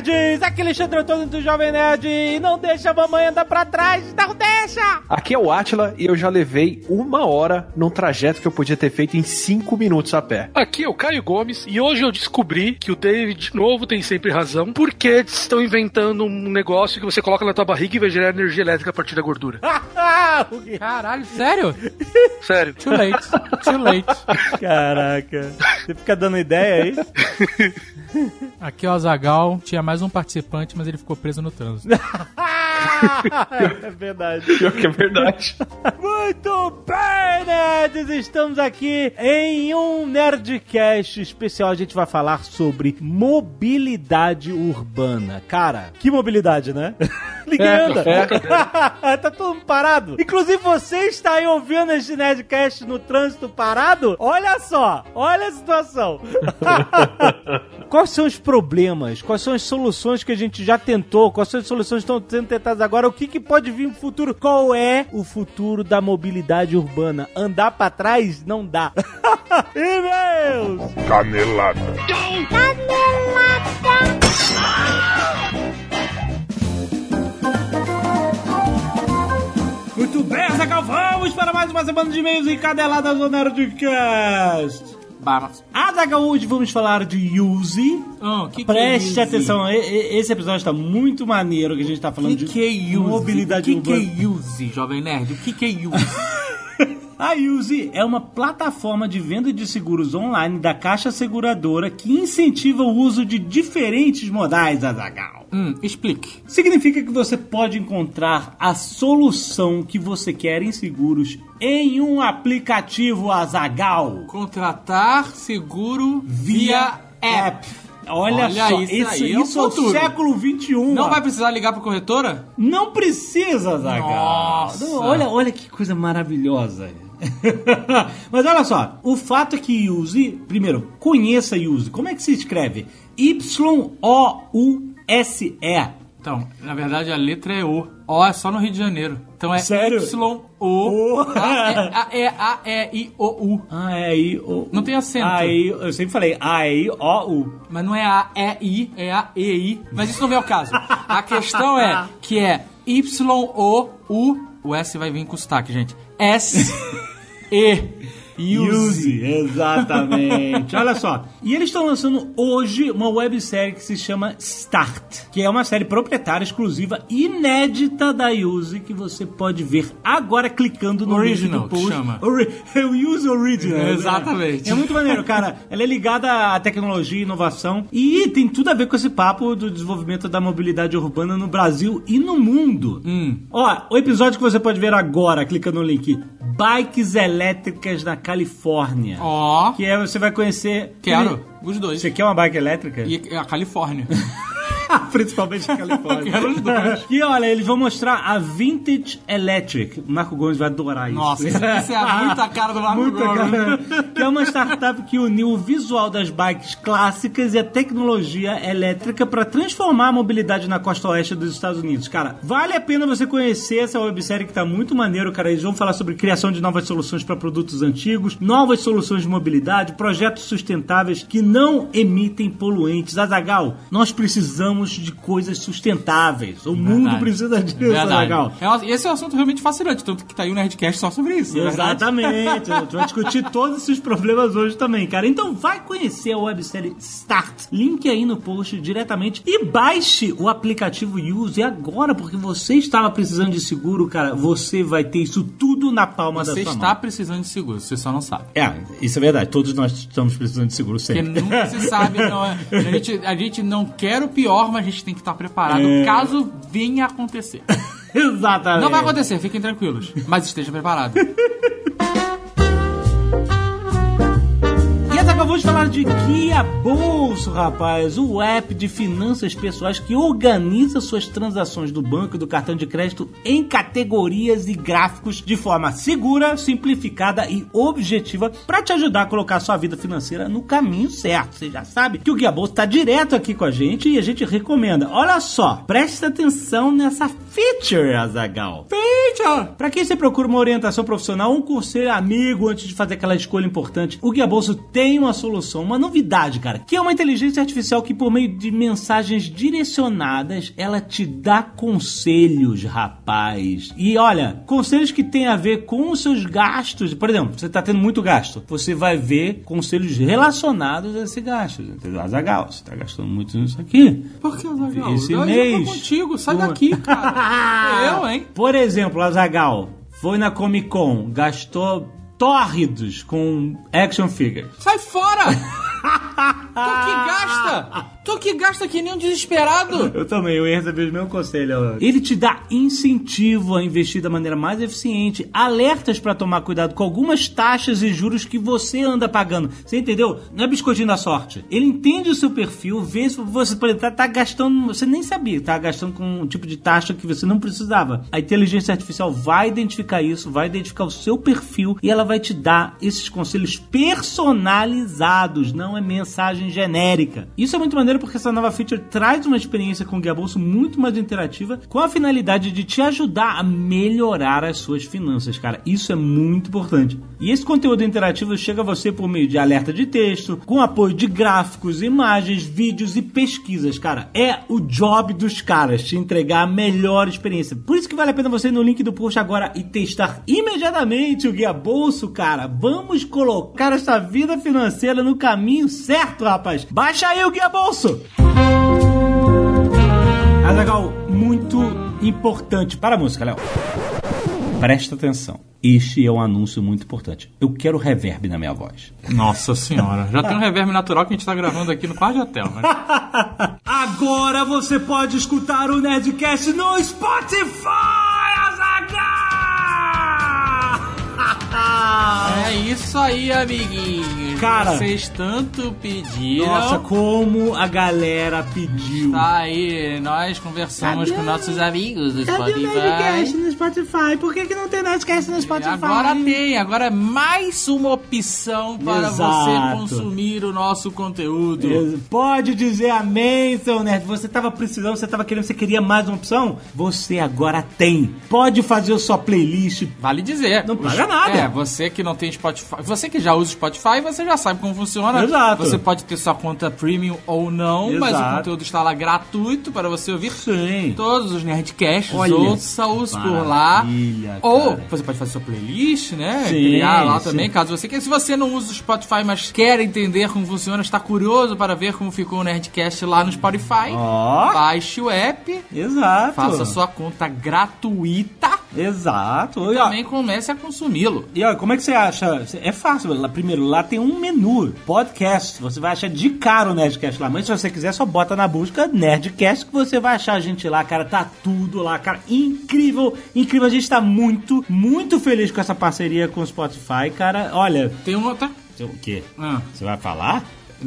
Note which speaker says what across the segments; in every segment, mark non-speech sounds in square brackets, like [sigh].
Speaker 1: Nerds! Aqui é Alexandre Antônio do Jovem Nerd e não deixa a mamãe andar pra trás, não deixa!
Speaker 2: Aqui é o Atila e eu já levei uma hora num trajeto que eu podia ter feito em cinco minutos a pé.
Speaker 3: Aqui é o Caio Gomes e hoje eu descobri que o David de novo tem sempre razão, porque estão inventando um negócio que você coloca na tua barriga e vai gerar energia elétrica a partir da gordura. [laughs]
Speaker 4: Caralho, sério?
Speaker 3: Sério.
Speaker 4: Too late. Too late.
Speaker 1: Caraca, você fica dando ideia aí? [laughs]
Speaker 4: Aqui é o Azagal. Tinha mais um participante, mas ele ficou preso no trânsito. [laughs] [laughs]
Speaker 1: é verdade.
Speaker 2: Pior que é verdade.
Speaker 1: Muito bem, nerds! Estamos aqui em um Nerdcast especial. A gente vai falar sobre mobilidade urbana. Cara, que mobilidade, né? [laughs] Ninguém anda. [laughs] tá todo mundo parado. Inclusive, você está aí ouvindo esse Nerdcast no trânsito parado? Olha só, olha a situação. Quais são os problemas? Quais são as soluções que a gente já tentou? Quais são as soluções que estão sendo tentadas agora? O que, que pode vir no futuro? Qual é o futuro da mobilidade urbana? Andar pra trás não dá. [laughs] E-mails!
Speaker 5: Canelada.
Speaker 1: Muito bem, Azaghal, vamos para mais uma semana de e-mails e cadeladas do Nerdcast.
Speaker 4: Vamos.
Speaker 1: Azaghal, hoje vamos falar de Use.
Speaker 4: Oh, que
Speaker 1: Preste
Speaker 4: que é
Speaker 1: atenção, esse episódio está muito maneiro que a gente está
Speaker 4: O
Speaker 1: falando
Speaker 4: que,
Speaker 1: de
Speaker 4: que é
Speaker 1: mobilidade
Speaker 4: O que, que
Speaker 1: urbana.
Speaker 4: é use, Jovem Nerd? O que, que é [laughs] use?
Speaker 1: A Use é uma plataforma de venda de seguros online da Caixa Seguradora que incentiva o uso de diferentes modais, Azagal.
Speaker 4: hum, explique.
Speaker 1: Significa que você pode encontrar a solução que você quer em seguros em um aplicativo Azagal
Speaker 4: Contratar seguro via app.
Speaker 1: Olha,
Speaker 4: Olha,
Speaker 1: só,
Speaker 4: isso
Speaker 1: isso,
Speaker 4: aí é o
Speaker 1: isso é o
Speaker 4: futuro.
Speaker 1: século XXI.
Speaker 4: Não
Speaker 1: ó.
Speaker 4: vai precisar ligar pra corretora?
Speaker 1: Não precisa, Zagal.
Speaker 4: Nossa.
Speaker 1: Olha, olha que coisa maravilhosa. [laughs] Mas olha só, o fato é que Use, primeiro, conheça Use. Como é que se escreve? Y-O-U-S-E.
Speaker 4: Então, na verdade a letra é O. O é só no Rio de Janeiro. Então é
Speaker 1: Sério?
Speaker 4: Y O A E A E I O U.
Speaker 1: Ah, é aí. O,
Speaker 4: Não tem acento.
Speaker 1: Aí, eu sempre falei A, I, O, U.
Speaker 4: Mas não é A E I, é A E I. Mas isso não vem ao caso. A questão é que é Y O U. O S vai vir com sotaque, gente. S E
Speaker 1: Use, exatamente. [laughs] Olha só. E eles estão lançando hoje uma websérie que se chama Start, que é uma série proprietária, exclusiva, inédita da Use, que você pode ver agora clicando no
Speaker 4: Original,
Speaker 1: link do post.
Speaker 4: chama.
Speaker 1: Ori é o Use Original. né?
Speaker 4: Exatamente.
Speaker 1: É muito maneiro, cara. Ela é ligada à tecnologia e inovação e tem tudo a ver com esse papo do desenvolvimento da mobilidade urbana no Brasil e no mundo.
Speaker 4: Hum.
Speaker 1: Ó, o episódio que você pode ver agora, clica no link. Bikes elétricas na Califórnia.
Speaker 4: Ó.
Speaker 1: Que é, você vai conhecer...
Speaker 4: Quero. Os dois.
Speaker 1: Você quer uma bike elétrica?
Speaker 4: E a Califórnia. [laughs] [laughs]
Speaker 1: Principalmente a Califórnia.
Speaker 4: Quero os dois.
Speaker 1: E olha, eles vão mostrar a Vintage Electric. O Marco Gomes vai adorar isso.
Speaker 4: Nossa, isso isso é muita cara do Marco
Speaker 1: Muita
Speaker 4: Gomes.
Speaker 1: cara. Que é uma startup que uniu o visual das bikes clássicas e a tecnologia elétrica para transformar a mobilidade na costa oeste dos Estados Unidos. Cara, vale a pena você conhecer essa websérie que tá muito maneiro, cara. Eles vão falar sobre criação de novas soluções para produtos antigos, novas soluções de mobilidade, projetos sustentáveis que não emitem poluentes. Azagal, nós precisamos de coisas sustentáveis. O mundo precisa disso,
Speaker 4: Verdade.
Speaker 1: Azagal.
Speaker 4: É um- esse é um assunto realmente fascinante, tanto que tá aí o Nerdcast só sobre isso. é?
Speaker 1: Exatamente. A gente vai discutir [laughs] todos esses problemas hoje também, cara. Então vai conhecer a websérie Start. Link aí no post diretamente. E baixe o aplicativo Use agora, porque você estava precisando de seguro, cara. Você vai ter isso tudo na palma
Speaker 4: Você
Speaker 1: da sua
Speaker 4: está
Speaker 1: mão.
Speaker 4: precisando de seguro, você só não sabe.
Speaker 1: É, isso é verdade. Todos nós estamos precisando de seguro
Speaker 4: Porque
Speaker 1: sempre.
Speaker 4: nunca se sabe, não é- [laughs] a, gente, a gente não quer o pior, mas gente tem que estar preparado
Speaker 1: É.
Speaker 4: caso venha acontecer. [laughs]
Speaker 1: Exatamente.
Speaker 4: Não vai acontecer, fiquem tranquilos, mas esteja preparado. [laughs]
Speaker 1: E Azaghal, Vamos falar de Guia Bolso, rapaz, o app de finanças pessoais que organiza suas transações do banco e do cartão de crédito em categorias e gráficos de forma segura, simplificada e objetiva para te ajudar a colocar sua vida financeira no caminho certo. Você já sabe que o Guia Bolso está direto aqui com a gente e a gente recomenda. Olha só, preste atenção nessa feature, Azagal. Feature! Para quem você procura uma orientação profissional, um conselho amigo antes de fazer aquela escolha importante, o Guia Bolso tem uma solução, uma novidade, cara, que é uma inteligência artificial que por meio de mensagens direcionadas, ela te dá conselhos, rapaz. E olha, conselhos que tem a ver com os seus gastos. Por exemplo, você está tendo muito gasto, você vai ver conselhos relacionados a esse gasto. Entendeu? Azagal, você está gastando muito nisso aqui.
Speaker 4: Por que, Azaghal?
Speaker 1: Esse
Speaker 4: eu
Speaker 1: mês.
Speaker 4: tô contigo, sai
Speaker 1: Uma-
Speaker 4: daqui, cara. [laughs] eu, hein?
Speaker 1: Por exemplo, Azagal foi na Comic Con, gastou tórridos com action figures.
Speaker 4: Sai fora! [laughs] tu que gasta! Tu que gasta que nem um desesperado!
Speaker 1: Eu também, eu ia receber os mesmos conselhos. Ele te dá incentivo a investir da maneira mais eficiente, alertas pra tomar cuidado com algumas taxas e juros que você anda pagando. Você entendeu? Não é biscoitinho da sorte. Ele entende o seu perfil, vê se você pode tá, tá gastando, você nem sabia, tá gastando com um tipo de taxa que você não precisava. A inteligência artificial vai identificar isso, vai identificar o seu perfil e ela vai te dar esses conselhos personalizados, não é mensagem genérica. Isso é muito maneiro porque essa nova feature traz uma experiência com o Guia Bolso muito mais interativa, com a finalidade de te ajudar a melhorar as suas finanças, cara. Isso é muito importante. E esse conteúdo interativo chega a você por meio de alerta de texto, com apoio de gráficos, imagens, vídeos e pesquisas, cara. É o job dos caras te entregar a melhor experiência. Por isso que vale a pena você ir no link do post agora e testar imediatamente o Guia Bolso, cara. Vamos colocar essa vida financeira no caminho certo, rapaz. Baixa aí o Guia Bolso. Azagal, muito importante para a música, Léo. Presta atenção. Este é um anúncio muito importante. Eu quero reverb na minha voz.
Speaker 4: Nossa senhora, já tem um reverb natural que a gente tá gravando aqui no quarto de hotel, né?
Speaker 1: Agora você pode escutar o Nerdcast no Spotify, Azagal! [laughs]
Speaker 4: É isso aí, amiguinhos.
Speaker 1: Cara.
Speaker 4: Vocês tanto pediram.
Speaker 1: Nossa, como a galera pediu.
Speaker 4: Tá aí, nós conversamos
Speaker 1: Cadê
Speaker 4: com
Speaker 1: o-
Speaker 4: nossos amigos do
Speaker 1: Cadê o Nerdcast
Speaker 4: Spotify.
Speaker 1: no Spotify? Por que, que não tem Nerdcast no Spotify?
Speaker 4: Agora tem, agora é mais uma opção para
Speaker 1: Exato.
Speaker 4: você consumir o nosso conteúdo.
Speaker 1: Pode dizer amém, seu nerd. Você tava precisando, você tava querendo, você queria mais uma opção? Você agora tem. Pode fazer a sua playlist.
Speaker 4: Vale dizer.
Speaker 1: Não paga nada.
Speaker 4: É, você que não tem Spotify. Você que já usa o Spotify, você já sabe como funciona.
Speaker 1: Exato.
Speaker 4: Você pode ter sua conta premium ou não, mas o
Speaker 1: Exato.
Speaker 4: conteúdo está lá gratuito para você ouvir
Speaker 1: Sim.
Speaker 4: todos os Nerdcasts, ouça-os por lá.
Speaker 1: maravilha,
Speaker 4: Ou
Speaker 1: cara.
Speaker 4: você pode fazer sua playlist, né?
Speaker 1: Sim,
Speaker 4: Criar lá
Speaker 1: sim.
Speaker 4: também, caso você queira. Se você não usa o Spotify, mas quer entender como funciona, está curioso para ver como ficou o Nerdcast lá no Spotify,
Speaker 1: Ó.
Speaker 4: baixe o app,
Speaker 1: Exato.
Speaker 4: faça sua conta gratuita
Speaker 1: Exato.
Speaker 4: e
Speaker 1: E, ó,
Speaker 4: também comece a consumi-lo.
Speaker 1: e ó, como é que você acha? É fácil. Lá, primeiro, lá tem um menu, podcast. Você vai achar de cara o Nerdcast lá. Mas se você quiser, só bota na busca Nerdcast que você vai achar a gente lá, cara. Tá tudo lá, cara. Incrível, incrível. A gente tá muito, muito feliz com essa parceria com o Spotify, cara. Olha,
Speaker 4: Tem uma outra.
Speaker 1: o quê?
Speaker 4: Ah,
Speaker 1: Você vai falar?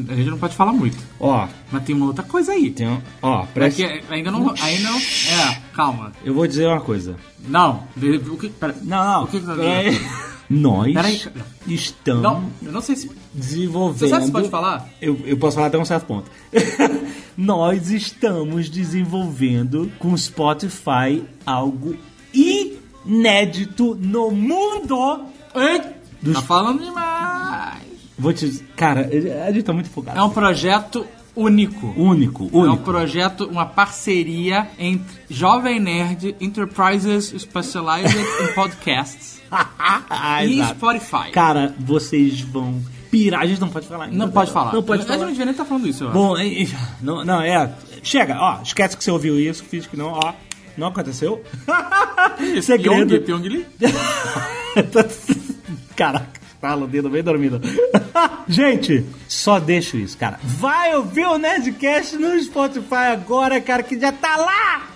Speaker 4: A gente não pode falar muito.
Speaker 1: Ó,
Speaker 4: Mas tem uma outra coisa aí.
Speaker 1: tem um. Ó, presta.
Speaker 4: ainda não. Ainda não. É, calma.
Speaker 1: Eu vou dizer uma coisa.
Speaker 4: Não. O que, pera,
Speaker 1: Não, não.
Speaker 4: O que que tá
Speaker 1: peraí. [laughs] Nós
Speaker 4: Peraí.
Speaker 1: estamos
Speaker 4: não, eu não sei se.
Speaker 1: desenvolvendo.
Speaker 4: Você sabe se pode falar?
Speaker 1: Eu, eu posso falar até um certo ponto. [laughs] Nós estamos desenvolvendo com o Spotify algo inédito no mundo.
Speaker 4: Ei,
Speaker 1: Dos-
Speaker 4: Tá falando demais.
Speaker 1: Vou te cara, a gente tá muito focado.
Speaker 4: É um projeto único.
Speaker 1: único,
Speaker 4: É um
Speaker 1: único.
Speaker 4: projeto, uma parceria entre Jovem Nerd Enterprises Specialized [laughs] in Podcasts
Speaker 1: Ah, [laughs]
Speaker 4: e
Speaker 1: exato.
Speaker 4: Spotify.
Speaker 1: Cara, vocês vão pirar. A gente não pode falar ainda.
Speaker 4: Não pode falar.
Speaker 1: Não pode
Speaker 4: A gente não
Speaker 1: falar.
Speaker 4: devia nem estar falando isso, eu.
Speaker 1: Bom, não, não, é. Chega, ó, esquece que você ouviu isso, fiz que não, ó. Não aconteceu. [laughs] Segredo.
Speaker 4: Pyong, Pyong Lee?
Speaker 1: Caraca, fala o dedo bem dormido. [laughs] Gente, só deixo isso, cara. Vai ouvir o Nerdcast no Spotify agora, cara, que já tá lá!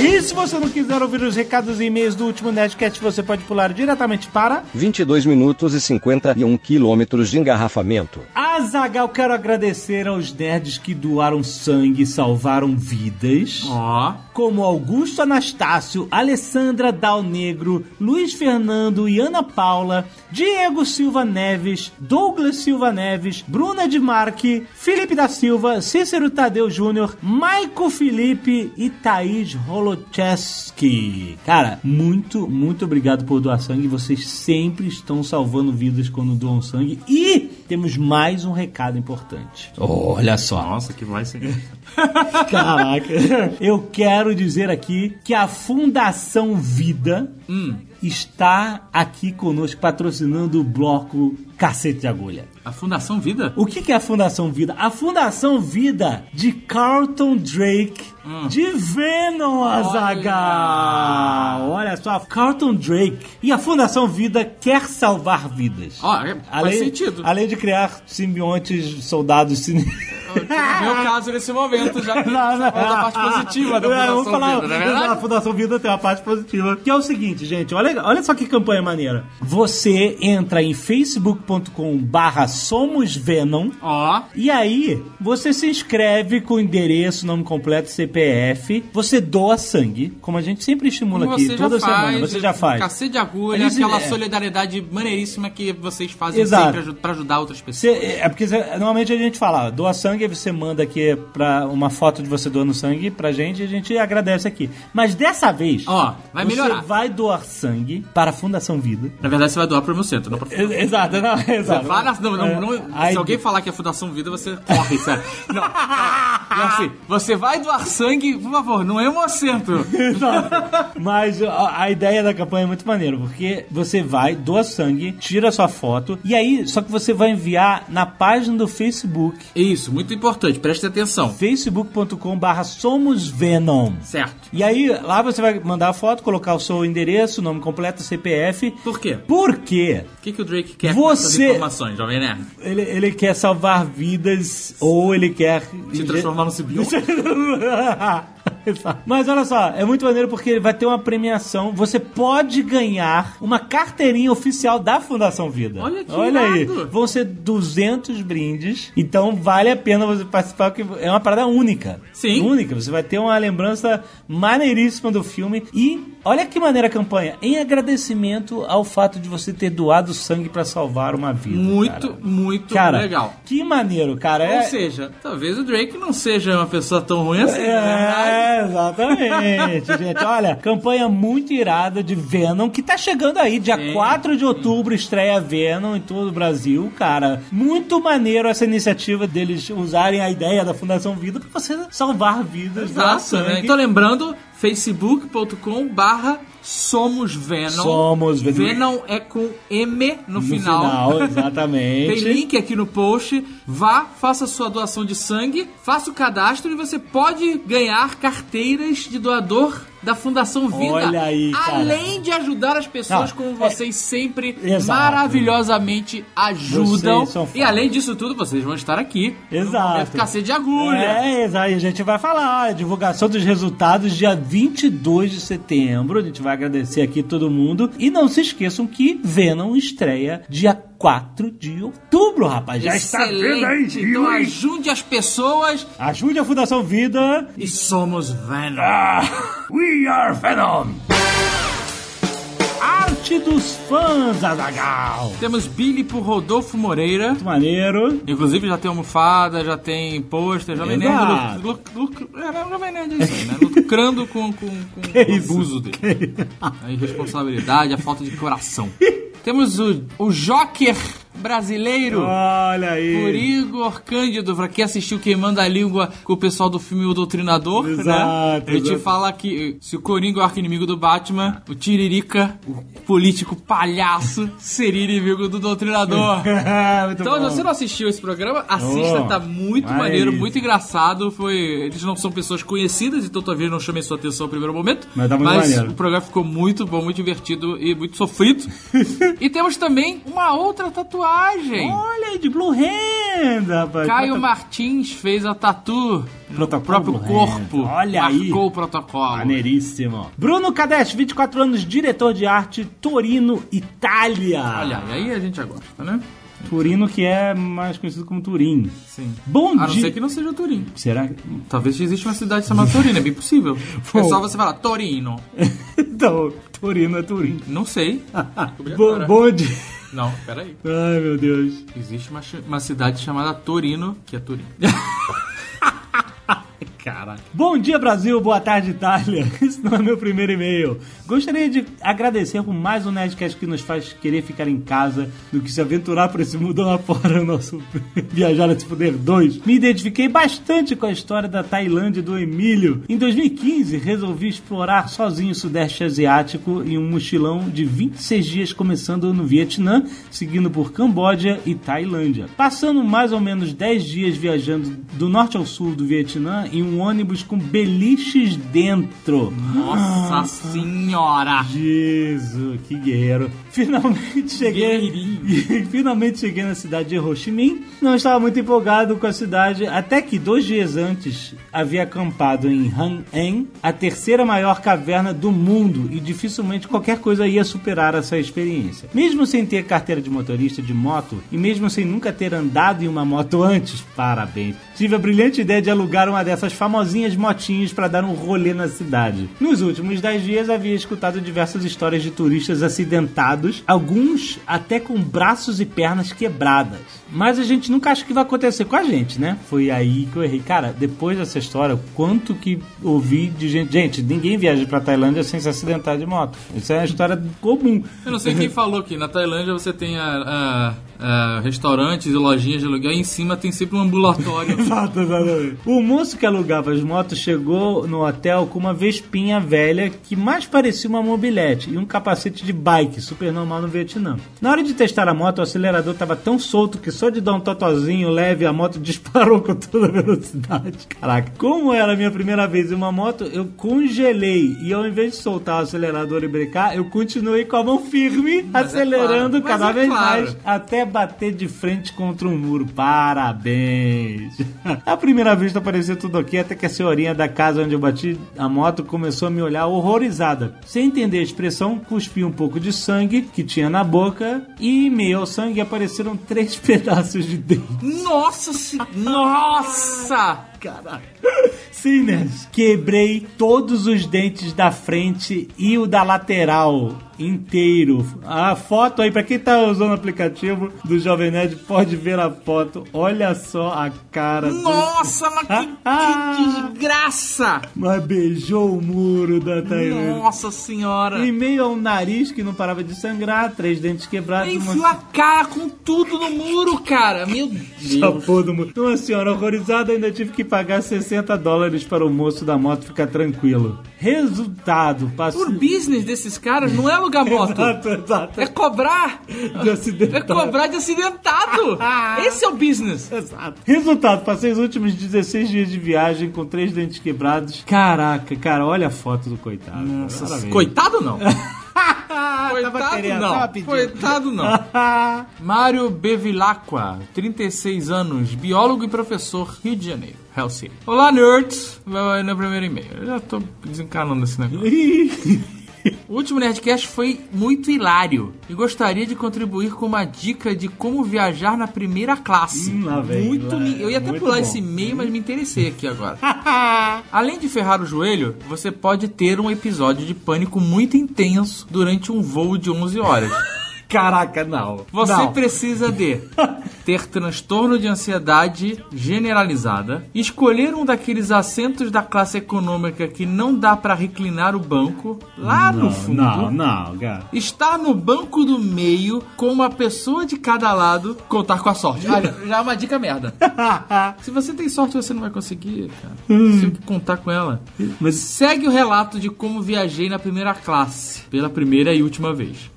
Speaker 1: E E se você não quiser ouvir os recados e e-mails do último Nerdcast, você pode pular diretamente para
Speaker 6: 22 minutos e 51 quilômetros de engarrafamento.
Speaker 1: Azagal. Quero agradecer aos nerds que doaram sangue e salvaram vidas.
Speaker 4: Ó.
Speaker 1: como Augusto Anastácio, Alessandra Dal Negro, Luiz Fernando e Ana Paula, Diego Silva Neves, Douglas Silva Neves, Bruna de Marque, Felipe da Silva, Cícero Tadeu Júnior, Maico Felipe e Thaís Holocheski. Cara, muito, muito obrigado por doar sangue. Vocês sempre estão salvando vidas quando doam sangue. E temos mais um recado importante. Olha só.
Speaker 4: Nossa, que mais [laughs]
Speaker 1: Caraca. Eu quero dizer aqui que a Fundação Vida está aqui conosco patrocinando o bloco Cacete de Agulha.
Speaker 4: A Fundação Vida?
Speaker 1: O que que é a Fundação Vida? A Fundação Vida de Carlton Drake de Venom Azagal. Olha só, Carlton Drake e a Fundação Vida quer salvar vidas.
Speaker 4: Ó, é- faz sentido.
Speaker 1: Além de criar simbiontes soldados sin...
Speaker 4: No meu caso, nesse momento, já que [laughs]
Speaker 1: Não, não.
Speaker 4: a parte positiva da Fundação
Speaker 1: vamos falar,
Speaker 4: Vida, não é verdade?
Speaker 1: A Fundação Vida tem uma parte positiva. Que é o seguinte, gente. Olha, olha só que campanha maneira. Você entra em facebook.com barra Somos Venom.
Speaker 4: Ó,
Speaker 1: E aí, você se inscreve com endereço, nome completo, CPF. Você doa sangue, como a gente sempre estimula
Speaker 4: como
Speaker 1: aqui,
Speaker 4: você
Speaker 1: toda
Speaker 4: já
Speaker 1: semana.
Speaker 4: faz,
Speaker 1: Você já faz.
Speaker 4: Cacete de agulha,
Speaker 1: Eles-
Speaker 4: aquela
Speaker 1: é.
Speaker 4: solidariedade maneiríssima que vocês fazem
Speaker 1: Exato.
Speaker 4: sempre pra ajudar outras pessoas.
Speaker 1: Você- é porque você- normalmente a gente fala, doa sangue, você manda aqui pra uma foto de você doando sangue pra gente e a gente agradece aqui. Mas dessa vez,
Speaker 4: Ó, vai melhorar.
Speaker 1: você vai doar sangue para a Fundação Vida.
Speaker 4: Na verdade, você vai doar meu centro, não pro
Speaker 1: E- Exato, não, exato.
Speaker 4: Vá na- não, não,
Speaker 1: É,
Speaker 4: não- se alguém falar que é Fundação Vida, você corre, sério. Não. É assim, você vai doar sangue, por favor, não é Hemocentro.
Speaker 1: Mas a, a ideia da campanha é muito maneira, porque você vai, doa sangue, tira sua foto, e aí, só que você vai enviar na página do Facebook,
Speaker 4: Isso, muito importante, preste atenção.
Speaker 1: facebook.com barra Somos Venom.
Speaker 4: Certo.
Speaker 1: E aí, lá você vai mandar a foto, colocar o seu endereço, nome completo, CPF.
Speaker 4: Por quê?
Speaker 1: Por quê?
Speaker 4: O que, que o Drake quer com essas
Speaker 1: Você-
Speaker 4: informações, Jovem Nerd?
Speaker 1: Ele, ele quer salvar vidas ou ele quer...
Speaker 4: Se transformar no simbionte? [laughs] [laughs]
Speaker 1: Mas olha só, é muito maneiro porque ele vai ter uma premiação. Você pode ganhar uma carteirinha oficial da Fundação Vida.
Speaker 4: Olha que
Speaker 1: Olha aí. Vão ser 200 brindes. Então vale a pena você participar, porque é uma parada única.
Speaker 4: Sim.
Speaker 1: Única. Você vai ter uma lembrança maneiríssima do filme. E olha que maneira a campanha. Em agradecimento ao fato de você ter doado sangue pra salvar uma vida.
Speaker 4: Muito,
Speaker 1: cara.
Speaker 4: muito
Speaker 1: Cara,
Speaker 4: legal.
Speaker 1: que maneiro, cara.
Speaker 4: Ou
Speaker 1: É,
Speaker 4: seja, talvez o Drake não seja uma pessoa tão ruim assim, né?
Speaker 1: É, exatamente, [laughs] gente. Olha, campanha muito irada de Venom, que tá chegando aí, dia
Speaker 4: Sim.
Speaker 1: 4 de outubro, estreia Venom em todo o Brasil, cara. Muito maneiro essa iniciativa deles usarem a ideia da Fundação Vida pra você salvar vidas.
Speaker 4: Exato, né? Então lembrando, facebook.com barra Somos Venom.
Speaker 1: Somos Venom.
Speaker 4: Venom é com M no,
Speaker 1: no
Speaker 4: final.
Speaker 1: final, [laughs] exatamente.
Speaker 4: Tem link aqui no post. Vá, faça sua doação de sangue, faça o cadastro e você pode ganhar carteiras de doador da Fundação Vida.
Speaker 1: Olha aí, cara.
Speaker 4: Além de ajudar as pessoas
Speaker 1: Não,
Speaker 4: como
Speaker 1: é-
Speaker 4: vocês sempre
Speaker 1: Exato.
Speaker 4: maravilhosamente ajudam. E além disso tudo, vocês vão estar aqui.
Speaker 1: Exato.
Speaker 4: No Cacete de agulha.
Speaker 1: É, exato. E a gente vai falar, ó, divulgação dos resultados dia 22 de setembro. A gente vai agradecer aqui todo mundo. E não se esqueçam que Venom estreia dia 4 de outubro, rapaz. Já está vendo aí,
Speaker 4: Excelente. Então ajude as pessoas
Speaker 1: Ajude a Fundação Vida.
Speaker 4: e somos Venom.
Speaker 1: We are Venom. Arte dos fãs, Azagal.
Speaker 4: Temos Billy por Rodolfo Moreira.
Speaker 1: Muito maneiro.
Speaker 4: Inclusive já tem almofada, já tem pôster, Nerd.
Speaker 1: Exato.
Speaker 4: Lu, lu, lu, é, Jovem Nerd é isso aí, né? Lucrando com, com, com [laughs] o abuso dele. A irresponsabilidade, a falta de coração. [laughs] Temos o, o Joker brasileiro.
Speaker 1: Olha aí.
Speaker 4: Por Igor Cândido, pra quem assistiu Queimando a Língua com o pessoal do filme O Doutrinador, né?
Speaker 1: Exato,
Speaker 4: A gente
Speaker 1: exato.
Speaker 4: fala que se o Coringa é o arco-inimigo do Batman, o Tiririca, o político palhaço, seria inimigo do Doutrinador. [laughs] Então,
Speaker 1: bom.
Speaker 4: se você não assistiu esse programa, assista,
Speaker 1: Oh,
Speaker 4: tá muito maneiro, muito engraçado. Foi, eles não são pessoas conhecidas, então talvez não chamem sua atenção no primeiro momento.
Speaker 1: Mas tá maneiro.
Speaker 4: o programa ficou muito bom, muito divertido e muito sofrido. [laughs] e temos também uma outra tatuagem.
Speaker 1: Olha aí, de Blue Hand, rapaz.
Speaker 4: Caio
Speaker 1: Quanta-
Speaker 4: Martins fez a tatu
Speaker 1: Protocolo
Speaker 4: próprio corpo
Speaker 1: Olha aí.
Speaker 4: marcou o protocolo.
Speaker 1: Maneiríssimo. Bruno Cadete, 24 anos, diretor de arte, Torino, Itália.
Speaker 4: Olha, e aí a gente já gosta, né?
Speaker 1: Turino, que é mais conhecido como Turim.
Speaker 4: Sim.
Speaker 1: Bom
Speaker 4: A não
Speaker 1: dia.
Speaker 4: ser que não seja Turim.
Speaker 1: Será que.
Speaker 4: Talvez exista uma cidade chamada Torino, é bem possível. [laughs] É só você falar Torino. [laughs]
Speaker 1: então, Torino é Turim.
Speaker 4: Não sei. [laughs]
Speaker 1: Bom dia.
Speaker 4: Não, peraí.
Speaker 1: Ai, meu Deus.
Speaker 4: Existe uma, uma cidade chamada Torino, que é Turim. [laughs]
Speaker 1: Cara. Bom dia, Brasil. Boa tarde, Itália. [laughs] Esse não é meu primeiro e-mail. Gostaria de agradecer por mais um Nerdcast que nos faz querer ficar em casa do que se aventurar por esse mudão afora, o nosso [laughs] Viajar a Se Poder 2. Me identifiquei bastante com a história da Tailândia do Emílio. Em 2015, resolvi explorar sozinho o Sudeste Asiático em um mochilão de 26 dias, começando no Vietnã, seguindo por Camboja e Tailândia. Passando mais ou menos 10 dias viajando do norte ao sul do Vietnã em um ônibus com beliches dentro.
Speaker 4: Nossa senhora!
Speaker 1: Jesus, que guerreiro. Finalmente cheguei. [laughs] Finalmente cheguei na cidade de Ho Chi Minh. Não estava muito empolgado com a cidade, até que dois dias antes havia acampado em Han En, a terceira maior caverna do mundo, e dificilmente qualquer coisa ia superar essa experiência. Mesmo sem ter carteira de motorista de moto, e mesmo sem nunca ter andado em uma moto antes, parabéns. Tive a brilhante ideia de alugar uma dessas famosinhas motinhas para dar um rolê na cidade. Nos últimos 10 dias havia escutado diversas histórias de turistas acidentados, alguns até com braços e pernas quebradas. Mas a gente nunca acha que vai acontecer com a gente, né? Foi aí que eu errei. Cara, depois dessa história, quanto que ouvi de gente. Gente, ninguém viaja pra Tailândia sem se acidentar de moto. Isso é uma história comum.
Speaker 4: Eu não sei quem [laughs] falou que na Tailândia você tem a, a- a restaurantes e lojinhas de aluguel e em cima tem sempre um ambulatório. [laughs]
Speaker 1: Exato, exatamente. O moço que alugava as motos chegou no hotel com uma vespinha velha que mais parecia uma mobilete e um capacete de bike, super normal no Vietnã. Na hora de testar a moto, o acelerador estava tão solto que só de dar um totozinho leve, a moto [laughs] disparou com toda a velocidade. Caraca, como era a minha primeira vez em uma moto, eu congelei e ao invés de soltar o acelerador e brecar, eu continuei com a mão firme,
Speaker 4: Mas é
Speaker 1: acelerando
Speaker 4: claro, mas
Speaker 1: cada
Speaker 4: é
Speaker 1: vez
Speaker 4: claro.
Speaker 1: mais até bater de frente contra um muro. Parabéns! [laughs] À primeira vista parecia tudo ok, até que a senhorinha da casa onde eu bati a moto começou a me olhar horrorizada. Sem entender a expressão, cuspi um pouco de sangue que tinha na boca e, em meio ao sangue, apareceram [laughs] três pedaços de dente.
Speaker 4: Nossa se... Nossa!
Speaker 1: Caraca. [laughs] Sim, né? Quebrei todos os dentes da frente e o da lateral inteiro. A foto aí, pra quem tá usando o aplicativo do Jovem Nerd, pode ver a foto. Olha só a cara do-
Speaker 4: Nossa, mas que, [laughs] que desgraça!
Speaker 1: Mas beijou o muro da Tailândia.
Speaker 4: Nossa senhora!
Speaker 1: Em meio ao nariz que não parava de sangrar, três dentes quebrados,
Speaker 4: Enfiou
Speaker 1: uma
Speaker 4: a cara com tudo no muro, cara! Meu Deus!
Speaker 1: chapô do muro. Uma senhora horrorizada ainda tive que pagar 60 dólares para o moço da moto ficar tranquilo. Resultado, passou.
Speaker 4: O business desses caras não é alugar [laughs] moto.
Speaker 1: Exato, exato.
Speaker 4: É cobrar!
Speaker 1: De acidentado.
Speaker 4: É cobrar de acidentado! [laughs] Esse é o business!
Speaker 1: Exato. Resultado, passei os últimos 16 dias de viagem com três dentes quebrados. Caraca, cara, olha a foto do coitado.
Speaker 4: Nossa, coitado não! [laughs] [laughs] Coitado
Speaker 1: querendo,
Speaker 4: não! Coitado não! [laughs] Mário Bevilacqua, 36 anos, biólogo e professor, Rio de Janeiro, Hell City. Olá, nerds! Vai no primeiro e-mail. Eu já tô desencanando esse negócio. [laughs] O último Nerdcast foi muito hilário e gostaria de contribuir com uma dica de como viajar na primeira classe.
Speaker 1: Hum, lá vem,
Speaker 4: muito
Speaker 1: lá.
Speaker 4: me- Eu ia até pular
Speaker 1: bom.
Speaker 4: esse e-mail, mas me interessei aqui agora. [laughs] Além de ferrar o joelho, você pode ter um episódio de pânico muito intenso durante um voo de 11 horas.
Speaker 1: Caraca, não.
Speaker 4: Você
Speaker 1: não.
Speaker 4: precisa de ter transtorno de ansiedade generalizada, escolher um daqueles assentos da classe econômica que não dá pra reclinar o banco lá no
Speaker 1: Não,
Speaker 4: fundo.
Speaker 1: Não, não, cara.
Speaker 4: Estar no banco do meio com uma pessoa de cada lado, contar com a sorte. Olha, já é uma dica merda. [laughs] Se você tem sorte, você não vai conseguir, cara. Que contar com ela.
Speaker 1: Mas
Speaker 4: Segue o relato de como viajei na primeira classe, pela primeira e última vez.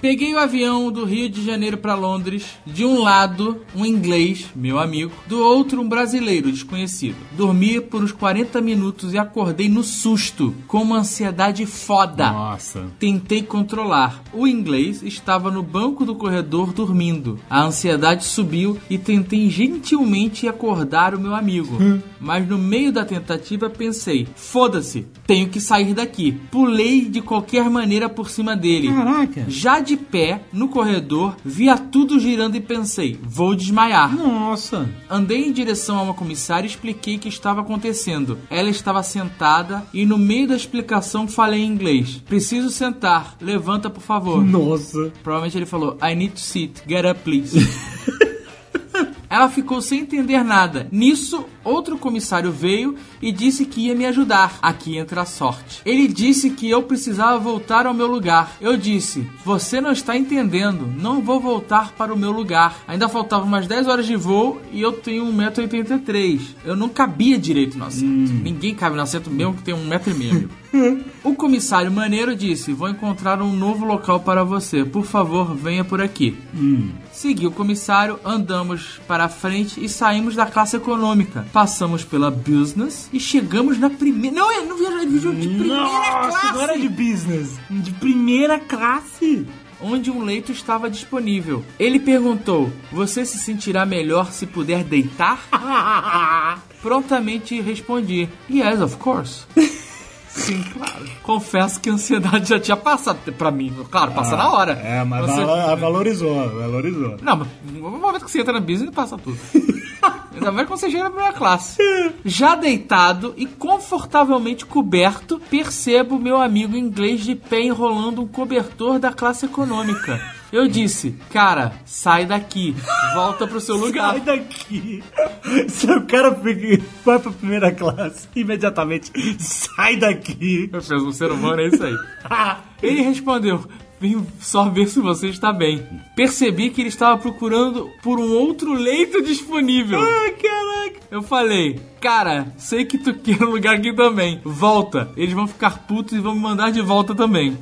Speaker 4: Peguei o avião do Rio de Janeiro pra Londres. De um lado, um inglês, meu amigo. Do outro, um brasileiro desconhecido. Dormi por uns 40 minutos e acordei no susto, com uma ansiedade foda.
Speaker 1: Nossa.
Speaker 4: Tentei controlar. O inglês estava no banco do corredor dormindo. A ansiedade subiu e tentei gentilmente acordar o meu amigo. Mas no meio da tentativa pensei: foda-se, tenho que sair daqui. Pulei de qualquer maneira por cima dele.
Speaker 1: Caraca.
Speaker 4: Já de pé, no corredor, via tudo girando e pensei: vou desmaiar.
Speaker 1: Nossa.
Speaker 4: Andei em direção a uma comissária e expliquei o que estava acontecendo. Ela estava sentada e no meio da explicação falei em inglês. Preciso sentar. Levanta, por favor.
Speaker 1: Nossa.
Speaker 4: Provavelmente ele falou: I need to sit. Get up, please. [laughs] Ela ficou sem entender nada. Nisso, outro comissário veio e disse que ia me ajudar. Aqui entra a sorte. Ele disse que eu precisava voltar ao meu lugar. Eu disse: Você não está entendendo. Não vou voltar para o meu lugar. Ainda faltavam umas 10 horas de voo e eu tenho 1,83m. Eu não cabia direito no assento. Ninguém cabe no assento mesmo que tem 1,5m. [laughs] O comissário maneiro disse: Vou encontrar um novo local para você. Por favor, venha por aqui. Segui o comissário, andamos para a frente e saímos da classe econômica. Passamos pela business e chegamos na primeira. Não, ele não viajou, de primeira
Speaker 1: Nossa,
Speaker 4: classe.
Speaker 1: não era de business. De primeira classe.
Speaker 4: Onde um leito estava disponível. Ele perguntou: Você se sentirá melhor se puder deitar? [laughs] Prontamente respondi: Yes, of course. [laughs] Sim, claro. Confesso que a ansiedade já tinha passado pra mim. Claro, passa na hora.
Speaker 1: É, mas
Speaker 4: Você-
Speaker 1: valorizou, valorizou.
Speaker 4: Não, mas no momento que você entra na business, passa tudo. [laughs] Ainda mais quando você chega na primeira classe. Já deitado e confortavelmente coberto, percebo meu amigo inglês de pé enrolando um cobertor da classe econômica. Eu disse, cara, sai daqui, volta pro seu lugar.
Speaker 1: Sai daqui. Se o cara vai pra primeira classe, imediatamente, sai daqui.
Speaker 4: Eu fiz um ser humano, é isso aí. [laughs] Ele respondeu: Vim só ver se você está bem. Percebi que ele estava procurando por um outro leito disponível.
Speaker 1: Ah, caraca.
Speaker 4: Eu falei, cara, sei que tu quer um lugar aqui também. Volta. Eles vão ficar putos e vão me mandar de volta também.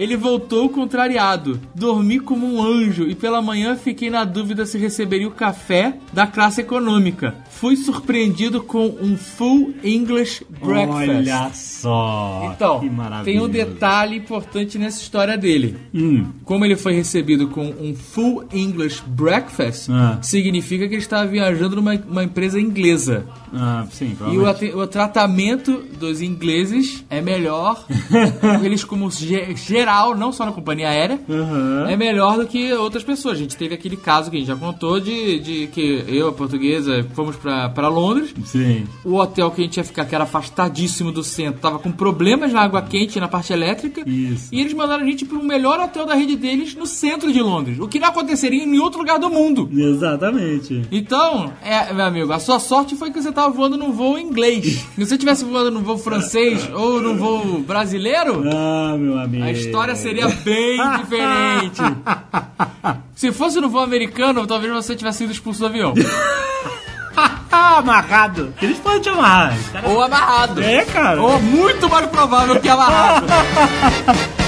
Speaker 4: Ele voltou contrariado. Dormi como um anjo e pela manhã fiquei na dúvida se receberia o café da classe econômica. Fui surpreendido com um full English breakfast.
Speaker 1: Olha só.
Speaker 4: Então, tem um detalhe importante nessa história dele.
Speaker 1: Hum.
Speaker 4: Como ele foi recebido com um full English breakfast,
Speaker 1: Ah.
Speaker 4: significa que ele estava viajando numa uma empresa inglesa.
Speaker 1: Ah, sim,
Speaker 4: E o, o tratamento dos ingleses é melhor. [laughs] eles, como ge- geral, não só na companhia aérea,
Speaker 1: Aham.
Speaker 4: é melhor do que outras pessoas. A gente teve aquele caso que a gente já contou de, de que eu, a portuguesa, fomos pra Londres.
Speaker 1: Sim.
Speaker 4: O hotel que a gente ia ficar, que era afastadíssimo do centro, tava com problemas na água quente e na parte elétrica.
Speaker 1: Isso.
Speaker 4: E eles mandaram a gente para o melhor hotel da rede deles no centro de Londres. O que não aconteceria em outro lugar do mundo.
Speaker 1: Exatamente.
Speaker 4: Então, é, meu amigo, a sua sorte foi que você tava voando num voo inglês. [laughs] Se você tivesse voando num voo francês ou num voo brasileiro,
Speaker 1: Ah, meu amigo.
Speaker 4: a história seria bem [laughs] diferente. Se fosse no voo americano, talvez você tivesse sido expulso do avião. [laughs]
Speaker 1: Amarrado. Eles podem te amarrar. Os caras-
Speaker 4: Ou amarrado.
Speaker 1: É, cara.
Speaker 4: Ou muito mais provável que amarrado. [laughs]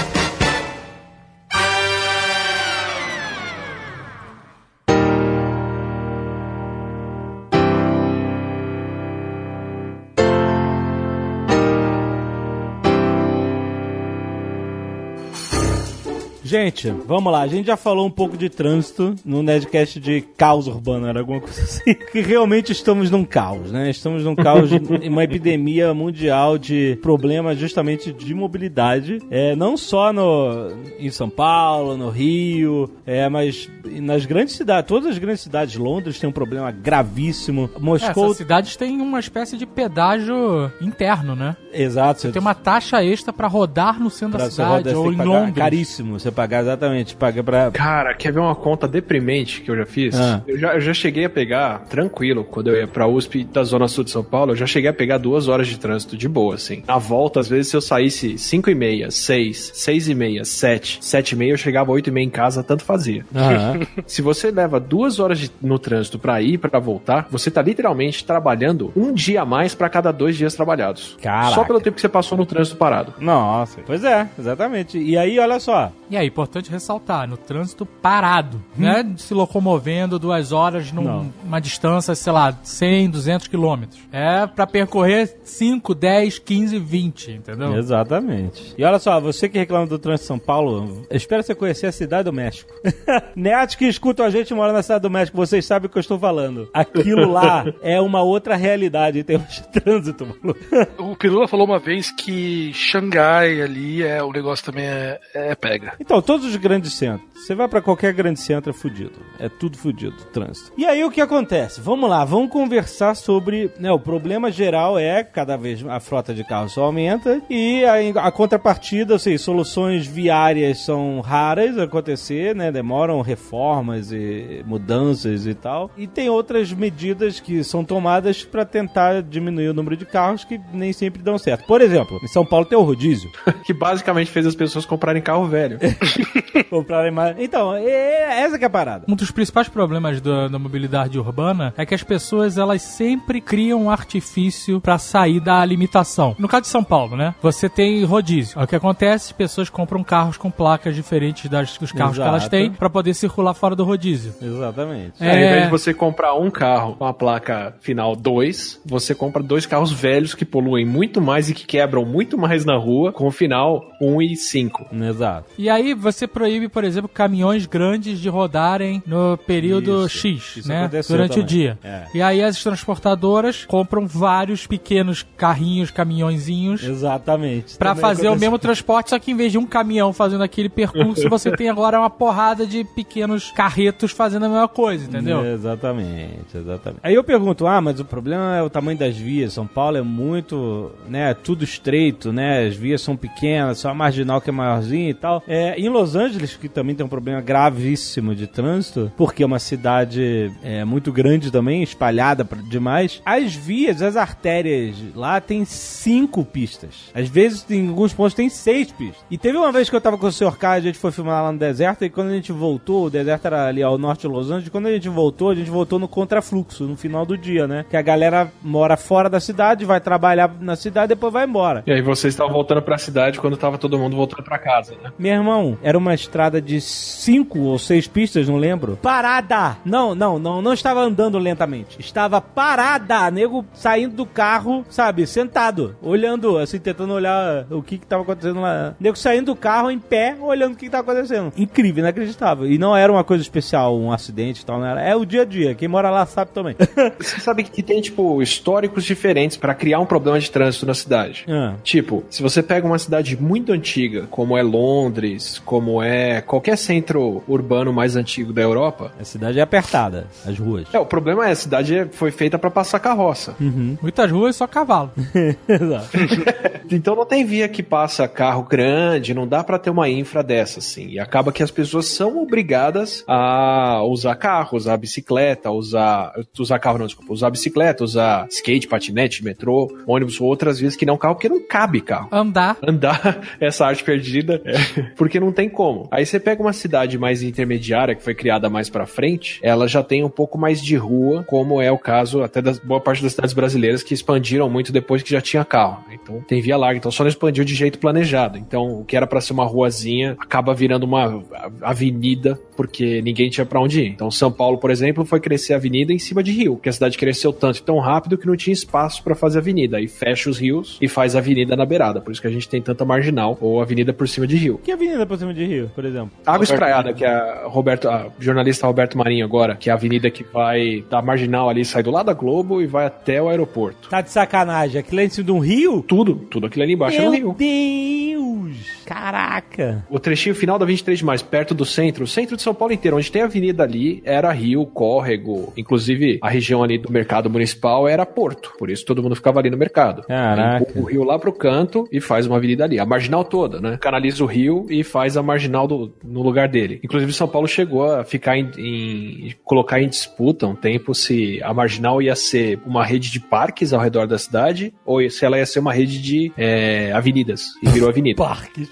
Speaker 1: Gente, vamos lá. A gente já falou um pouco de trânsito no Nerdcast de caos urbano, era alguma coisa assim. [laughs] Que realmente estamos num caos, né? Estamos num caos de [laughs] uma epidemia mundial de problemas justamente de mobilidade. É, não só no, em São Paulo, no Rio, é, mas nas grandes cidades, todas as grandes cidades. Londres tem um problema gravíssimo. Moscou.
Speaker 7: Essas cidades têm uma espécie de pedágio interno, né?
Speaker 1: Exato. você-
Speaker 7: Tem uma taxa extra pra rodar no centro
Speaker 1: pra
Speaker 7: da cidade ou em Londres.
Speaker 1: caríssimo. Você pagar exatamente, paga pra.
Speaker 2: Cara, quer ver uma conta deprimente que eu já fiz?
Speaker 1: Ah.
Speaker 2: Eu, já, eu já cheguei a pegar, tranquilo, quando eu ia pra USP da Zona Sul de São Paulo, eu já cheguei a pegar duas horas de trânsito de boa, assim. Na volta, às vezes, se eu saísse 5 e meia, 6, 6 e meia, 7, 7 e meia, eu chegava 8 e meia em casa, tanto fazia.
Speaker 1: Aham. [laughs]
Speaker 2: Se você leva duas horas de- no trânsito pra ir e pra voltar, você tá literalmente trabalhando um dia a mais pra cada dois dias trabalhados.
Speaker 1: Caraca.
Speaker 2: Só pelo tempo que você passou no trânsito parado.
Speaker 1: Nossa, pois é, exatamente. E aí, olha só.
Speaker 7: E aí
Speaker 4: importante ressaltar, no trânsito parado, né? Se locomovendo duas horas numa distância, sei lá, 100, 200 quilômetros. É pra percorrer 5, 10, 15, 20, entendeu?
Speaker 1: Exatamente. E olha só, você que reclama do trânsito de São Paulo, eu espero você conhecer a cidade do México. [laughs] Netos que escutam a gente mora na cidade do México, vocês sabem o que eu estou falando. Aquilo lá [laughs] é uma outra realidade em termos de trânsito, maluco.
Speaker 3: O Pirula falou uma vez que Xangai ali é o negócio também é, é pega.
Speaker 1: Então, todos os grandes centros. Você vai pra qualquer grande centro, é fudido. É tudo fudido, trânsito. E aí o que acontece? Vamos lá, vamos conversar sobre. Né, o problema geral é cada vez a frota de carros só aumenta e a, a contrapartida, ou seja, soluções viárias são raras acontecer, né? Demoram reformas e mudanças e tal. E tem outras medidas que são tomadas para tentar diminuir o número de carros que nem sempre dão certo. Por exemplo, em São Paulo tem o rodízio. [laughs]
Speaker 2: que basicamente fez as pessoas comprarem carro velho. [laughs] [laughs]
Speaker 1: Comprarem mais. Então, é, essa que é a parada.
Speaker 4: Um dos principais problemas da, da mobilidade urbana é que as pessoas elas sempre criam um artifício pra sair da limitação. No caso de São Paulo, né? Você tem rodízio. O que acontece? As pessoas compram carros com placas diferentes das, dos carros que elas
Speaker 1: Exato.
Speaker 4: têm pra poder circular fora do rodízio.
Speaker 1: Exatamente.
Speaker 4: É.
Speaker 2: Ao invés de você comprar um carro com a placa final 2, você compra dois carros velhos que poluem muito mais e que quebram muito mais na rua, com o final 1 e 5.
Speaker 1: Exato.
Speaker 4: E aí você proíbe, por exemplo, caminhões grandes de rodarem no período
Speaker 1: Isso.
Speaker 4: X,
Speaker 1: Isso
Speaker 4: né? Durante o
Speaker 1: também.
Speaker 4: dia.
Speaker 1: É.
Speaker 4: E aí as transportadoras compram vários pequenos carrinhos, caminhõezinhos
Speaker 1: Exatamente.
Speaker 4: Pra
Speaker 1: Também
Speaker 4: fazer o
Speaker 1: aconteceu.
Speaker 4: mesmo transporte, só que em vez de um caminhão fazendo aquele percurso, você tem agora uma porrada de pequenos carretos fazendo a mesma coisa, entendeu?
Speaker 1: Exatamente, exatamente. Aí eu pergunto, ah, mas o problema é o tamanho das vias. São Paulo é muito, né, tudo estreito, né? As vias são pequenas, só a marginal que é maiorzinha e tal. É, em Los Angeles, que também tem um problema gravíssimo de trânsito, porque é uma cidade é, muito grande também, espalhada pra- demais, as vias, as artérias lá tem cinco pistas. Às vezes, em alguns pontos, tem seis pistas. E teve uma vez que eu tava com o Sr. K, a gente foi filmar lá no deserto, e quando a gente voltou, o deserto era ali ao norte de Los Angeles, quando a gente voltou, a gente voltou no contrafluxo, no final do dia, né? Que a galera mora fora da cidade, vai trabalhar na cidade, depois vai embora.
Speaker 2: E aí vocês estavam voltando pra cidade quando tava todo mundo voltando pra casa, né?
Speaker 1: Meu irmão, era uma estrada de cinco ou seis pistas, não lembro. Parada! Não, não, não, não estava andando lentamente. Estava parada, nego saindo do carro, sabe, sentado, olhando, assim, tentando olhar o que que tava acontecendo lá. Nego saindo do carro em pé, olhando o que que tava acontecendo. Incrível, inacreditável. E não era uma coisa especial, um acidente e tal, não era. É o dia a dia. Quem mora lá sabe também. [laughs] [laughs]
Speaker 2: Você sabe que tem, tipo, históricos diferentes pra criar um problema de trânsito na cidade.
Speaker 1: Ah.
Speaker 2: Tipo, se você pega uma cidade muito antiga, como é Londres, como é qualquer centro urbano mais antigo da Europa,
Speaker 1: A cidade é apertada, as ruas.
Speaker 2: é, o problema é a cidade foi feita pra passar carroça.
Speaker 4: Muitas ruas só cavalo. [laughs]
Speaker 1: Exato. [laughs]
Speaker 2: Então não tem via que passa carro grande, não dá pra ter uma infra dessa, assim. E acaba que as pessoas são obrigadas a usar carro, usar bicicleta, usar. Usar carro não, desculpa, usar bicicleta, usar skate, patinete, metrô, ônibus ou outras vias que não carro, porque não cabe carro.
Speaker 4: Andar.
Speaker 2: Andar [laughs] essa arte perdida, é, porque não tem como. Aí você pega uma cidade mais intermediária, que foi criada mais pra frente, ela já tem um pouco mais de rua, como é o caso até da boa parte das cidades brasileiras que expandiram muito depois que já tinha carro. Então tem via larga, então só não expandiu de jeito planejado. Então o que era pra ser uma ruazinha acaba virando uma avenida porque ninguém tinha pra onde ir. Então São Paulo, por exemplo, foi crescer a avenida em cima de rio, porque a cidade cresceu tanto e tão rápido que não tinha espaço pra fazer avenida. Aí fecha os rios e faz avenida na beirada. Por isso que a gente tem tanta marginal ou avenida por cima de rio.
Speaker 1: Que avenida por cima de Rio, por exemplo?
Speaker 2: Água Espraiada, que é a, Roberto, a jornalista Roberto Marinho agora, que é a avenida que vai da marginal ali, sai do lado da Globo e vai até o aeroporto.
Speaker 1: Tá de sacanagem. Aquilo é em cima de um rio?
Speaker 2: Tudo, tudo aquilo ali embaixo é
Speaker 1: Meu
Speaker 2: rio.
Speaker 1: Deus! Caraca!
Speaker 2: O trechinho final da 23 de mais perto do centro, o centro de São Paulo inteiro, onde tem a avenida ali, era rio, córrego. Inclusive, a região ali do mercado municipal era porto. Por isso todo mundo ficava ali no mercado.
Speaker 1: Caraca.
Speaker 2: O rio lá pro canto e faz uma avenida ali. A marginal toda, né? Canaliza o rio e faz a marginal do- no lugar dele. Inclusive, São Paulo chegou a ficar em, em- colocar em disputa um tempo se a marginal ia ser uma rede de parques ao redor da cidade ou se ela ia ser uma rede de é, avenidas. E virou avenida.
Speaker 1: parques.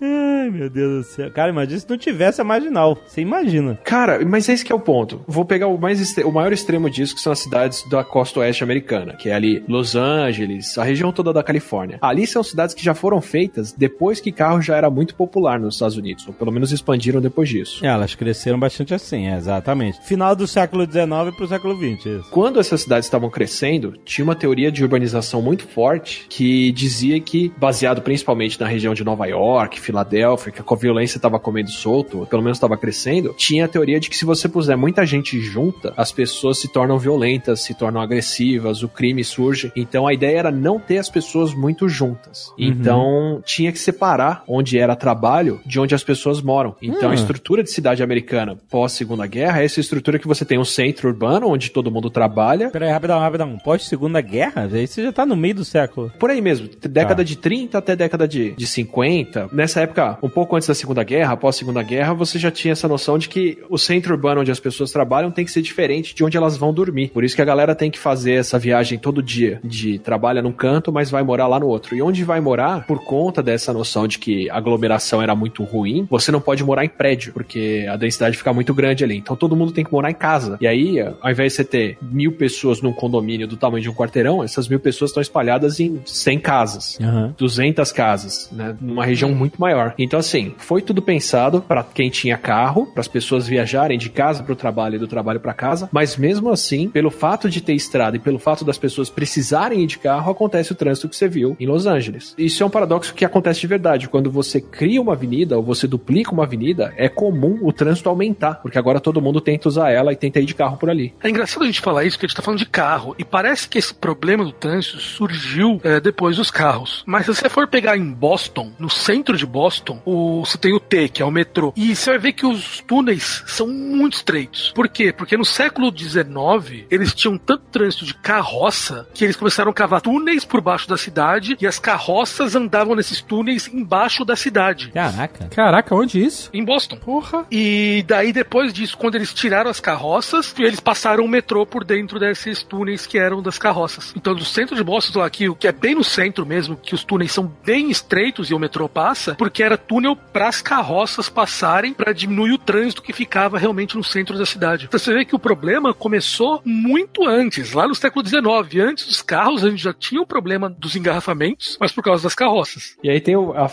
Speaker 1: Ai, meu Deus do céu. Cara, imagina se não tivesse a marginal. Você imagina.
Speaker 2: Cara, mas esse que é o ponto. Vou pegar o, mais o maior extremo disso, que são as cidades da costa oeste americana, que é ali Los Angeles, a região toda da Califórnia. Ali são cidades que já foram feitas depois que carro já era muito popular nos Estados Unidos, ou pelo menos expandiram depois disso.
Speaker 1: É, elas cresceram bastante assim, é, exatamente. Final do século XIX pro século XX, isso.
Speaker 2: Quando essas cidades estavam crescendo, tinha uma teoria de urbanização muito forte que dizia que, baseado principalmente na região de Nova York, Filadélfia, que a violência estava comendo solto, ou pelo menos estava crescendo, tinha a teoria de que se você puser muita gente junta, as pessoas se tornam violentas, se tornam agressivas, o crime surge. Então a ideia era não ter as pessoas muito juntas. Então tinha que separar onde era trabalho de onde as pessoas moram. Então a estrutura de cidade americana pós Segunda Guerra é essa estrutura que você tem um centro urbano onde todo mundo trabalha.
Speaker 1: Peraí, rapidão, rapidão. Pós-segunda guerra? Aí você já tá no meio do século.
Speaker 2: Por aí mesmo, década de 30 até década de, de 50. Nessa época, um pouco antes da Segunda Guerra, após a Segunda Guerra, você já tinha essa noção de que o centro urbano onde as pessoas trabalham tem que ser diferente de onde elas vão dormir. Por isso que a galera tem que fazer essa viagem todo dia, de trabalha num canto, mas vai morar lá no outro. E onde vai morar, por conta dessa noção de que a aglomeração era muito ruim, você não pode morar em prédio, porque a densidade fica muito grande ali. Então todo mundo tem que morar em casa. E aí, ao invés de você ter mil pessoas num condomínio do tamanho de um quarteirão, essas mil pessoas estão espalhadas em 100 casas.
Speaker 1: Aham.
Speaker 2: 200 casas, né? Numa região muito maior. Então, assim, foi tudo pensado para quem tinha carro, para as pessoas viajarem de casa para o trabalho e do trabalho para casa, mas mesmo assim, pelo fato de ter estrada e pelo fato das pessoas precisarem ir de carro, acontece o trânsito que você viu em Los Angeles. Isso é um paradoxo que acontece de verdade. Quando você cria uma avenida ou você duplica uma avenida, é comum o trânsito aumentar, porque agora todo mundo tenta usar ela e tenta ir de carro por ali.
Speaker 3: É engraçado a gente falar isso, porque a gente tá falando de carro. E parece que esse problema do trânsito surgiu é, depois dos carros. Mas se você for pegar em Boston, no centro de Boston, o, você tem o T, que é o metrô. E você vai ver que os túneis são muito estreitos. Por quê? Porque no século XIX, eles tinham tanto trânsito de carroça que eles começaram a cavar túneis por baixo da cidade e as carroças andavam nesses túneis embaixo da cidade.
Speaker 1: Caraca.
Speaker 4: Caraca, onde isso?
Speaker 3: Em Boston.
Speaker 4: Porra.
Speaker 3: E daí, depois disso, quando eles tiraram as carroças, eles passaram o metrô por dentro desses túneis que eram das carroças. Então, do centro de Boston, aqui, o que é bem no centro mesmo, que os túneis são bem estreitos e o metrô passa, porque era túnel para as carroças passarem para diminuir o trânsito que ficava realmente no centro da cidade. Então, você vê que o problema começou muito antes, lá no século XIX. Antes dos carros, a gente já tinha o problema dos engarrafamentos, mas por causa das carroças.
Speaker 2: E aí tem o, a-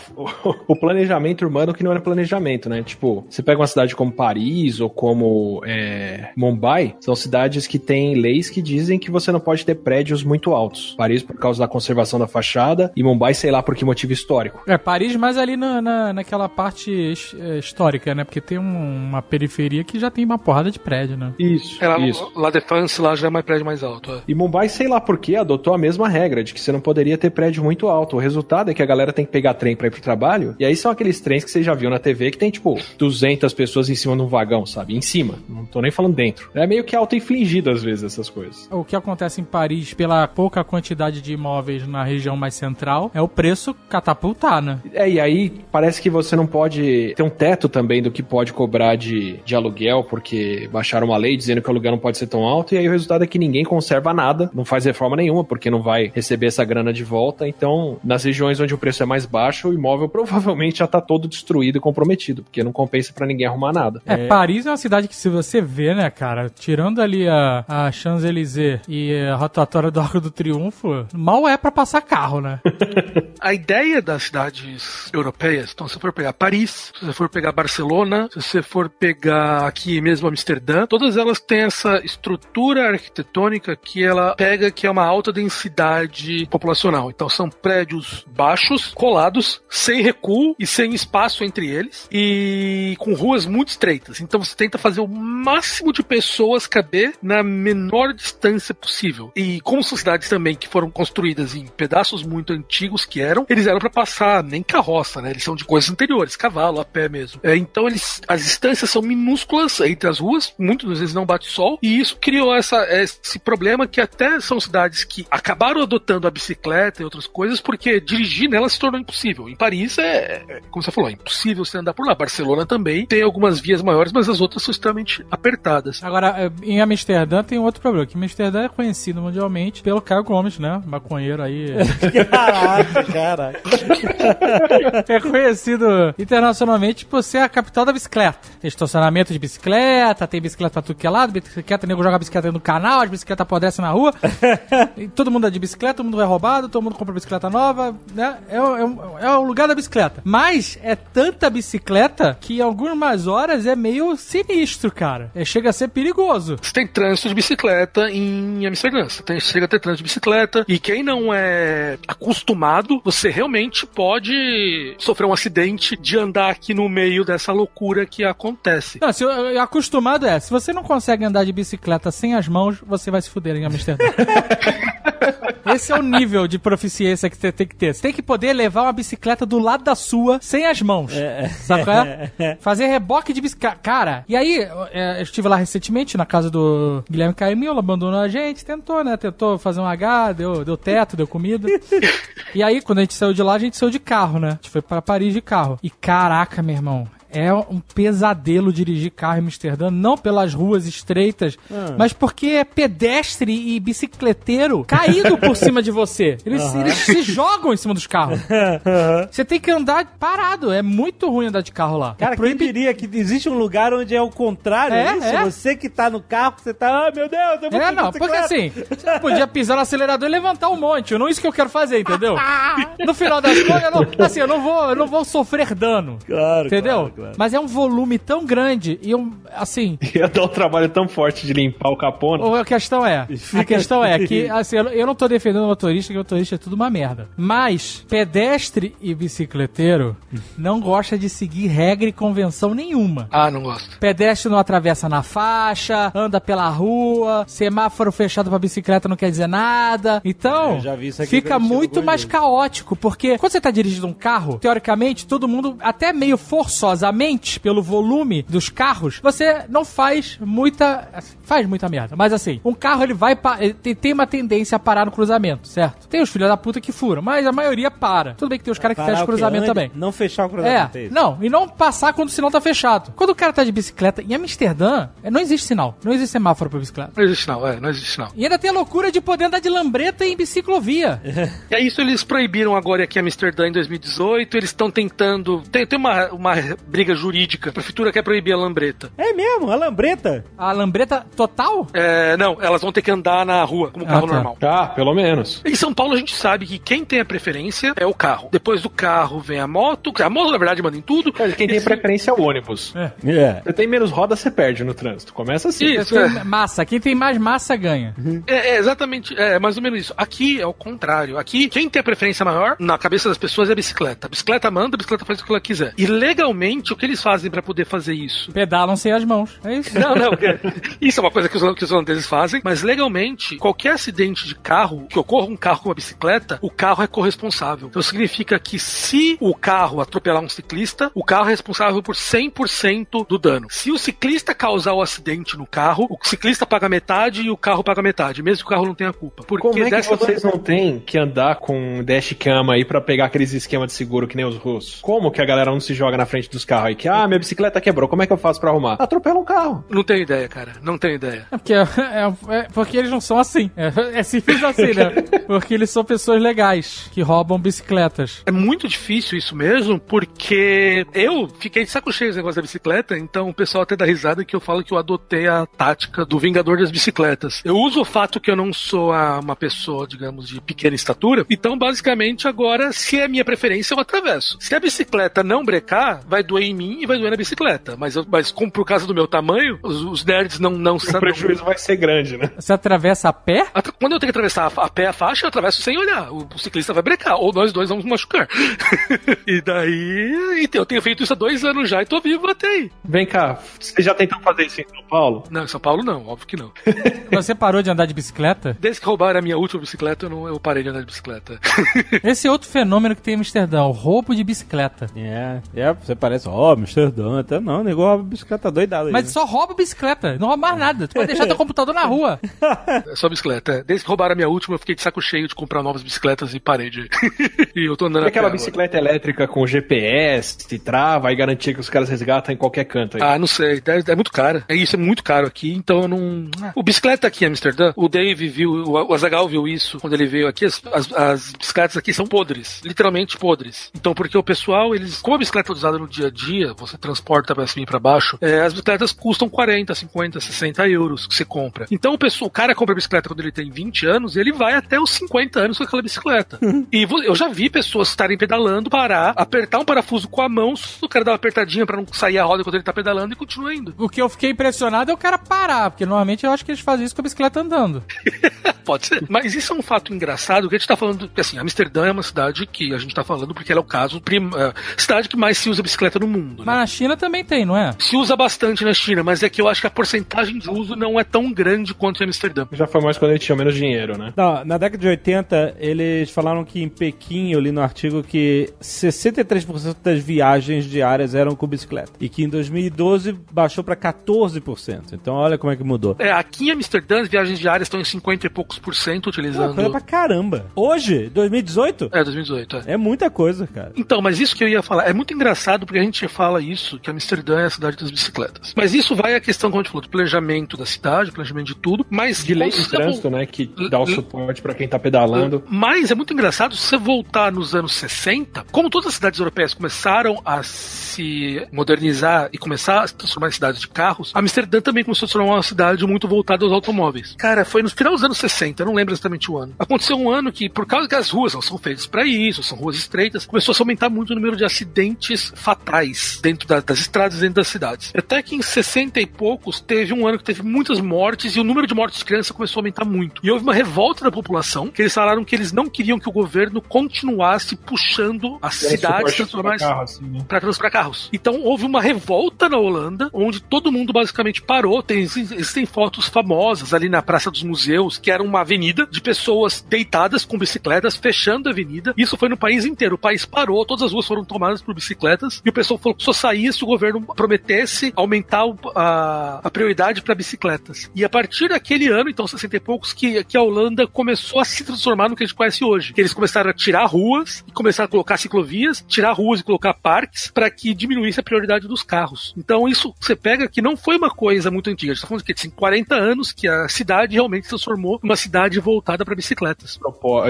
Speaker 2: o planejamento urbano que não era planejamento, né? Tipo, você pega uma cidade como Paris ou como é, Mumbai, são cidades que têm leis que dizem que você não pode ter prédios muito altos. Paris por causa da conservação da fachada e Mumbai, sei lá por que motivo histórico.
Speaker 4: É, Paris, mas ali na, na, naquela parte é, histórica, né? Porque tem um- uma periferia que já tem uma porrada de prédio, né?
Speaker 2: Isso.
Speaker 3: Era,
Speaker 2: Isso.
Speaker 3: lá Defense lá já é mais prédio mais alto. é.
Speaker 2: E Mumbai, sei lá por que, adotou a mesma regra de que você não poderia ter prédio muito alto. O resultado é que a galera tem que pegar trem pra ir pro trabalho, e aí são aqueles trens que você já viu na TV que tem, tipo, 200 pessoas em cima de um vagão, sabe? Em cima. Não tô nem falando dentro. É meio que auto-infligido às vezes essas coisas.
Speaker 4: O que acontece em Paris, pela pouca quantidade de imóveis na região mais central, é o preço catapultar, né?
Speaker 2: É, e aí parece que você não pode ter um teto também do que pode cobrar de, de aluguel, porque baixaram uma lei dizendo que o aluguel não pode ser tão alto, e aí o resultado é que ninguém conserva nada, não faz reforma nenhuma, porque não vai receber essa grana de volta. Então, nas regiões onde o preço é mais baixo, o imóvel [laughs] provavelmente já tá todo destruído e comprometido, porque não compensa pra ninguém arrumar nada.
Speaker 4: É, Paris é uma cidade que se você vê, né, cara, tirando ali a, a Champs-Élysées e a rotatória do Arco do Triunfo, mal é pra passar carro, né? [laughs]
Speaker 3: A ideia das cidades europeias, então se você for pegar Paris, se você for pegar Barcelona, se você for pegar aqui mesmo Amsterdã, todas elas têm essa estrutura arquitetônica que ela pega que é uma alta densidade populacional. Então são prédios baixos, colados, sem recuo e sem espaço entre eles e com ruas muito estreitas. Então você tenta fazer o máximo de pessoas caber na menor distância possível. E como são cidades também que foram construídas em pedaços muito antigos que eram, eles eram para passar nem carroça, né? Eles são de coisas anteriores, cavalo, a pé mesmo. É, então eles, as distâncias são minúsculas entre as ruas, muitas vezes não bate sol, e isso criou essa, esse problema que até são cidades que acabaram adotando a bicicleta e outras coisas porque dirigir nela se tornou impossível. Em Paris é, é, como você falou, é impossível você andar por lá. Barcelona também tem algumas vias maiores, mas as outras são extremamente apertadas.
Speaker 4: Agora, é, em Amsterdã tem outro problema, que Amsterdã é conhecido mundialmente pelo Caio Gomes, né? Maconheiro aí. [laughs] [laughs] [laughs]
Speaker 1: cara.
Speaker 4: É conhecido internacionalmente por ser a capital da bicicleta. Tem estacionamento de bicicleta, tem bicicleta pra tudo que é lado, bicicleta, nego joga bicicleta no canal, as bicicletas apodrecem na rua. [laughs] E todo mundo é de bicicleta, todo mundo é roubado, todo mundo compra bicicleta nova, né? É, o- é, é o lugar da bicicleta. Mas é tanta bicicleta que em algumas horas é meio sinistro, cara. É, chega a ser perigoso.
Speaker 3: Você tem trânsito de bicicleta em Amsterdã. Você tem, chega a ter trânsito de bicicleta. E quem não é acostumado, você realmente pode sofrer um acidente de andar aqui no meio dessa loucura que acontece.
Speaker 4: Não, se eu, eu- acostumado é, se você não consegue andar de bicicleta sem as mãos, você vai se fuder em Amsterdã. [laughs] Esse é o nível de proficiência que você tem que ter. Você tem que poder levar uma bicicleta do lado da sua sem as mãos. Sabe qual é? Fazer reboque de bicicleta. Cara, e aí, é, eu estive lá recentemente na casa do Guilherme Caimil, abandonou a gente, tentou, né? Tentou fazer um H, deu, deu teto, deu comida. [laughs] E aí, quando a gente saiu de lá, a gente saiu de carro, né? A gente foi pra Paris de carro. E caraca, meu irmão. É um pesadelo dirigir carro em Amsterdã, não pelas ruas estreitas, mas porque é pedestre e bicicleteiro caído por [laughs] cima de você. Eles, eles se jogam em cima dos carros. [laughs] Você tem que andar parado. É muito ruim andar de carro lá.
Speaker 1: Cara,
Speaker 4: é
Speaker 1: quem diria que existe um lugar onde é o contrário
Speaker 4: É,
Speaker 1: isso?
Speaker 4: é.
Speaker 1: Você que tá no carro, você tá, ah, meu Deus, eu vou
Speaker 4: É, não, porque assim, você podia pisar no acelerador e levantar um monte. Não é isso que eu quero fazer, entendeu? [laughs] No final das contas, eu não, assim, eu não vou, eu não vou sofrer dano.
Speaker 1: Claro,
Speaker 4: Entendeu?
Speaker 1: claro, claro.
Speaker 4: Mas é um volume tão grande e um, assim, [laughs]
Speaker 2: Ia dar um trabalho tão forte de limpar o capô. né?
Speaker 4: a questão é, a questão é que, assim, eu não- eu não tô defendendo o motorista, que o motorista é tudo uma merda. Mas, pedestre e bicicleteiro não gosta de seguir regra e convenção nenhuma.
Speaker 3: Ah, não gosto.
Speaker 4: Pedestre não atravessa na faixa, anda pela rua, semáforo fechado pra bicicleta não quer dizer nada. Então,
Speaker 1: Eu já vi isso aqui
Speaker 4: fica muito mais
Speaker 1: vezes.
Speaker 4: caótico, porque quando você tá dirigindo um carro, teoricamente, todo mundo, até meio pelo volume dos carros, você não faz muita. faz muita merda. Mas assim, um carro ele vai. ele tem, uma tendência a parar no cruzamento, certo? Tem os filhos da puta que furam, mas a maioria para. Tudo bem que tem os caras que fecham
Speaker 1: o
Speaker 4: cruzamento também.
Speaker 1: Não fechar o cruzamento, é,
Speaker 4: É, não, e não passar quando o sinal tá fechado. Quando o cara tá de bicicleta, em Amsterdã, é, não existe sinal, não existe semáforo pra bicicleta.
Speaker 3: Não existe não, é, não existe não.
Speaker 4: E ainda tem a loucura de poder andar de lambreta em biciclovia. [laughs]
Speaker 3: É isso eles proibiram agora aqui em Amsterdã em 2018. Eles estão tentando. Tem, tem uma, uma briga jurídica. A prefeitura quer proibir a lambreta.
Speaker 1: É mesmo, a lambreta.
Speaker 4: A lambreta total?
Speaker 3: É, não, elas vão ter que andar na rua, como
Speaker 4: Ah,
Speaker 3: carro
Speaker 4: tá.
Speaker 3: normal.
Speaker 2: Ah, pelo menos.
Speaker 3: Em São Paulo a gente sabe que quem tem a preferência é o carro. Depois do carro vem a moto. A moto, na verdade, manda em tudo.
Speaker 2: Quem tem preferência é o ônibus.
Speaker 1: É.
Speaker 2: Você tem menos roda, você perde no trânsito. Começa assim.
Speaker 3: Isso, é.
Speaker 4: Massa, quem tem mais massa ganha.
Speaker 3: É, é exatamente, é mais ou menos isso. Aqui é o contrário. Aqui, quem tem a preferência maior na cabeça das pessoas é a bicicleta. A bicicleta manda, a bicicleta faz o que ela quiser. E legalmente, o que eles fazem pra poder fazer isso?
Speaker 4: Pedalam sem as mãos. É isso.
Speaker 3: Não, não. [laughs] Isso é uma coisa que os, que os holandeses fazem, mas legalmente, qualquer acidente de carro, que ocorra um carro com uma bicicleta, o carro é corresponsável. Então significa que se o carro atropelar um ciclista, o carro é responsável por 100% do dano. Se o ciclista causar o acidente no carro, o ciclista paga metade e o carro paga metade, mesmo que o carro não tenha culpa. Porque
Speaker 2: Como é que
Speaker 3: dessa
Speaker 2: vocês não têm que andar com dashcam aí pra pegar aqueles esquemas de seguro que nem os russos? Como que a galera não se joga na frente dos carros aí? Que, ah, minha bicicleta quebrou, como é que eu faço pra arrumar? Atropela um carro.
Speaker 3: Não tenho ideia, cara. Não tenho ideia.
Speaker 4: É porque, é- é- é porque eles não são assim. É, é simples assim, né? [laughs] Porque eles são pessoas legais que roubam bicicletas.
Speaker 3: É muito difícil isso mesmo, porque eu fiquei de saco cheio esse negócio da bicicleta, então o pessoal até dá risada que eu falo que eu adotei a tática do Vingador das Bicicletas. Eu uso o fato que eu não sou a- uma pessoa, digamos, de pequena estatura, então basicamente agora, se é minha preferência, eu atravesso. Se a bicicleta não brecar, vai doer em mim e vai doer na bicicleta. Mas, eu, mas como por causa do meu tamanho, os, os nerds não, não
Speaker 2: O prejuízo vai ser grande, né?
Speaker 4: Você atravessa a pé?
Speaker 3: Quando eu tenho que atravessar a, a pé a faixa, eu atravesso sem olhar. O, o ciclista vai brecar, ou nós dois vamos machucar. [laughs] e daí. Então, eu tenho feito isso há dois anos já e tô vivo até aí.
Speaker 2: Vem cá, você já tentou fazer isso em São Paulo?
Speaker 3: Não, em São Paulo não, óbvio que não. [laughs]
Speaker 4: Você parou de andar de bicicleta?
Speaker 3: Desde que roubaram a minha última bicicleta, eu, não, eu parei de andar de bicicleta. [laughs]
Speaker 4: Esse é outro fenômeno que tem em Amsterdã, o roubo de bicicleta.
Speaker 1: É, é, você parece, ó, Ó, Amsterdã, até não, nego rouba bicicleta doidada aí.
Speaker 4: Mas
Speaker 1: né?
Speaker 4: só rouba bicicleta, não rouba mais nada. Tu pode deixar teu computador na rua. [laughs]
Speaker 3: É só bicicleta. é. Desde que roubaram a minha última, eu fiquei de saco cheio de comprar novas bicicletas e parei de. [laughs] e eu tô andando
Speaker 2: E aquela
Speaker 3: a pé agora.
Speaker 2: bicicleta elétrica com GPS, se trava e garantia que os caras resgatam em qualquer canto aí.
Speaker 3: Ah, não sei. É, é muito caro. É isso, é muito caro aqui, então eu não. Ah. O bicicleta aqui em Amsterdã, o Dave viu, o Azagal viu isso quando ele veio aqui. As, as, as bicicletas aqui são podres. Literalmente podres. Então, porque o pessoal, eles. Como a bicicleta é usada no dia a dia, você transporta pra cima e pra baixo, é, as bicicletas custam 40, 50, 60 euros que você compra. Então o, pessoal, o cara compra a bicicleta quando ele tem 20 anos e ele vai até os 50 anos com aquela bicicleta. [laughs] e eu já vi pessoas estarem pedalando, parar, apertar um parafuso com a mão, o cara dá uma apertadinha pra não sair a roda quando ele tá pedalando e continua indo.
Speaker 4: O que eu fiquei impressionado é o cara parar, porque normalmente eu acho que eles fazem isso com a bicicleta andando. [laughs]
Speaker 3: Pode ser. Mas isso é um fato engraçado, que a gente tá falando, que assim, Amsterdã é uma cidade que a gente tá falando porque ela é o caso, prim, é, cidade que mais se usa bicicleta no mundo.
Speaker 4: Mas
Speaker 3: Né?
Speaker 4: na China também tem, não é?
Speaker 3: Se usa bastante na China, mas é que eu acho que a porcentagem de uso não é tão grande quanto em Amsterdã.
Speaker 2: Já foi mais quando ele tinha menos dinheiro, né?
Speaker 1: Não, na década de 80, eles falaram que em Pequim, eu li no artigo que 63% das viagens diárias eram com bicicleta. E que em 2012 baixou pra 14%. Então olha como é que mudou.
Speaker 3: É, aqui em Amsterdã as viagens diárias estão em 50 e poucos por cento
Speaker 1: Pô,
Speaker 3: utilizando.
Speaker 1: coisa pra caramba. Hoje, 2018,
Speaker 3: É, 2018, é.
Speaker 1: é muita coisa, cara.
Speaker 3: Então, mas isso que eu ia falar, é muito engraçado porque a gente fala isso, que Amsterdã é a cidade das bicicletas. Mas isso vai à questão, como a gente falou, do planejamento da cidade, planejamento de tudo, mas...
Speaker 2: De lei de trânsito, né? Que dá o suporte pra quem tá pedalando.
Speaker 3: Mas é muito engraçado se você voltar nos anos 60, como todas as cidades europeias começaram a se modernizar e começar a se transformar em cidades de carros, Amsterdã também começou a se tornar uma cidade muito voltada aos automóveis. Cara, foi no final dos anos 60, eu não lembro exatamente o ano. Aconteceu um ano que, por causa que as ruas não são feitas para isso, são ruas estreitas, começou a se aumentar muito o número de acidentes fatais dentro da- das estradas dentro das cidades. Até que em 60 e poucos teve um ano que teve muitas mortes e o número de mortes de crianças começou a aumentar muito. E houve uma revolta da população, que eles falaram que eles não queriam que o governo continuasse puxando as cidades transformar
Speaker 2: Carro, assim, né?
Speaker 3: para transportar carros. Então houve uma revolta na Holanda, onde todo mundo basicamente parou. Tem, existem fotos famosas ali na Praça dos Museus, que era uma avenida de pessoas deitadas com bicicletas, fechando a avenida. Isso foi no país inteiro. O país parou, todas as ruas foram tomadas por bicicletas, e o pessoal falou que só saía se o governo prometesse aumentar a, a prioridade para bicicletas. E a partir daquele ano, então 60 e poucos, que, que a Holanda começou a se transformar no que a gente conhece hoje. Eles começaram a tirar ruas e começaram a colocar ciclovias, tirar ruas e colocar parques para que diminuísse a prioridade dos carros. Então isso você pega que não foi uma coisa muito antiga. A gente tá falando de que 40 anos que a cidade realmente se transformou numa cidade voltada para bicicletas.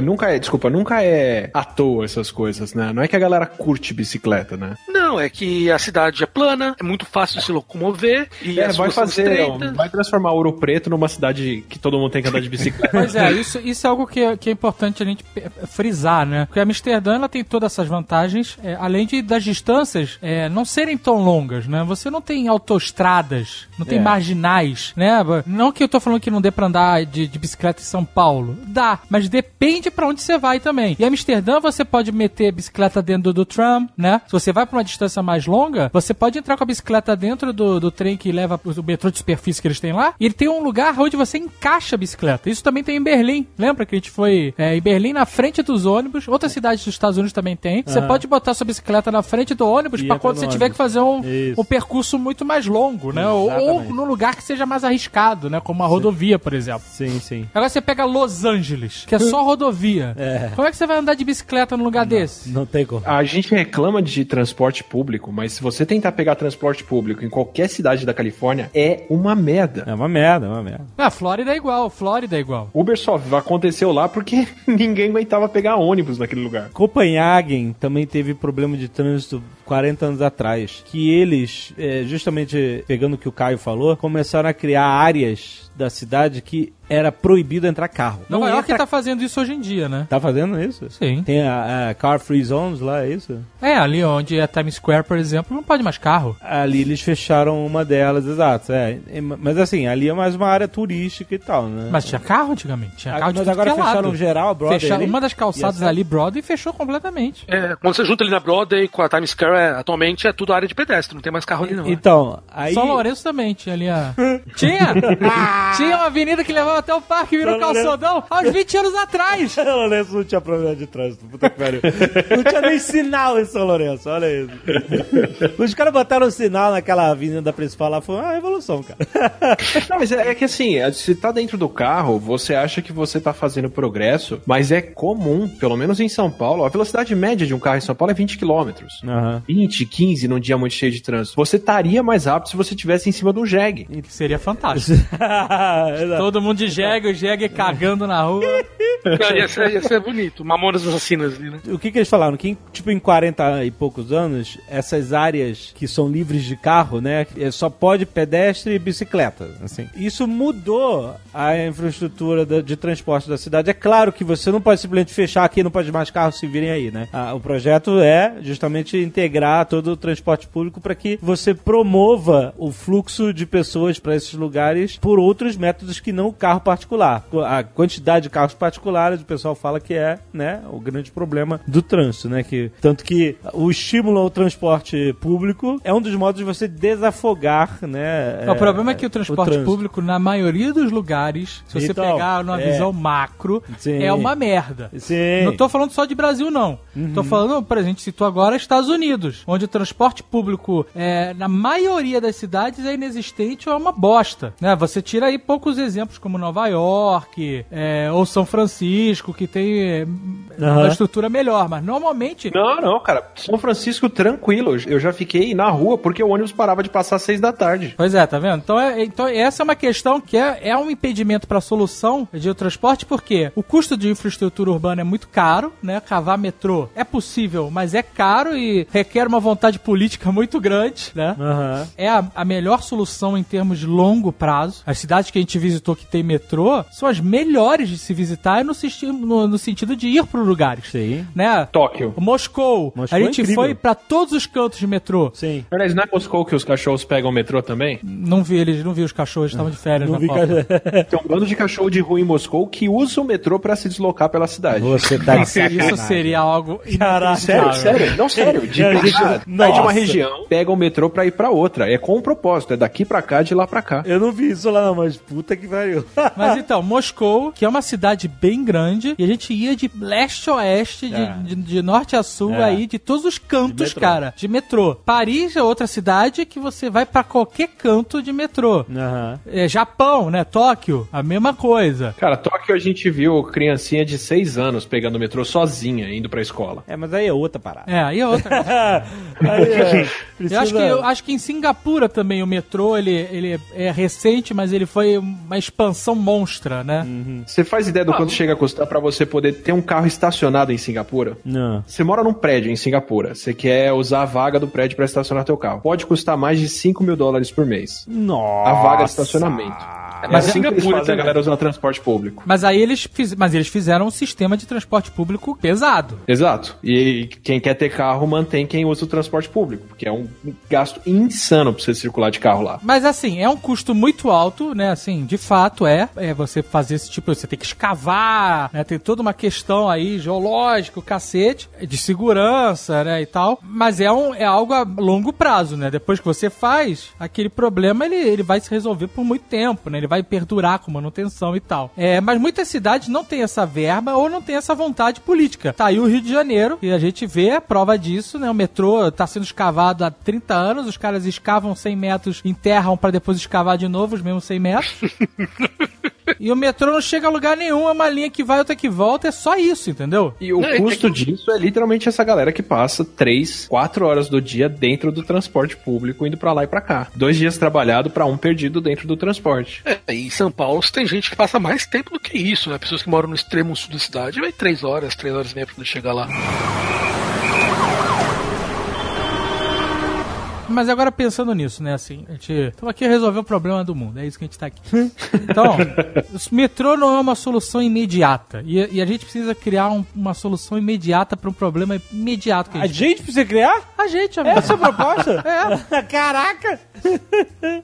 Speaker 2: Nunca é, desculpa, nunca é à toa essas coisas, né? Não é que a galera curte bicicleta, né?
Speaker 3: Não, é que a cidade é plana, é muito fácil de se locomover e
Speaker 2: É, vai fazer, vai transformar Ouro Preto numa cidade que todo mundo tem que andar de bicicleta.
Speaker 4: Pois é, isso, isso é algo que, é- que é importante a gente pe- frisar, né? Porque Amsterdã ela tem todas essas vantagens, é, além de das distâncias é, não serem tão longas, né? Você não tem autoestradas, não tem
Speaker 1: É.
Speaker 4: marginais, né? Não que eu tô falando que não dê pra andar de, de bicicleta em São Paulo. Dá, mas depende pra onde você vai também. E Amsterdã você pode meter bicicleta dentro do tram, né? Se você vai pra uma distância mais longa, você pode entrar com a bicicleta dentro do, do trem que leva pro metrô de superfície que eles têm lá. E ele tem um lugar onde você encaixa a bicicleta. Isso também tem em Berlim. Lembra que a gente foi é, em Berlim na frente dos ônibus? Outras cidades dos Estados Unidos também tem. Você
Speaker 1: Aham.
Speaker 4: pode botar sua bicicleta na frente do ônibus pra
Speaker 1: entra
Speaker 4: quando você tiver
Speaker 1: ônibus.
Speaker 4: que fazer um, um percurso muito mais longo, né? Ou, ou num lugar que seja mais arriscado, né? Como uma rodovia, por exemplo.
Speaker 1: Sim, sim.
Speaker 4: Agora você pega Los Angeles, que é só rodovia.
Speaker 1: É.
Speaker 4: Como é que você vai andar de bicicleta num lugar desse?
Speaker 1: Não tem como.
Speaker 2: A gente reclama de transporte público, mas se você tentar pegar transporte público em qualquer cidade da Califórnia, é uma merda.
Speaker 1: É uma merda, é uma merda.
Speaker 4: Ah, Flórida é igual, Flórida é igual.
Speaker 2: Uber só aconteceu lá porque [laughs] ninguém aguentava pegar ônibus naquele lugar.
Speaker 1: Copenhagen também teve problema de trânsito 40 anos atrás. Que eles, é, justamente pegando o que o Caio falou, começaram a criar áreas da cidade que era proibido entrar carro.
Speaker 4: Nova York
Speaker 1: entra...
Speaker 4: tá fazendo isso hoje em dia, né?
Speaker 1: Tá fazendo isso?
Speaker 4: Sim.
Speaker 1: Tem a, a Car Free Zones lá, é isso?
Speaker 4: É, ali onde é Times Square, por exemplo, não pode mais carro.
Speaker 1: Ali eles fecharam uma delas, exato. É. Mas assim, ali é mais uma área turística e tal, né?
Speaker 4: Mas tinha carro antigamente, tinha
Speaker 1: Ah,
Speaker 4: carro de
Speaker 1: mas agora
Speaker 4: é lado.
Speaker 1: fecharam geral, Broadway
Speaker 4: Fecharam-
Speaker 1: ali?
Speaker 4: Uma das calçadas
Speaker 1: essa-
Speaker 4: ali, Broadway, fechou completamente.
Speaker 3: É, quando você junta ali na Broadway com a Times Square, é, atualmente é tudo área de pedestre, não tem mais carro ali não. né?
Speaker 1: Então, aí...
Speaker 4: São Lourenço também tinha ali a... [laughs] tinha! [laughs] tinha uma avenida que levava até o parque e virou
Speaker 1: São
Speaker 4: calçadão há uns 20 anos atrás!
Speaker 1: São [laughs] Lourenço não tinha problema de trânsito, puta que pariu. Não tinha nem sinal em São Lourenço, olha isso. Os caras botaram o sinal naquela avenida principal lá, foi uma revolução, cara.
Speaker 2: Não, mas é, é que assim, se tá dentro do carro, você acha que você tá fazendo progresso, mas é comum, pelo menos em São Paulo, a velocidade média de um carro em São Paulo é 20 km.
Speaker 1: Aham.
Speaker 2: 20, 15 num dia muito cheio de trânsito. Você estaria mais rápido se você tivesse em cima de um jegue.
Speaker 4: Seria fantástico. [laughs] Todo mundo de jegue, o jegue cagando na rua.
Speaker 3: Não, ia, ser, ia ser bonito. Mamonas assassinas ali, né?
Speaker 1: O que, que eles falaram? Que, tipo, em 40 e poucos anos, essas áreas que são livres de carro, né? é Só pode pedestre e bicicleta, assim. Isso mudou a infraestrutura de transporte da cidade. É claro que você não pode simplesmente fechar aqui, não pode mais carros se virem aí, né? Ah, o projeto é justamente integrar todo o transporte público para que você promova o fluxo de pessoas para esses lugares por outros métodos que não o carro particular. A quantidade de carros particulares, o pessoal fala que é, né, o grande problema do trânsito, né, que tanto que o estímulo ao transporte público é um dos modos de você desafogar, né?
Speaker 4: o problema é que o transporte
Speaker 1: trânsito.
Speaker 4: público, na maioria dos lugares, se você
Speaker 1: Então,
Speaker 4: pegar numa
Speaker 1: é.
Speaker 4: visão macro,
Speaker 1: Sim.
Speaker 4: é uma merda.
Speaker 1: Sim.
Speaker 4: Não tô falando só de Brasil, não. Tô falando, por exemplo, a gente citou agora Estados Unidos, onde o transporte público, é, na maioria das cidades, é inexistente ou é uma bosta. Né? Você tira aí poucos exemplos, como Nova York, é, ou São Francisco, que tem é,
Speaker 1: Aham.
Speaker 4: uma estrutura melhor, mas normalmente.
Speaker 2: Não, não, cara. São Francisco tranquilo. Eu já fiquei na rua porque o ônibus parava de passar às seis da tarde.
Speaker 4: Pois é, tá vendo? Então, é, então essa é uma questão que é, é um impedimento para a solução de transporte, porque o custo de infraestrutura urbana é muito caro, né? Cavar metrô é possível, mas é caro e requer uma vontade política muito grande, né?
Speaker 1: Aham.
Speaker 4: É a, a melhor solução em termos de longo prazo. As cidades que a gente visitou que tem metrô são as melhores de se visitar no, no- no sentido de ir para lugares.
Speaker 1: Sim.
Speaker 4: Né?
Speaker 2: Tóquio.
Speaker 4: Moscou.
Speaker 1: Moscou
Speaker 4: a
Speaker 1: é
Speaker 4: gente
Speaker 1: incrível.
Speaker 4: foi para todos os cantos de metrô.
Speaker 1: Sim.
Speaker 2: Aliás, não é Moscou que os cachorros pegam o metrô também?
Speaker 4: Não vi eles, não vi os cachorros, estavam de férias
Speaker 1: Não
Speaker 4: na
Speaker 1: vi
Speaker 4: Copa.
Speaker 1: ca-
Speaker 2: Tem um bando de cachorro de rua em Moscou que usa o metrô pra se deslocar pela cidade.
Speaker 1: Você tá
Speaker 4: Isso seria algo
Speaker 1: Caraca.
Speaker 2: Sério, sério, não sério. De Sai de uma região, pega o metrô pra ir pra outra. É com um propósito, é daqui pra cá, de lá pra cá.
Speaker 1: Eu não vi isso lá não, mas puta que pariu. [laughs]
Speaker 4: Mas então, Moscou, que é uma cidade bem grande, e a gente ia de leste a oeste, de,
Speaker 1: É.
Speaker 4: de- de norte a sul,
Speaker 1: É.
Speaker 4: aí, de todos os cantos,
Speaker 1: metrô.
Speaker 4: cara, de metrô. Paris é outra cidade que você vai pra qualquer canto de metrô.
Speaker 1: Aham.
Speaker 4: É, Japão, né? Tóquio, a mesma coisa.
Speaker 2: Cara, Tóquio a gente viu criancinha de 6 anos pegando o metrô sozinha, indo pra escola.
Speaker 1: É, mas aí é outra parada.
Speaker 4: É, aí é outra coisa. [laughs] [laughs]
Speaker 1: aí é,
Speaker 4: Eu acho, que, eu acho que em Singapura também o metrô, ele, ele é recente, mas ele foi uma expansão monstra, né?
Speaker 2: Você faz ideia do quanto chega a custar pra você poder ter um carro estacionado em Singapura?
Speaker 1: Não.
Speaker 2: Você mora num prédio em Singapura, você quer usar a vaga do prédio pra estacionar teu carro. Pode custar mais de 5 mil dólares por mês.
Speaker 1: Nossa.
Speaker 2: A vaga de estacionamento. É
Speaker 4: Mas
Speaker 2: assim que eles
Speaker 3: Singapura
Speaker 2: fazem a galera usar transporte público.
Speaker 4: Mas aí eles, fiz, mas eles fizeram um sistema de transporte público pesado.
Speaker 2: Exato. E quem quer ter carro mantém quem usa o transporte público, porque é um gasto insano pra você circular de carro lá.
Speaker 4: Mas assim, é um custo muito alto, né? Assim, de fato é. É você fazer esse tipo, você tem que escavar, né? Tem toda uma questão aí geológica, cacete, de segurança, né? E tal. Mas é, um, é algo a longo prazo, né? Depois que você faz, aquele problema ele, ele vai se resolver por muito tempo, né? Ele vai perdurar com manutenção e tal. É, mas muitas cidades não têm essa verba ou não têm essa vontade política. Tá aí o Rio de Janeiro, e a gente vê a prova disso, né? O metrô tá sendo escavado há 30 anos, os caras escavam 100 metros, enterram pra depois escavar de novo os mesmos 100 metros. [laughs] e o metrô não chega a lugar nenhum, é uma linha que vai, outra que volta, é só isso, entendeu?
Speaker 2: E o
Speaker 3: Não, é
Speaker 2: custo disso é literalmente essa galera que passa 3, 4 horas do dia dentro do transporte público, indo pra lá e pra cá. Dois dias trabalhado pra um perdido dentro do transporte.
Speaker 3: É, e em São Paulo tem gente que passa mais tempo do que isso, né? Pessoas que moram no extremo sul da cidade, vai três horas, três horas e meia pra poder chegar lá.
Speaker 4: Mas agora pensando nisso, né, assim, a gente estamos aqui a resolver o problema do mundo, é isso que a gente tá aqui. Então, [laughs] o metrô não é uma solução imediata. E, e a gente precisa criar um- uma solução imediata para um problema imediato que a
Speaker 1: A
Speaker 4: gente
Speaker 1: gente precisa criar?
Speaker 4: A gente, amigo.
Speaker 1: Essa é a proposta? [laughs]
Speaker 4: É.
Speaker 1: Caraca!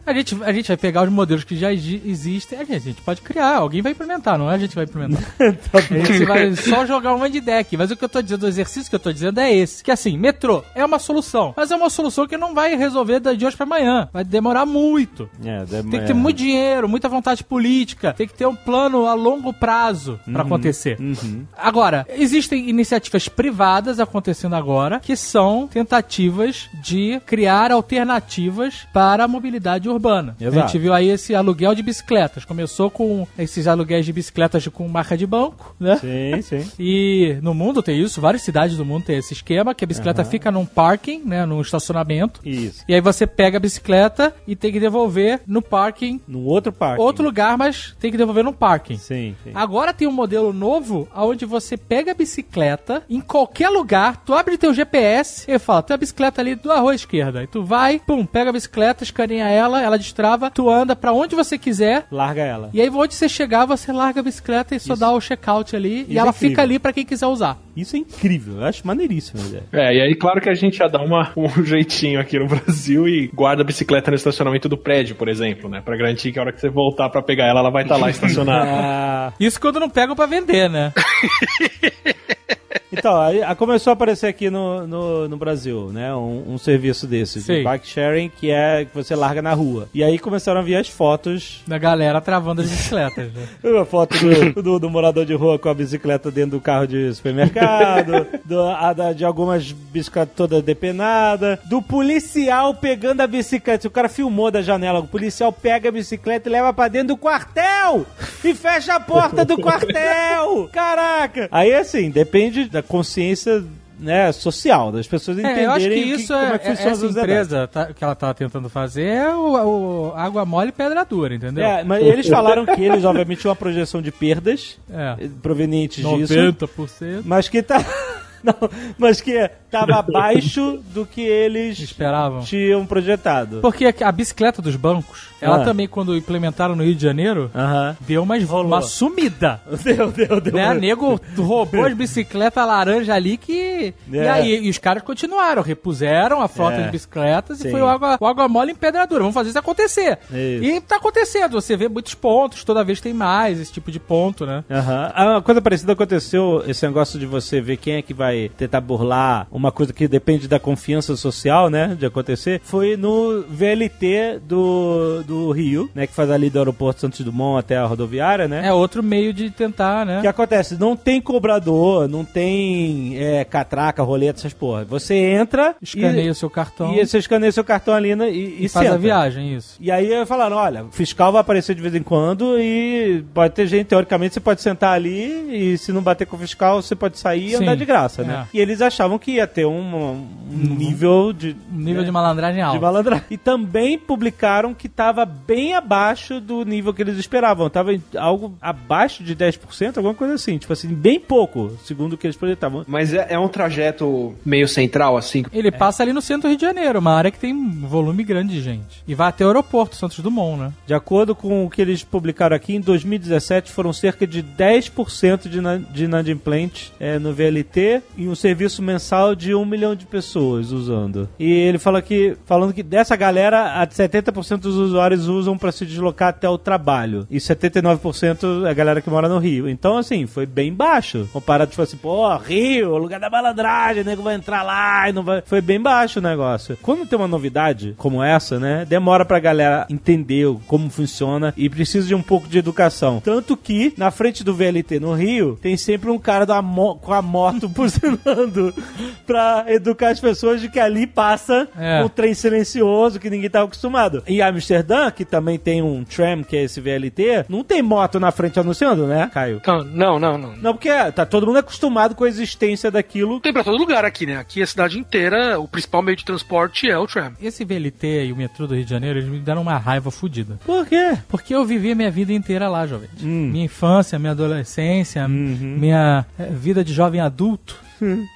Speaker 4: A gente, a gente vai pegar os modelos que já exi- existem, a gente, a gente pode criar, alguém vai implementar, não é a gente que vai implementar. [laughs]
Speaker 1: Tá
Speaker 4: a gente vai só jogar uma de deck. Mas o que eu tô dizendo, o exercício que eu tô dizendo é esse. Que assim, metrô é uma solução, mas é uma solução que não vai resolver de hoje pra amanhã. Vai demorar muito.
Speaker 1: É,
Speaker 4: Tem que ter muito dinheiro, muita vontade política, tem que ter um plano a longo prazo pra acontecer.
Speaker 1: Uhum.
Speaker 4: Agora, existem iniciativas privadas acontecendo agora que são tentativas de criar alternativas para a mobilidade urbana. A
Speaker 1: Exato.
Speaker 4: gente viu aí esse aluguel de bicicletas. Começou com esses aluguéis de bicicletas com marca de banco, né?
Speaker 1: Sim, sim. [laughs]
Speaker 4: E no mundo tem isso, várias cidades do mundo tem esse esquema, que a bicicleta fica num parking, né, num estacionamento.
Speaker 1: Isso.
Speaker 4: E aí você pega a bicicleta e tem que devolver no parking,
Speaker 1: Num outro parque.
Speaker 4: outro lugar, mas tem que devolver no parking.
Speaker 1: Sim, sim.
Speaker 4: Agora tem um modelo novo onde você pega a bicicleta em qualquer lugar, tu abre teu GPS e fala, tem a bicicleta ali do arroz esquerda. E tu vai, pum, pega a bicicleta, escaneia ela, ela destrava, tu anda pra onde você quiser.
Speaker 1: Larga ela.
Speaker 4: E aí, onde você chegar, você larga a bicicleta e só dá o check-out ali. e
Speaker 1: é
Speaker 4: ela
Speaker 1: incrível.
Speaker 4: fica ali pra quem quiser usar.
Speaker 1: Isso é incrível. Eu acho maneiríssimo a ideia.
Speaker 2: É, e aí, claro que a gente já dá uma, [laughs] um jeitinho aqui no Brasil e guarda a bicicleta no estacionamento do prédio, por exemplo, né? Pra garantir que a hora que você voltar pra pegar ela, ela vai estar lá estacionada. [laughs]
Speaker 1: Ah,
Speaker 4: Isso quando não pegam pra vender, né? [laughs]
Speaker 1: então, aí ah, começou a aparecer aqui no, no, no Brasil, né? Um, um serviço desse, de
Speaker 4: Sim.
Speaker 1: bike sharing, que é que você larga na rua. E aí começaram a vir as fotos.
Speaker 4: Da galera travando as bicicletas. Né? [laughs]
Speaker 1: Uma foto do, do, do morador de rua com a bicicleta dentro do carro de supermercado, [laughs] do, a da- de algumas bicicletas toda depenada, do policial pegando a bicicleta. O cara filmou da janela, o policial pega a bicicleta e leva pra dentro do quartel e fecha a porta do quartel. Caraca! Aí assim, depende da consciência né, social, das pessoas entenderem
Speaker 4: É, eu acho que isso
Speaker 1: como
Speaker 4: é,
Speaker 1: é que funciona a
Speaker 4: essa empresa tá- que ela tá tentando fazer é o, o água mole e pedra dura, entendeu?
Speaker 1: É, mas eles falaram que eles, obviamente, tinham uma projeção de perdas
Speaker 4: É.
Speaker 1: provenientes disso.
Speaker 4: 90%.
Speaker 1: Mas que tá. [laughs] Não, mas que tava [laughs] abaixo do que eles
Speaker 4: Esperavam.
Speaker 1: tinham projetado.
Speaker 4: Porque a- a bicicleta dos bancos, ela
Speaker 1: Ah.
Speaker 4: também, quando implementaram no Rio de Janeiro,
Speaker 1: Aham.
Speaker 4: deu umas, uma sumida. [laughs]
Speaker 1: Deu, deu, deu.
Speaker 4: Né? Nego roubou as bicicletas laranja ali que. E
Speaker 1: É.
Speaker 4: aí, e os caras continuaram, repuseram a frota
Speaker 1: É.
Speaker 4: de bicicletas
Speaker 1: Sim.
Speaker 4: e foi o água, o água mole em pedradura. Vamos fazer isso acontecer.
Speaker 1: Isso.
Speaker 4: E tá acontecendo. Você vê muitos pontos, toda vez tem mais esse tipo de ponto, né?
Speaker 1: Aham. Ah, Uma coisa parecida aconteceu, esse negócio de você ver quem é que vai tentar burlar uma coisa que depende da confiança social, né, de acontecer, foi no VLT do, do Rio, né, que faz ali do aeroporto Santos Dumont até a rodoviária, né?
Speaker 4: É outro meio de tentar, né?
Speaker 1: O que acontece? Não tem cobrador, não tem é, catraca, roleta, essas porra. Você entra
Speaker 4: Escaneia o seu cartão
Speaker 1: e você escaneia seu cartão ali né, e, e,
Speaker 4: faz a
Speaker 1: senta.
Speaker 4: viagem, isso.
Speaker 1: E aí falaram, olha, o fiscal vai aparecer de vez em quando e pode ter gente, teoricamente, você pode sentar ali e se não bater com o fiscal, você pode sair e
Speaker 4: Sim,
Speaker 1: andar de graça, né?
Speaker 4: é. Uhum.
Speaker 1: E eles achavam que ia ter um, um nível de,
Speaker 4: Nível de malandragem alto.
Speaker 1: de malandragem. E também publicaram que estava bem abaixo do nível que eles esperavam. Tava em algo abaixo de 10%, alguma coisa assim. Tipo assim, bem pouco, segundo o que eles projetavam.
Speaker 2: Mas é, é um trajeto meio central, assim.
Speaker 4: Ele passa ali no centro do Rio de Janeiro, uma área que tem um volume grande de gente. E vai até o aeroporto, Santos Dumont, né?
Speaker 1: De acordo com o que eles publicaram aqui, em 2017 foram cerca de 10% de, de inadimplentes é, no VLT e um serviço mensal de um milhão de pessoas usando. E ele fala que, falando que dessa galera, a 70% dos usuários usam para se deslocar até o trabalho. E 79% é a galera que mora no Rio. Então, assim, foi bem baixo. Comparado, tipo assim, pô, Rio, lugar da malandragem, nego vai entrar lá e não vai. Foi bem baixo o negócio. Quando tem uma novidade como essa, né, demora pra galera entender como funciona e precisa de um pouco de educação. Tanto que, na frente do VLT no Rio, tem sempre um cara da com a moto [laughs] buzinando [laughs] pra educar as pessoas de que ali passa
Speaker 4: É.
Speaker 1: um trem silencioso que ninguém tá acostumado. Em Amsterdã, que também tem um tram, que é esse VLT, não tem moto na frente anunciando, né, Caio?
Speaker 3: Então, não, não, não.
Speaker 1: Não, porque tá todo mundo acostumado com a existência daquilo.
Speaker 3: Tem pra todo lugar aqui, né? Aqui a cidade inteira, o principal meio de transporte é o tram.
Speaker 4: Esse VLT e o metrô do Rio de Janeiro, eles me deram uma raiva fodida.
Speaker 1: Por quê?
Speaker 4: Porque eu vivi a minha vida inteira lá, jovem.
Speaker 1: Hum.
Speaker 4: Minha infância, minha adolescência,
Speaker 1: Uhum.
Speaker 4: minha eh, vida de jovem adulto.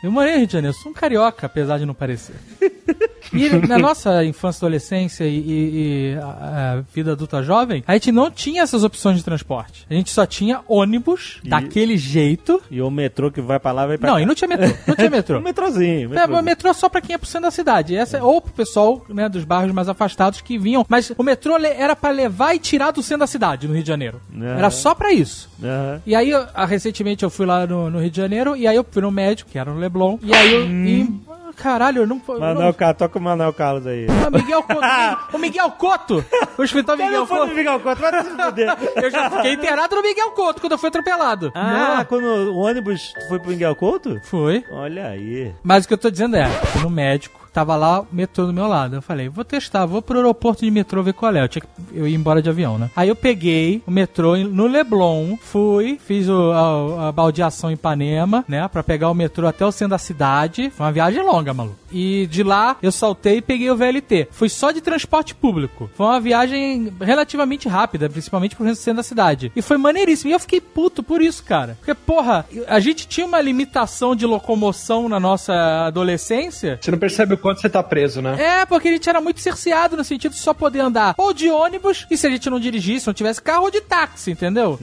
Speaker 4: Eu morei no Rio de Janeiro, sou um carioca, apesar de não parecer. [laughs] E na nossa infância, adolescência e, e- e a, a vida adulta jovem, a gente não tinha essas opções de transporte. A gente só tinha ônibus daquele jeito.
Speaker 1: E o metrô que vai pra lá vai pra
Speaker 4: Não,
Speaker 1: cá.
Speaker 4: e não tinha metrô. Não tinha [laughs] metrô.
Speaker 1: Um metrozinho.
Speaker 4: É,
Speaker 1: metrozinho.
Speaker 4: o metrô só pra quem é pro centro da cidade. Essa, ou pro pessoal né, dos bairros mais afastados que vinham. Mas o metrô era pra levar e tirar do centro da cidade, no Rio de Janeiro.
Speaker 1: É.
Speaker 4: Era só pra isso.
Speaker 1: Aham.
Speaker 4: E aí, ah, recentemente eu fui lá no, no Rio de Janeiro, e aí eu fui no médico, que era no Leblon, e aí eu.
Speaker 1: Hum.
Speaker 4: e- caralho, eu não. eu
Speaker 1: Manuel
Speaker 4: não...
Speaker 1: Carlos, toca o Manuel Carlos aí.
Speaker 4: Ah, Miguel Couto. o Miguel Couto! [laughs] O escritor
Speaker 1: Eu
Speaker 4: Miguel
Speaker 1: fui
Speaker 4: Couto.
Speaker 1: no Miguel Couto, vai se fuder. [laughs]
Speaker 4: Eu já fiquei internado no Miguel Couto quando eu fui atropelado.
Speaker 1: Ah,
Speaker 4: Não.
Speaker 1: quando o ônibus foi pro Miguel Couto?
Speaker 4: Foi.
Speaker 1: Olha aí.
Speaker 4: Mas o que eu tô dizendo é, no médico, tava lá o metrô do meu lado. Eu falei, vou testar, vou pro aeroporto de metrô ver qual é. Eu, tinha que, eu ia embora de avião, né? Aí eu peguei o metrô no Leblon, fui, fiz o- a, a baldeação em Ipanema, né? Pra pegar o metrô até o centro da cidade. Foi uma viagem longa, maluco. E de lá eu saltei e peguei o VLT. Fui só de transporte público. Foi uma viagem relativamente rápida, principalmente pro centro da cidade. E foi maneiríssimo. E eu fiquei puto por isso, cara. Porque, porra, a gente tinha uma limitação de locomoção na nossa adolescência.
Speaker 2: Você não percebe o quanto você tá preso, né?
Speaker 4: É, porque a gente era muito cerceado no sentido de só poder andar ou de ônibus, e se a gente não dirigisse, não tivesse carro, ou de táxi, entendeu?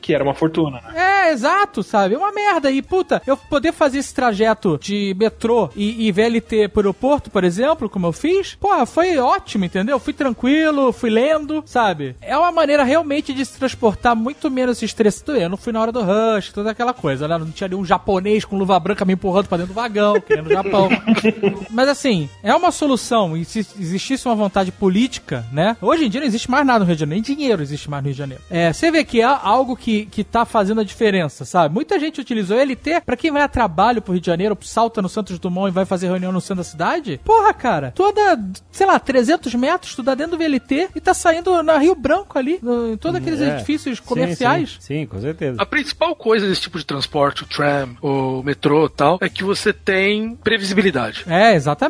Speaker 2: Que era uma fortuna, né?
Speaker 4: É, exato, sabe? É uma merda. E, puta, eu poder fazer esse trajeto de metrô e, e VLT pro aeroporto, por exemplo, como eu fiz, porra, foi ótimo, entendeu? Fui tranquilo, fui lendo, sabe? É uma maneira realmente de se transportar muito menos estressado. Eu não fui na hora do rush, toda aquela coisa, né? Não tinha nenhum japonês com luva branca me empurrando pra dentro do vagão, que nem no Japão. [laughs] Mas assim, é uma solução. E se existisse uma vontade política, né? Hoje em dia não existe mais nada no Rio de Janeiro, nem dinheiro existe mais no Rio de Janeiro. É, você vê que é algo que, que tá fazendo a diferença, sabe? Muita gente utilizou LT pra quem vai a trabalho pro Rio de Janeiro, salta no Santos Dumont e vai fazer reunião no centro da cidade. Porra, cara, toda, sei lá, 300 metros, tu dá dentro do VLT e tá saindo na Rio Branco ali, no, em todos aqueles
Speaker 1: É.
Speaker 4: edifícios
Speaker 1: Sim,
Speaker 4: comerciais.
Speaker 1: Sim, sim, com certeza.
Speaker 3: A principal coisa desse tipo de transporte, o tram, o metrô e tal, é que você tem previsibilidade.
Speaker 4: É, exatamente.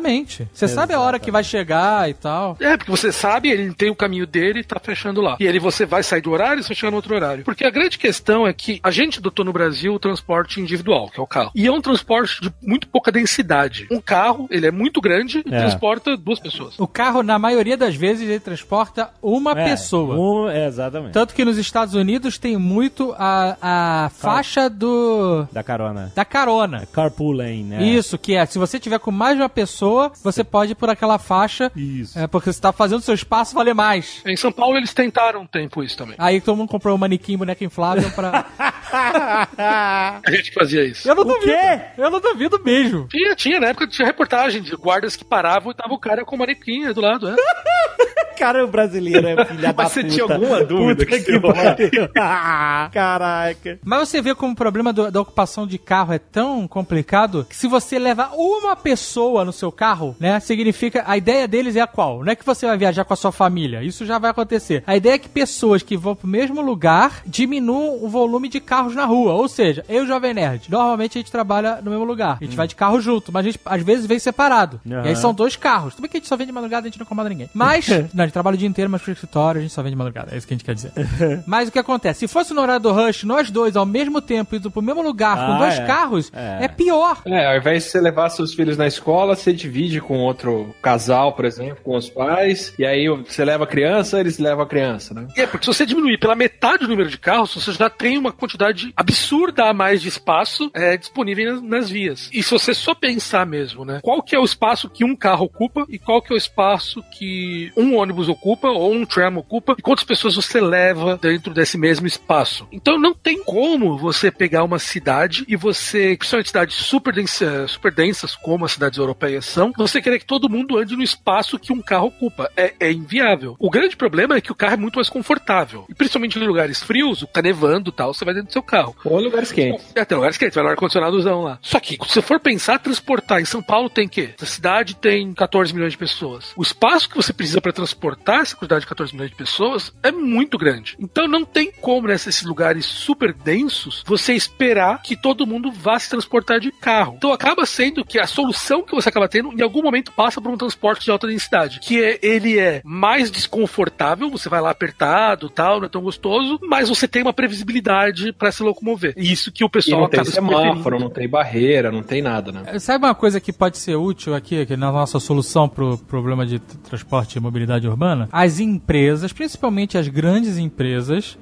Speaker 4: Você sabe a hora que vai chegar e tal.
Speaker 3: É, porque você sabe, ele tem o caminho dele e tá fechando lá. E ele você vai sair do horário e você vai chegar no outro horário. Porque a grande questão é que a gente adotou no Brasil o transporte individual, que é o carro. E é um transporte de muito pouca densidade. Um carro, ele é muito grande e
Speaker 1: É.
Speaker 3: transporta duas pessoas.
Speaker 4: O carro, na maioria das vezes, ele transporta uma
Speaker 1: É,
Speaker 4: pessoa.
Speaker 1: um- é, exatamente.
Speaker 4: Tanto que nos Estados Unidos tem muito a, a faixa do
Speaker 1: Da carona.
Speaker 4: da carona.
Speaker 1: Carpool lane, né?
Speaker 4: Isso, que é, se você tiver com mais de uma pessoa, você pode ir por aquela faixa,
Speaker 1: Isso.
Speaker 4: é, porque você tá fazendo seu espaço valer mais.
Speaker 3: Em São Paulo eles tentaram um tempo isso também.
Speaker 4: Aí todo mundo comprou um manequim, boneca inflável pra... [laughs]
Speaker 3: A gente fazia isso.
Speaker 4: Eu não
Speaker 1: O
Speaker 4: duvido.
Speaker 1: quê?
Speaker 4: Eu não duvido mesmo.
Speaker 3: Tinha, tinha, na época tinha reportagem de guardas que paravam e tava o cara com o manequim do lado, é. [laughs]
Speaker 1: Cara, o brasileiro é [laughs] filha da
Speaker 2: Mas você
Speaker 1: puta.
Speaker 2: tinha alguma dúvida
Speaker 1: Puta
Speaker 2: que
Speaker 1: que pariu. Ah, [laughs] Caraca.
Speaker 4: Mas você vê como o problema do- da ocupação de carro é tão complicado que se você leva uma pessoa no seu carro, né, significa a ideia deles é a qual? Não é que você vai viajar com a sua família, isso já vai acontecer. A ideia é que pessoas que vão pro mesmo lugar diminuam o volume de carros na rua. Ou seja, eu e o Jovem Nerd, normalmente a gente trabalha no mesmo lugar. A gente vai de carro junto, mas a gente às vezes vem separado.
Speaker 1: Aham.
Speaker 4: E aí são dois carros. Tudo bem que a gente só vem de madrugada, a gente não incomoda ninguém. Mas, não, [laughs] a gente trabalha o dia inteiro, mas pro escritório a gente só vem de madrugada. É isso que a gente quer dizer. [laughs] Mas o que acontece? Se fosse no horário do rush, nós dois ao mesmo tempo indo pro mesmo lugar com
Speaker 1: Ah,
Speaker 4: dois
Speaker 1: é.
Speaker 4: carros,
Speaker 1: É.
Speaker 4: é. pior.
Speaker 2: É, ao invés de você levar seus filhos na escola, você divide com outro casal, por exemplo, com os pais, e aí você leva a criança, eles levam a criança, né?
Speaker 3: É, porque se você diminuir pela metade o número de carros, você já tem uma quantidade absurda a mais de espaço é, disponível nas, nas vias. E se você só pensar mesmo, né? Qual que é o espaço que um carro ocupa e qual que é o espaço que um ônibus ocupa ou um tram ocupa e quantas pessoas você leva dentro desse mesmo espaço. Então não tem como você pegar uma cidade e você, principalmente cidades super, densa, super densas, como as cidades europeias são, você querer que todo mundo ande no espaço que um carro ocupa. É, é inviável. O grande problema é que o carro é muito mais confortável. E principalmente em lugares frios, tá nevando e tal, você vai dentro do seu carro.
Speaker 2: Ou lugares quentes.
Speaker 3: É, tem lugares quentes, vai no ar-condicionadozão lá. Só que, se você for pensar, transportar em São Paulo tem o quê? A cidade tem 14 milhões de pessoas. O espaço que você precisa para transportar essa quantidade de 14 milhões de pessoas é muito grande. Então não tem como, nesses lugares super densos, você esperar que todo mundo vá se transportar de carro. Então acaba sendo que a solução que você acaba tendo, em algum momento, passa por um transporte de alta densidade. Que é, ele é mais desconfortável, você vai lá apertado tal, não é tão gostoso, mas você tem uma previsibilidade para se locomover. E Isso que o
Speaker 2: E
Speaker 3: pessoal
Speaker 2: não tem semáforo, não tem barreira, não tem nada, né?
Speaker 4: Sabe uma coisa que pode ser útil aqui, aqui na nossa solução pro problema de transporte e mobilidade urbana, as empresas, principalmente as grandes empresas,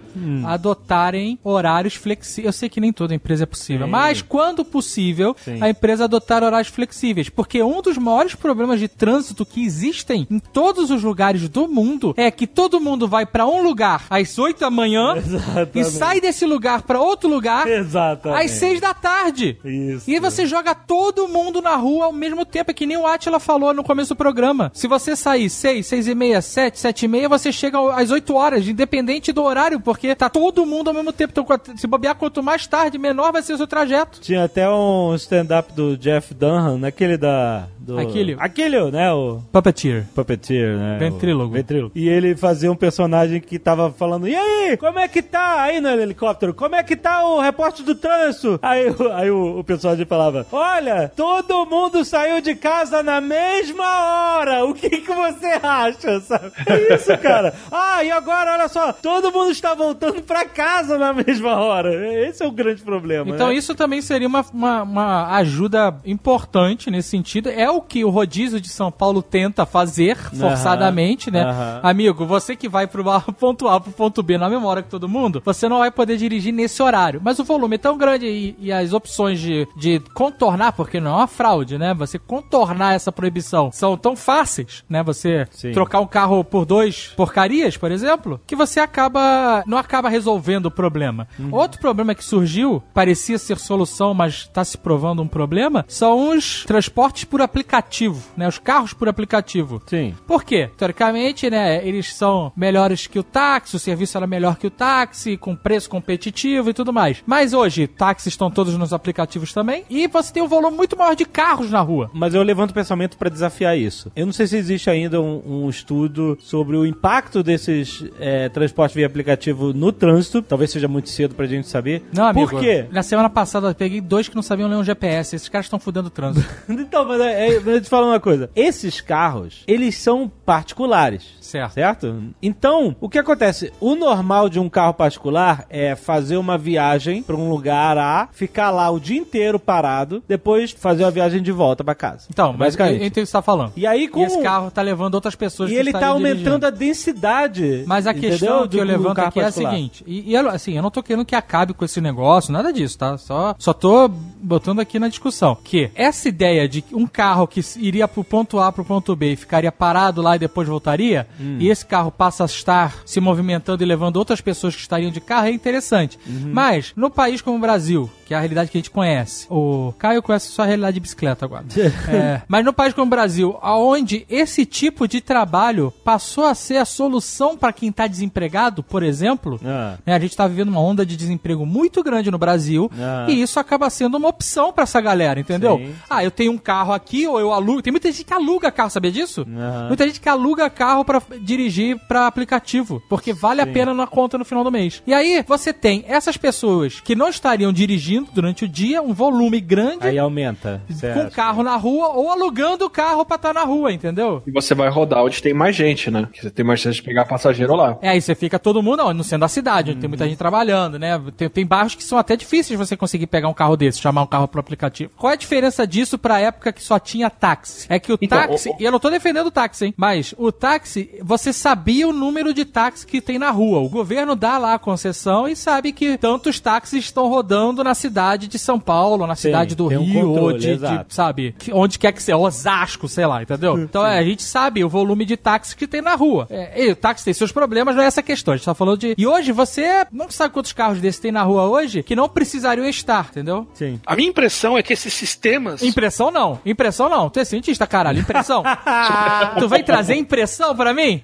Speaker 4: adotarem horários flexíveis. Eu sei que nem toda empresa é possível,
Speaker 1: Sim.
Speaker 4: mas quando possível,
Speaker 1: Sim.
Speaker 4: a empresa adotar horários flexíveis. Porque um dos maiores problemas de trânsito que existem em todos os lugares do mundo é que todo mundo vai pra um lugar às 8 da manhã [laughs] e
Speaker 1: Exatamente.
Speaker 4: sai desse lugar pra outro lugar
Speaker 1: Exatamente.
Speaker 4: às 6 da tarde.
Speaker 1: Isso.
Speaker 4: E aí você joga todo mundo na rua ao mesmo tempo, é que nem o Atila falou no começo do programa. Se você sair 6, 6 e meia, 7, 7 e meia, você chega às 8 horas, independente do horário, porque tá todo mundo ao mesmo tempo. Então, se bobear, quanto mais tarde, menor vai ser o seu trajeto.
Speaker 1: Tinha até um stand-up do Jeff Dunham, naquele da... Do...
Speaker 4: Aquele.
Speaker 1: Aquele, né? O...
Speaker 4: Puppeteer.
Speaker 1: Puppeteer, né?
Speaker 4: Ventrílogo.
Speaker 1: O Ventrílogo. E ele fazia um personagem que tava falando, e aí, como é que tá aí no helicóptero? Como é que tá o repórter do trânsito? Aí, o- aí o, o personagem falava, olha, todo mundo saiu de casa na mesma hora, o que que você acha, [laughs] sabe? É isso, cara. [laughs] Ah, e agora, olha só, todo mundo está voltando pra casa na mesma hora. Esse é o grande problema,
Speaker 4: Então
Speaker 1: né?
Speaker 4: isso também seria uma, uma, uma ajuda importante nesse sentido. É o que o rodízio de São Paulo tenta fazer, forçadamente, né? Amigo, você que vai pro [laughs] ponto A pro ponto B na hora que todo mundo, você não vai poder dirigir nesse horário. Mas o volume é tão grande e, e as opções de, de contornar, porque não é uma fraude, né? Você contornar essa proibição são tão fáceis, né? Você
Speaker 1: Sim.
Speaker 4: trocar um carro por dois porcarias, por exemplo, que você acaba não acaba resolvendo o problema. Outro problema que surgiu, parecia ser solução, mas está se provando um problema, são os transportes por aplicativo, né? Os carros por aplicativo.
Speaker 1: Sim.
Speaker 4: Por quê? Teoricamente, né, eles são melhores que o táxi, o serviço era melhor que o táxi, com preço competitivo e tudo mais. Mas hoje, táxis estão todos nos aplicativos também, e você tem um volume muito maior de carros na rua.
Speaker 1: Mas eu levanto o pensamento para desafiar isso. Eu não sei se existe ainda um, um estudo sobre o impacto desses é, transportes via aplicativo no trânsito. Talvez seja muito cedo pra gente saber.
Speaker 4: Não, amigo.
Speaker 1: Por quê?
Speaker 4: Na semana passada eu peguei dois que não sabiam ler um GPS. Esses caras estão fudendo o trânsito. [laughs]
Speaker 1: então, mas é, é, eu te falar uma coisa. Esses carros, eles são particulares.
Speaker 4: Certo.
Speaker 1: Certo? Então, o que acontece? O normal de um carro particular é fazer uma viagem pra um lugar A, ficar lá o dia inteiro parado, depois fazer uma viagem de volta pra casa.
Speaker 4: Então, mas eu entendo o que você tá falando.
Speaker 1: E aí,
Speaker 4: E
Speaker 1: como...
Speaker 4: esse carro tá levando outras pessoas
Speaker 1: E
Speaker 4: que
Speaker 1: ele tá aumentando
Speaker 4: dirigindo.
Speaker 1: a densidade.
Speaker 4: Mas a questão que
Speaker 1: Do-
Speaker 4: eu
Speaker 1: do
Speaker 4: levanto aqui é a
Speaker 1: particular.
Speaker 4: seguinte, e, e, assim, eu não tô querendo que acabe com esse negócio, nada disso, tá? Só, só tô botando aqui na discussão. Que essa ideia de que um carro que iria pro ponto A pro ponto B e ficaria parado lá e depois voltaria,
Speaker 1: Hum.
Speaker 4: e esse carro passa a estar se movimentando e levando outras pessoas que estariam de carro, é interessante.
Speaker 1: Uhum.
Speaker 4: Mas, no país como o Brasil, que é a realidade que a gente conhece, o Caio conhece só a realidade de bicicleta agora. [laughs] É, mas no país como o Brasil, aonde esse tipo de trabalho passou a ser a solução para quem está desempregado, por exemplo,
Speaker 1: Ah.
Speaker 4: né, a gente está vivendo uma onda de desemprego muito grande no Brasil
Speaker 1: Ah.
Speaker 4: e isso acaba sendo uma opção para essa galera, entendeu?
Speaker 1: Sim, sim.
Speaker 4: Ah, eu tenho um carro aqui ou eu alugo. Tem muita gente que aluga carro, sabia disso?
Speaker 1: Aham.
Speaker 4: Muita gente que aluga carro para dirigir para aplicativo, porque vale a pena na conta no final do mês. E aí você tem essas pessoas que não estariam dirigindo durante o dia, um volume grande.
Speaker 1: Aí aumenta.
Speaker 4: com
Speaker 1: certo.
Speaker 4: carro na rua ou alugando o carro pra estar na rua, entendeu?
Speaker 2: E você vai rodar onde tem mais gente, né? Que você tem mais chance de pegar passageiro lá.
Speaker 4: É, aí você fica todo mundo ó, no centro da cidade, onde tem muita gente trabalhando, né? Tem, tem bairros que são até difíceis você conseguir pegar um carro desse, chamar um carro pro aplicativo. Qual é a diferença disso pra época que só tinha táxi? É que o
Speaker 2: Então,
Speaker 4: táxi,
Speaker 2: o- o-
Speaker 4: e eu não tô defendendo o táxi, hein? Mas o táxi, você sabia o número de táxi que tem na rua. O governo dá lá a concessão e sabe que tantos táxis estão rodando na cidade de São Paulo, na
Speaker 1: Sim,
Speaker 4: cidade do
Speaker 1: tem um
Speaker 4: Rio, ou
Speaker 1: controle,
Speaker 4: de, de- sabe, que- onde quer que seja, Osasco, sei lá, entendeu? Então é, a gente sabe o volume de táxi que tem na rua. É, e o táxi tem seus problemas, não é essa questão. A gente tá falando de. E hoje você não sabe quantos carros desses tem na rua hoje que não precisariam estar, entendeu?
Speaker 1: Sim.
Speaker 3: A minha impressão é que esses sistemas.
Speaker 4: Impressão não. Impressão não. Tu é cientista, caralho. Impressão. [laughs] tu vem trazer impressão pra mim?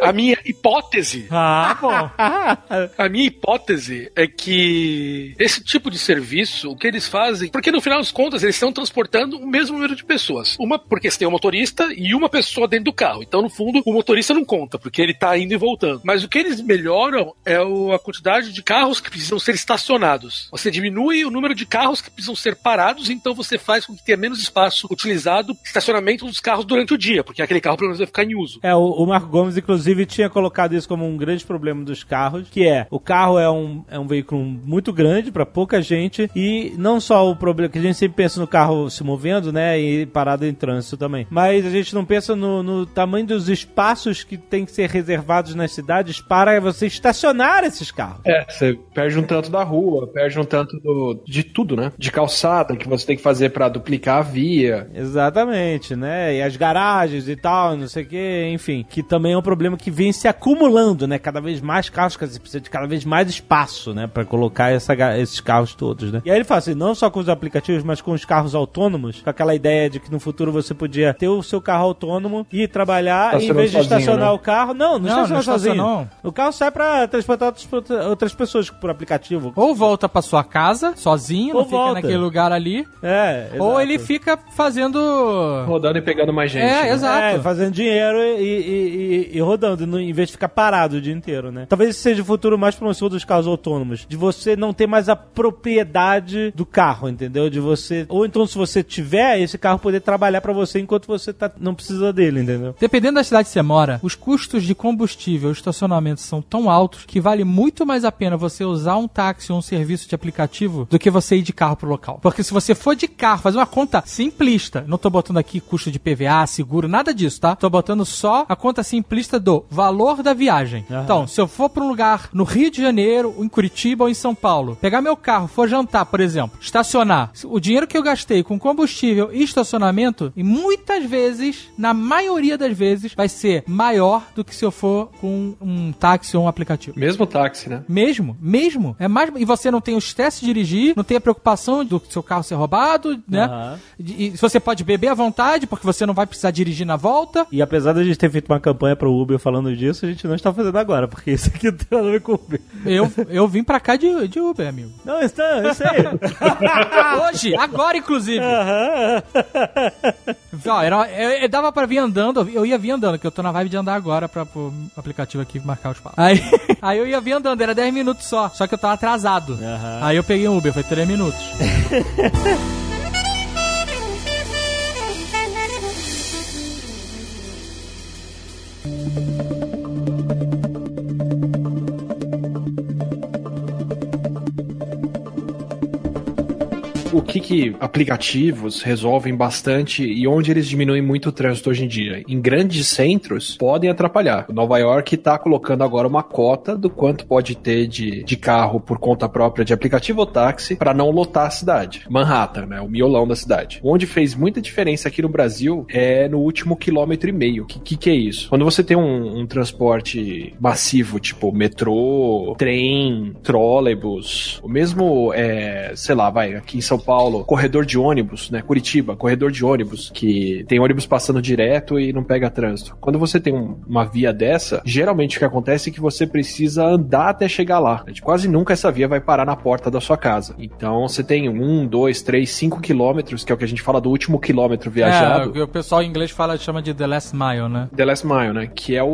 Speaker 3: A minha hipótese.
Speaker 4: Ah, bom. [laughs]
Speaker 3: A minha hipótese é que esse tipo de serviço, o que eles fazem, porque no final das contas eles estão transportando o mesmo número de pessoas. Uma porque você tem um motorista e uma pessoa dentro do carro. Então, no fundo, o motorista não conta, porque ele tá indo e voltando. Mas o que eles melhoram é a quantidade de carros que precisam ser estacionados. Você diminui o número de carros que precisam ser parados, então você faz com que tenha menos espaço utilizado estacionamento dos carros durante o dia, porque aquele carro pelo menos vai ficar em uso.
Speaker 1: É, o, o Marco Gomes, inclusive, tinha colocado isso como um grande problema dos carros, que é, o carro é um, é um veículo muito grande para pouca gente e não só o problema que a gente sempre pensa no carro se movendo, né, e parado em trânsito também, mas a gente não pensa no, no tamanho dos espaços que tem que ser reservados nas cidades para você estacionar esses carros.
Speaker 2: É, você perde um tanto da rua, perde um tanto do, de tudo, né? De calçada que você tem que fazer para duplicar a via.
Speaker 1: Exatamente, né? E as garagens e tal, não sei o que, enfim, que também é um problema que vem se acumulando, né? Cada vez mais carros, você precisa de cada vez mais espaço, né? Para colocar essa, esses carros todos, né? E aí ele fala assim, não só com os aplicativos, mas com os carros autônomos, com aquela ideia de que no futuro você podia ter o seu carro autônomo e trabalhar e em vez de sozinho, estacionar né? o carro. Não, não, não estaciona sozinho. Não. O carro sai para transportar outras, outras pessoas por aplicativo.
Speaker 4: Ou volta para sua casa sozinho, Ou não volta. fica naquele lugar ali.
Speaker 1: É.
Speaker 4: Exato. Ou ele fica fazendo.
Speaker 2: Rodando e pegando mais gente. É,
Speaker 1: né? exato. É, fazendo dinheiro e, e, e, e rodando, em vez de ficar parado o dia inteiro, né? Talvez esse seja o futuro mais promissor dos carros autônomos. De você não ter mais a propriedade do carro, entendeu? De você. Ou então, se você tiver, esse carro poder trabalhar para você enquanto você tá, não precisa dele, entendeu?
Speaker 4: Dependendo da cidade que você mora, os custos de combustível e estacionamento são tão altos que vale muito mais a pena você usar um táxi ou um serviço de aplicativo do que você ir de carro pro local. Porque se você for de carro, fazer uma conta simplista, não tô botando aqui custo de PVA, seguro, nada disso, tá? Tô botando só a conta simplista do valor da viagem. Uhum. Então, se eu for para um lugar no Rio de Janeiro, em Curitiba ou em São Paulo, pegar meu carro, for jantar, por exemplo, estacionar, o dinheiro que eu gastei com combustível e estacionamento, e muitas vezes, na maioria das vezes, vai ser maior do que se eu for com um táxi ou um aplicativo.
Speaker 2: Mesmo táxi, né?
Speaker 4: Mesmo, mesmo. É mais e você não tem o estresse de dirigir, não tem a preocupação do seu carro ser roubado, né? Uhum. E você pode beber à vontade, porque você não vai precisar dirigir na volta.
Speaker 1: E apesar de a gente ter feito uma campanha pro Uber falando disso, a gente não está fazendo agora, porque isso aqui não tem nada a ver com Uber.
Speaker 4: Eu, eu vim pra cá de, de Uber, amigo.
Speaker 1: Não, está, eu sei. [laughs]
Speaker 4: Hoje, agora, inclusive. Uhum. Ó, era, eu, eu, dava pra vir andando, eu ia vir andando, que eu tô na vibe de andar agora pra o aplicativo aqui marcar os passos. Aí, [laughs] aí eu ia vir andando, era 10 minutos só, só que eu tava atrasado. Uhum. Aí eu peguei um Uber, foi 3 minutos. [laughs]
Speaker 2: o que, que aplicativos resolvem bastante e onde eles diminuem muito o trânsito hoje em dia. Em grandes centros, podem atrapalhar. Nova York está colocando agora uma cota do quanto pode ter de, de carro por conta própria de aplicativo ou táxi para não lotar a cidade. Manhattan, né? O miolão da cidade. Onde fez muita diferença aqui no Brasil é no último quilômetro e meio. O que, que, que, é isso? Quando você tem um, um transporte massivo, tipo metrô, trem, trólebus, o mesmo, é, sei lá, vai, aqui em São Paulo, corredor de ônibus, né? Curitiba, corredor de ônibus, que tem ônibus passando direto e não pega trânsito. Quando você tem um, uma via dessa, geralmente o que acontece é que você precisa andar até chegar lá. Quase nunca essa via vai parar na porta da sua casa. Então você tem um, dois, três, cinco quilômetros, que é o que a gente fala do último quilômetro viajado.
Speaker 4: É, o pessoal em inglês fala, chama de the last mile, né?
Speaker 2: The last mile, né? Que é o,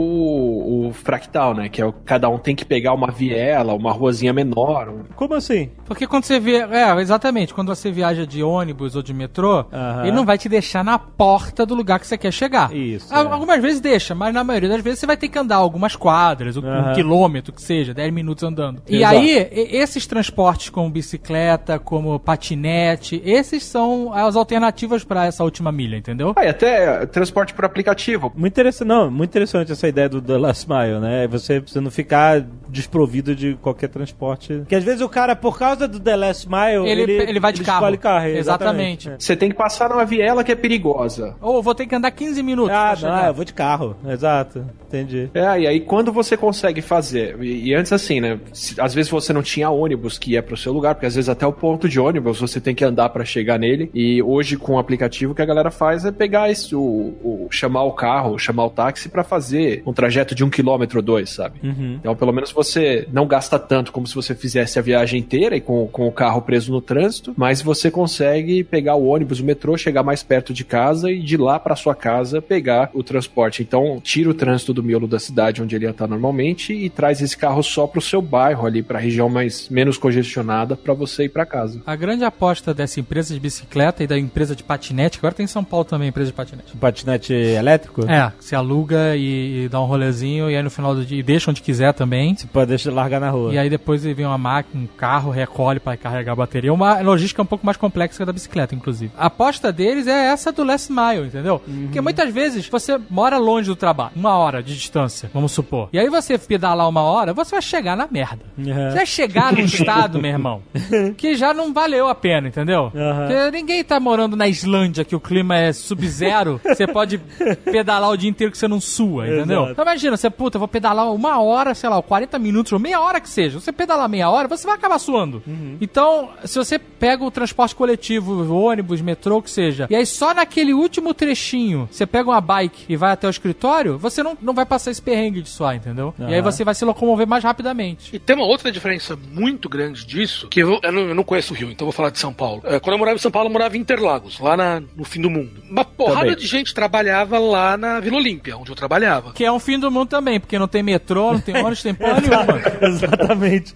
Speaker 2: o fractal, né? Que é o cada um tem que pegar uma viela, uma ruazinha menor.
Speaker 1: Como assim?
Speaker 4: Porque quando você vê, é, exatamente, quando você viaja de ônibus ou de metrô, uhum. ele não vai te deixar na porta do lugar que você quer chegar.
Speaker 1: Isso.
Speaker 4: Algumas é. vezes deixa, mas na maioria das vezes você vai ter que andar algumas quadras, uhum. um quilômetro que seja, 10 minutos andando. Exato. E aí, esses transportes como bicicleta, como patinete, esses são as alternativas para essa última milha, entendeu?
Speaker 2: Ah, e até transporte por aplicativo.
Speaker 1: Muito interessante, não, muito interessante essa ideia do The Last Mile, né? Você, você não ficar desprovido de qualquer transporte. Que às vezes o cara, por causa do The Last Mile,
Speaker 4: ele, ele, ele vai de carro.
Speaker 1: Escolhe carro
Speaker 4: exatamente. exatamente.
Speaker 2: Você tem que passar numa viela que é perigosa.
Speaker 4: Ou vou ter que andar 15 minutos.
Speaker 1: Ah, não, eu vou de carro. Exato. Entendi.
Speaker 2: É, e aí quando você consegue fazer, e, e antes assim, né? Se, às vezes você não tinha ônibus que ia pro seu lugar, porque às vezes até o ponto de ônibus você tem que andar para chegar nele. E hoje com o aplicativo que a galera faz é pegar esse, o, o chamar o carro, chamar o táxi para fazer um trajeto de um quilômetro ou dois, sabe? Uhum. Então pelo menos você não gasta tanto como se você fizesse a viagem inteira e com, com o carro preso no trânsito, mas você consegue pegar o ônibus, o metrô, chegar mais perto de casa e de lá para sua casa pegar o transporte. Então tira o trânsito do miolo da cidade onde ele ia estar normalmente e traz esse carro só pro seu bairro ali, para a região mais menos congestionada para você ir para casa.
Speaker 4: A grande aposta dessa empresa de bicicleta e da empresa de patinete, agora tem em São Paulo também empresa de patinete.
Speaker 1: Patinete elétrico?
Speaker 4: É, você aluga e, e dá um rolezinho, e aí no final do dia, e deixa onde quiser também.
Speaker 1: Você pode deixar largar na rua.
Speaker 4: E aí depois vem uma máquina, um carro, recolhe para carregar a bateria. Uma logística pouco mais complexa que a da bicicleta, inclusive. A aposta deles é essa do last mile, entendeu? Porque muitas vezes você mora longe do trabalho, uma hora de distância, vamos supor. E aí você pedalar uma hora, você vai chegar na merda.
Speaker 1: Uhum.
Speaker 4: Você vai chegar num estado, meu irmão, [laughs] que já não valeu a pena, entendeu?
Speaker 1: Aham.
Speaker 4: Porque ninguém tá morando na Islândia, que o clima é sub-zero, [laughs] você pode pedalar o dia inteiro que você não sua, entendeu?
Speaker 1: Exato.
Speaker 4: Então imagina, você, puta, eu vou pedalar uma hora, sei lá, 40 minutos, ou meia hora que seja. Você pedalar meia hora, você vai acabar suando. Então, se você pega o transporte coletivo, ônibus, metrô, o que seja, e aí só naquele último trechinho, você pega uma bike e vai até o escritório, você não, não vai passar esse perrengue de suar, entendeu? E aí você vai se locomover mais rapidamente.
Speaker 3: E tem uma outra diferença muito grande disso, que eu, eu não, eu não conheço o Rio, então eu vou falar de São Paulo. É, quando eu morava em São Paulo, eu morava em Interlagos, lá na- no fim do mundo. Uma porrada
Speaker 1: Também.
Speaker 3: de gente trabalhava lá na Vila Olímpia, onde eu trabalhava.
Speaker 4: Que é um fim do mundo também, porque não tem metrô, não tem ônibus, tem porra [laughs] nenhuma.
Speaker 1: Exatamente.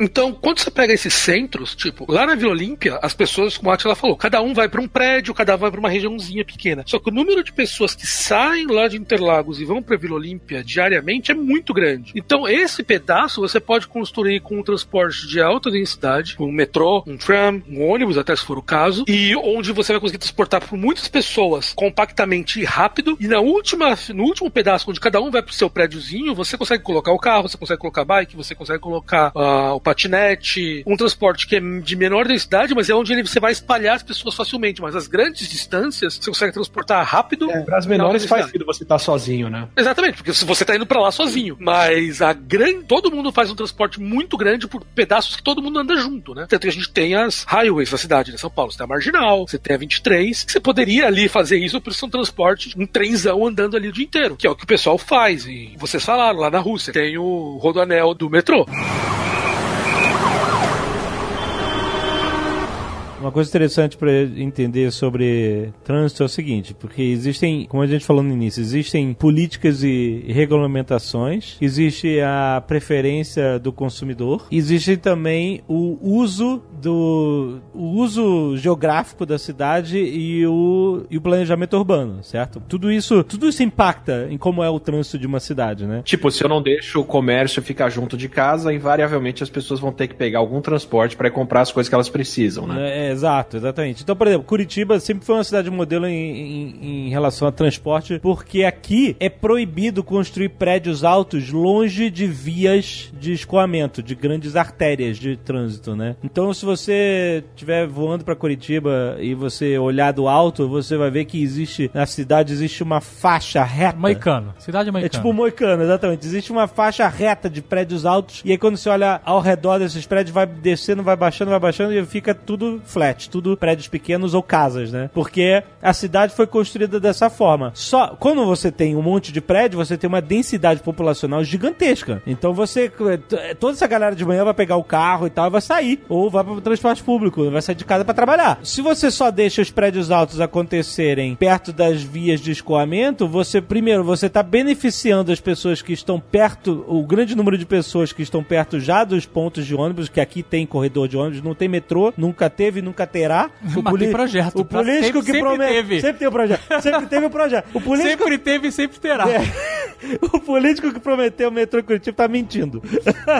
Speaker 3: Então, quando você pega esses centros, tipo, lá na Vila Olímpia, as pessoas, como a Atila falou, cada um vai pra um prédio, cada um vai pra uma regiãozinha pequena. Só que o número de pessoas que saem lá de Interlagos e vão pra Vila Olímpia diariamente é muito grande. Então, esse pedaço você pode construir com um transporte de alta densidade, um metrô, um tram, um ônibus, até se for o caso, e onde você vai conseguir transportar por muitas pessoas compactamente e rápido. E na última, no último pedaço, onde cada um vai pro seu prédiozinho, você consegue colocar o carro, você consegue colocar bike, você consegue colocar ah, o patinete, um transporte que é de menor densidade, mas é onde ele, você vai espalhar as pessoas facilmente. Mas as grandes distâncias, você consegue transportar rápido.
Speaker 2: Para as menores faz sentido você estar sozinho, né?
Speaker 3: Exatamente, porque se você tá indo pra lá sozinho. Mas a grande. Todo mundo faz um transporte muito grande por pedaços que todo mundo anda junto, né? Tanto que a gente tem as highways da cidade de São Paulo. Você tem a Marginal, você tem a 23. que Você poderia ali fazer isso por ser um transporte, um trenzão andando ali o dia inteiro. Que é o que o pessoal faz. E vocês falaram, lá na Rússia tem o rodoanel do metrô.
Speaker 1: Uma coisa interessante para entender sobre trânsito é o seguinte, porque existem, como a gente falou no início, existem políticas e regulamentações, existe a preferência do consumidor, existe também o uso do o uso geográfico da cidade e o, e o planejamento urbano, certo? Tudo isso, tudo isso impacta em como é o trânsito de uma cidade, né?
Speaker 2: Tipo, se eu não deixo o comércio ficar junto de casa, invariavelmente as pessoas vão ter que pegar algum transporte para comprar as coisas que elas precisam, né?
Speaker 1: É, exato, exatamente. Então, por exemplo, Curitiba sempre foi uma cidade modelo em, em- em relação a transporte, porque aqui é proibido construir prédios altos longe de vias de escoamento, de grandes artérias de trânsito, né? Então, se você estiver voando para Curitiba e você olhar do alto, você vai ver que existe, na cidade, existe uma faixa reta.
Speaker 4: Moicano. Cidade
Speaker 1: É
Speaker 4: Moicano.
Speaker 1: tipo Moicano, exatamente. Existe uma faixa reta de prédios altos, e aí quando você olha ao redor desses prédios, vai descendo, vai baixando, vai baixando, e fica tudo flat, tudo prédios pequenos ou casas, né? Porque a cidade foi construída dessa forma. Só quando você tem um monte de prédio, você tem uma densidade populacional gigantesca. Então você, toda essa galera de manhã vai pegar o carro e tal, e vai sair, ou vai para o transporte público, vai sair de casa para trabalhar. Se você só deixa os prédios altos acontecerem perto das vias de escoamento, você, primeiro, você está beneficiando as pessoas que estão perto, o grande número de pessoas que estão perto já dos pontos de ônibus, que aqui tem corredor de ônibus, não tem metrô, nunca teve, nunca terá. [laughs]
Speaker 4: Mas tem projeto.
Speaker 1: O político
Speaker 4: sempre-
Speaker 1: que
Speaker 4: sempre
Speaker 1: promete.
Speaker 4: teve.
Speaker 1: Sempre tem o projeto. Sempre teve o projeto. [laughs] O político
Speaker 4: Sempre teve e sempre terá. [laughs]
Speaker 1: o político que prometeu o metrô Curitiba tá mentindo.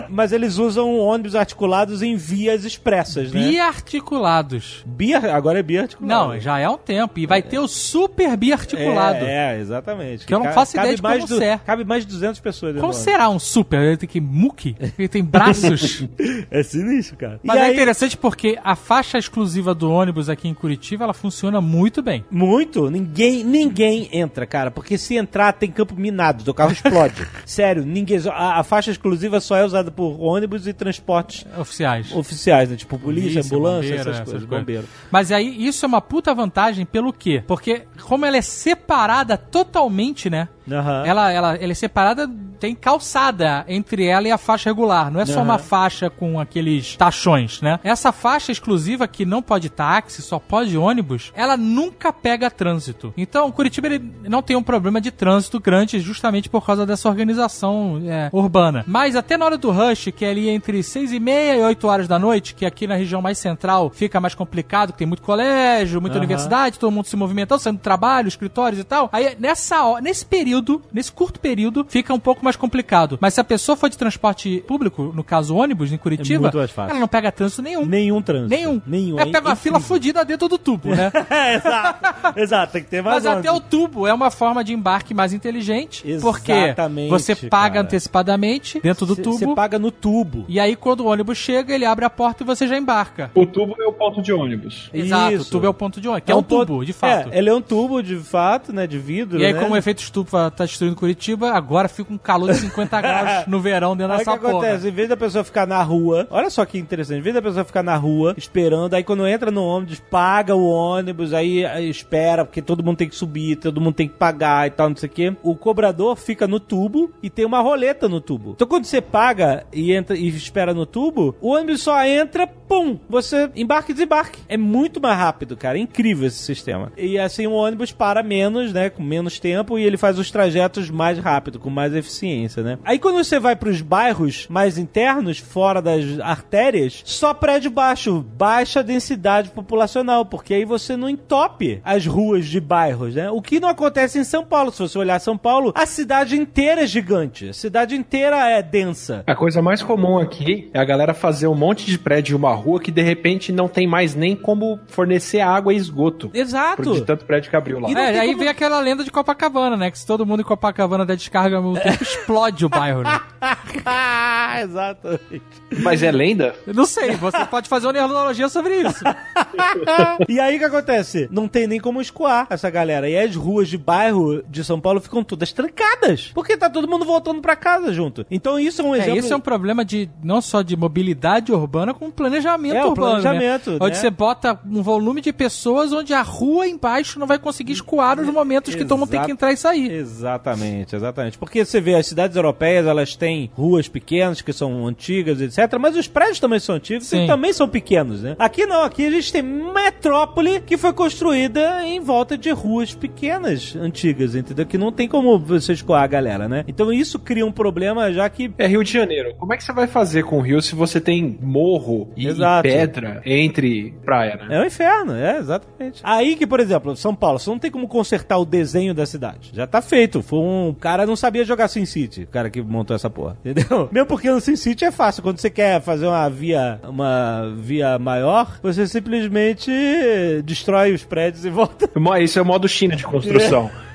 Speaker 1: Mas eles usam ônibus articulados em vias expressas, né?
Speaker 4: Biarticulados.
Speaker 1: Bia, agora é biarticulado.
Speaker 4: Não, já é um tempo. E vai ter o super biarticulado.
Speaker 1: É, é, exatamente.
Speaker 4: Que eu não faço ideia de
Speaker 1: mais
Speaker 4: como é.
Speaker 1: Cabe mais de 200 pessoas.
Speaker 4: Como
Speaker 1: do
Speaker 4: será um super? Ele tem que muque? Ele tem braços?
Speaker 1: É sinistro, cara.
Speaker 4: Mas
Speaker 1: E
Speaker 4: é
Speaker 1: aí-
Speaker 4: interessante porque a faixa exclusiva do ônibus aqui em Curitiba, ela funciona muito bem.
Speaker 1: Muito. Ninguém, ninguém entra, cara. Porque se entrar, tem campo minado. O carro explode. [laughs] Sério, ninguém. A, a faixa exclusiva só é usada por ônibus e transportes
Speaker 4: Oficiais.
Speaker 1: oficiais, né? Tipo polícia,
Speaker 4: Polícia,
Speaker 1: ambulância,
Speaker 4: bombeiro,
Speaker 1: essas coisas, bombeiro.
Speaker 4: Mas aí, isso é uma puta vantagem pelo quê? Porque como ela é separada totalmente, né?
Speaker 1: Aham.
Speaker 4: Ela, ela, ela é separada tem calçada entre ela e a faixa regular. Não é só
Speaker 1: Aham.
Speaker 4: uma faixa com aqueles tachões, né? Essa faixa exclusiva que não pode táxi, só pode ônibus, ela nunca pega trânsito. Então, Curitiba ele não tem um problema de trânsito grande justamente por causa dessa organização é, urbana. Mas até na hora do rush, que é ali entre 6 e meia e 8 horas da noite, que aqui na região mais central fica mais complicado, que tem muito colégio, muita
Speaker 1: Aham.
Speaker 4: universidade, todo mundo se movimentando, saindo do trabalho, escritórios e tal. Aí nessa hora, nesse período, nesse curto período, fica um pouco mais complicado. Mas se a pessoa for de transporte público, no caso ônibus, em Curitiba,
Speaker 1: fácil.
Speaker 4: ela não pega trânsito nenhum.
Speaker 1: Nenhum trânsito.
Speaker 4: Nenhum.
Speaker 1: Nenhum.
Speaker 4: É, pega uma fila fodida dentro do tubo, né? [laughs]
Speaker 1: É, exato. Exato, tem que ter mais
Speaker 4: Mas até o tubo é uma forma de embarque mais inteligente, porque
Speaker 1: Exatamente,
Speaker 4: você paga
Speaker 1: cara.
Speaker 4: antecipadamente dentro do
Speaker 1: Cê-
Speaker 4: tubo.
Speaker 1: Você paga no tubo.
Speaker 4: E aí, quando o ônibus chega, ele abre a porta e você já embarca.
Speaker 2: O tubo é o ponto de ônibus.
Speaker 4: Exato,
Speaker 1: Isso.
Speaker 4: o tubo é o ponto de ônibus, que é, um tubo,
Speaker 1: ponto-
Speaker 4: de fato.
Speaker 1: É, ele é um tubo de fato, né? De vidro.
Speaker 4: E aí,
Speaker 1: né?
Speaker 4: como o efeito estufa tá destruindo Curitiba, agora fica um calor de 50 graus [laughs] no verão dentro
Speaker 1: Aí o que
Speaker 4: porra.
Speaker 1: acontece? Em vez da pessoa ficar na rua, olha só que interessante, em vez da pessoa ficar na rua esperando, aí quando entra no ônibus, paga o ônibus, aí, espera, porque todo mundo tem que subir, todo mundo tem que pagar e tal, não sei o quê. O cobrador fica no tubo e tem uma roleta no tubo. Então quando você paga e entra e espera no tubo, o ônibus só entra, pum, você embarca e desembarque. É muito mais rápido, cara. É incrível esse sistema. E assim o ônibus para menos, né? Com menos tempo e ele faz os trajetos mais rápido, com mais eficiência, né? Aí quando você vai pros bairros mais internos, fora das artérias, só prédio baixo, baixa densidade populacional, porque aí você não entope as ruas de bairros, né? O que não acontece em São Paulo. Se você olhar São Paulo, a cidade inteira é gigante. A cidade inteira é densa.
Speaker 2: A coisa mais comum aqui é a galera fazer um monte de prédio em uma rua que de repente não tem mais nem como fornecer água e esgoto.
Speaker 1: Exato.
Speaker 2: Por de tanto prédio que abriu lá.
Speaker 1: E
Speaker 4: É, aí
Speaker 1: como-
Speaker 4: vem aquela lenda de Copacabana, né? Que se todo mundo em Copacabana der descarga mesmo tempo, [laughs] explode o bairro, né? [laughs] [laughs]
Speaker 1: Exatamente.
Speaker 2: Mas é lenda?
Speaker 4: Eu não sei, você pode fazer uma neurologia sobre isso. [laughs]
Speaker 1: e aí o que acontece? Não tem nem como escoar essa galera. E as ruas de bairro de São Paulo ficam todas trancadas. Porque tá todo mundo voltando pra casa junto. Então isso é um
Speaker 4: É,
Speaker 1: exemplo.
Speaker 4: esse é um problema de não só de mobilidade urbana, como planejamento
Speaker 1: É,
Speaker 4: urbano.
Speaker 1: planejamento,
Speaker 4: né?
Speaker 1: né?
Speaker 4: Onde você bota um volume de pessoas onde a rua embaixo não vai conseguir escoar nos momentos que todo mundo tem que entrar e sair.
Speaker 1: Exatamente, exatamente. Porque você vê, as cidades europeias, elas têm ruas pequenas, que são antigas, etc. Mas os prédios também são antigos
Speaker 4: Sim.
Speaker 1: e também são pequenos, né? Aqui não, aqui a gente tem metrópole que foi construída em volta de ruas pequenas, antigas, entendeu? Que não tem como você escoar a galera, né? Então isso cria um problema, já que
Speaker 2: É Rio de Janeiro. Como é que você vai fazer com o Rio se você tem morro e,
Speaker 1: Exato.
Speaker 2: pedra entre praia, né?
Speaker 1: É um inferno, é, exatamente. Aí que, por exemplo, São Paulo, você não tem como consertar o desenho da cidade. Já tá feito. Foi um cara não sabia jogar Sin City, o cara que montou essa porra. Entendeu? [laughs] Mesmo porque no Sin City é fácil. Quando você quer fazer uma via, uma via maior, você simplesmente destrói os prédios e volta.
Speaker 2: Isso é o modo China de construção. [laughs]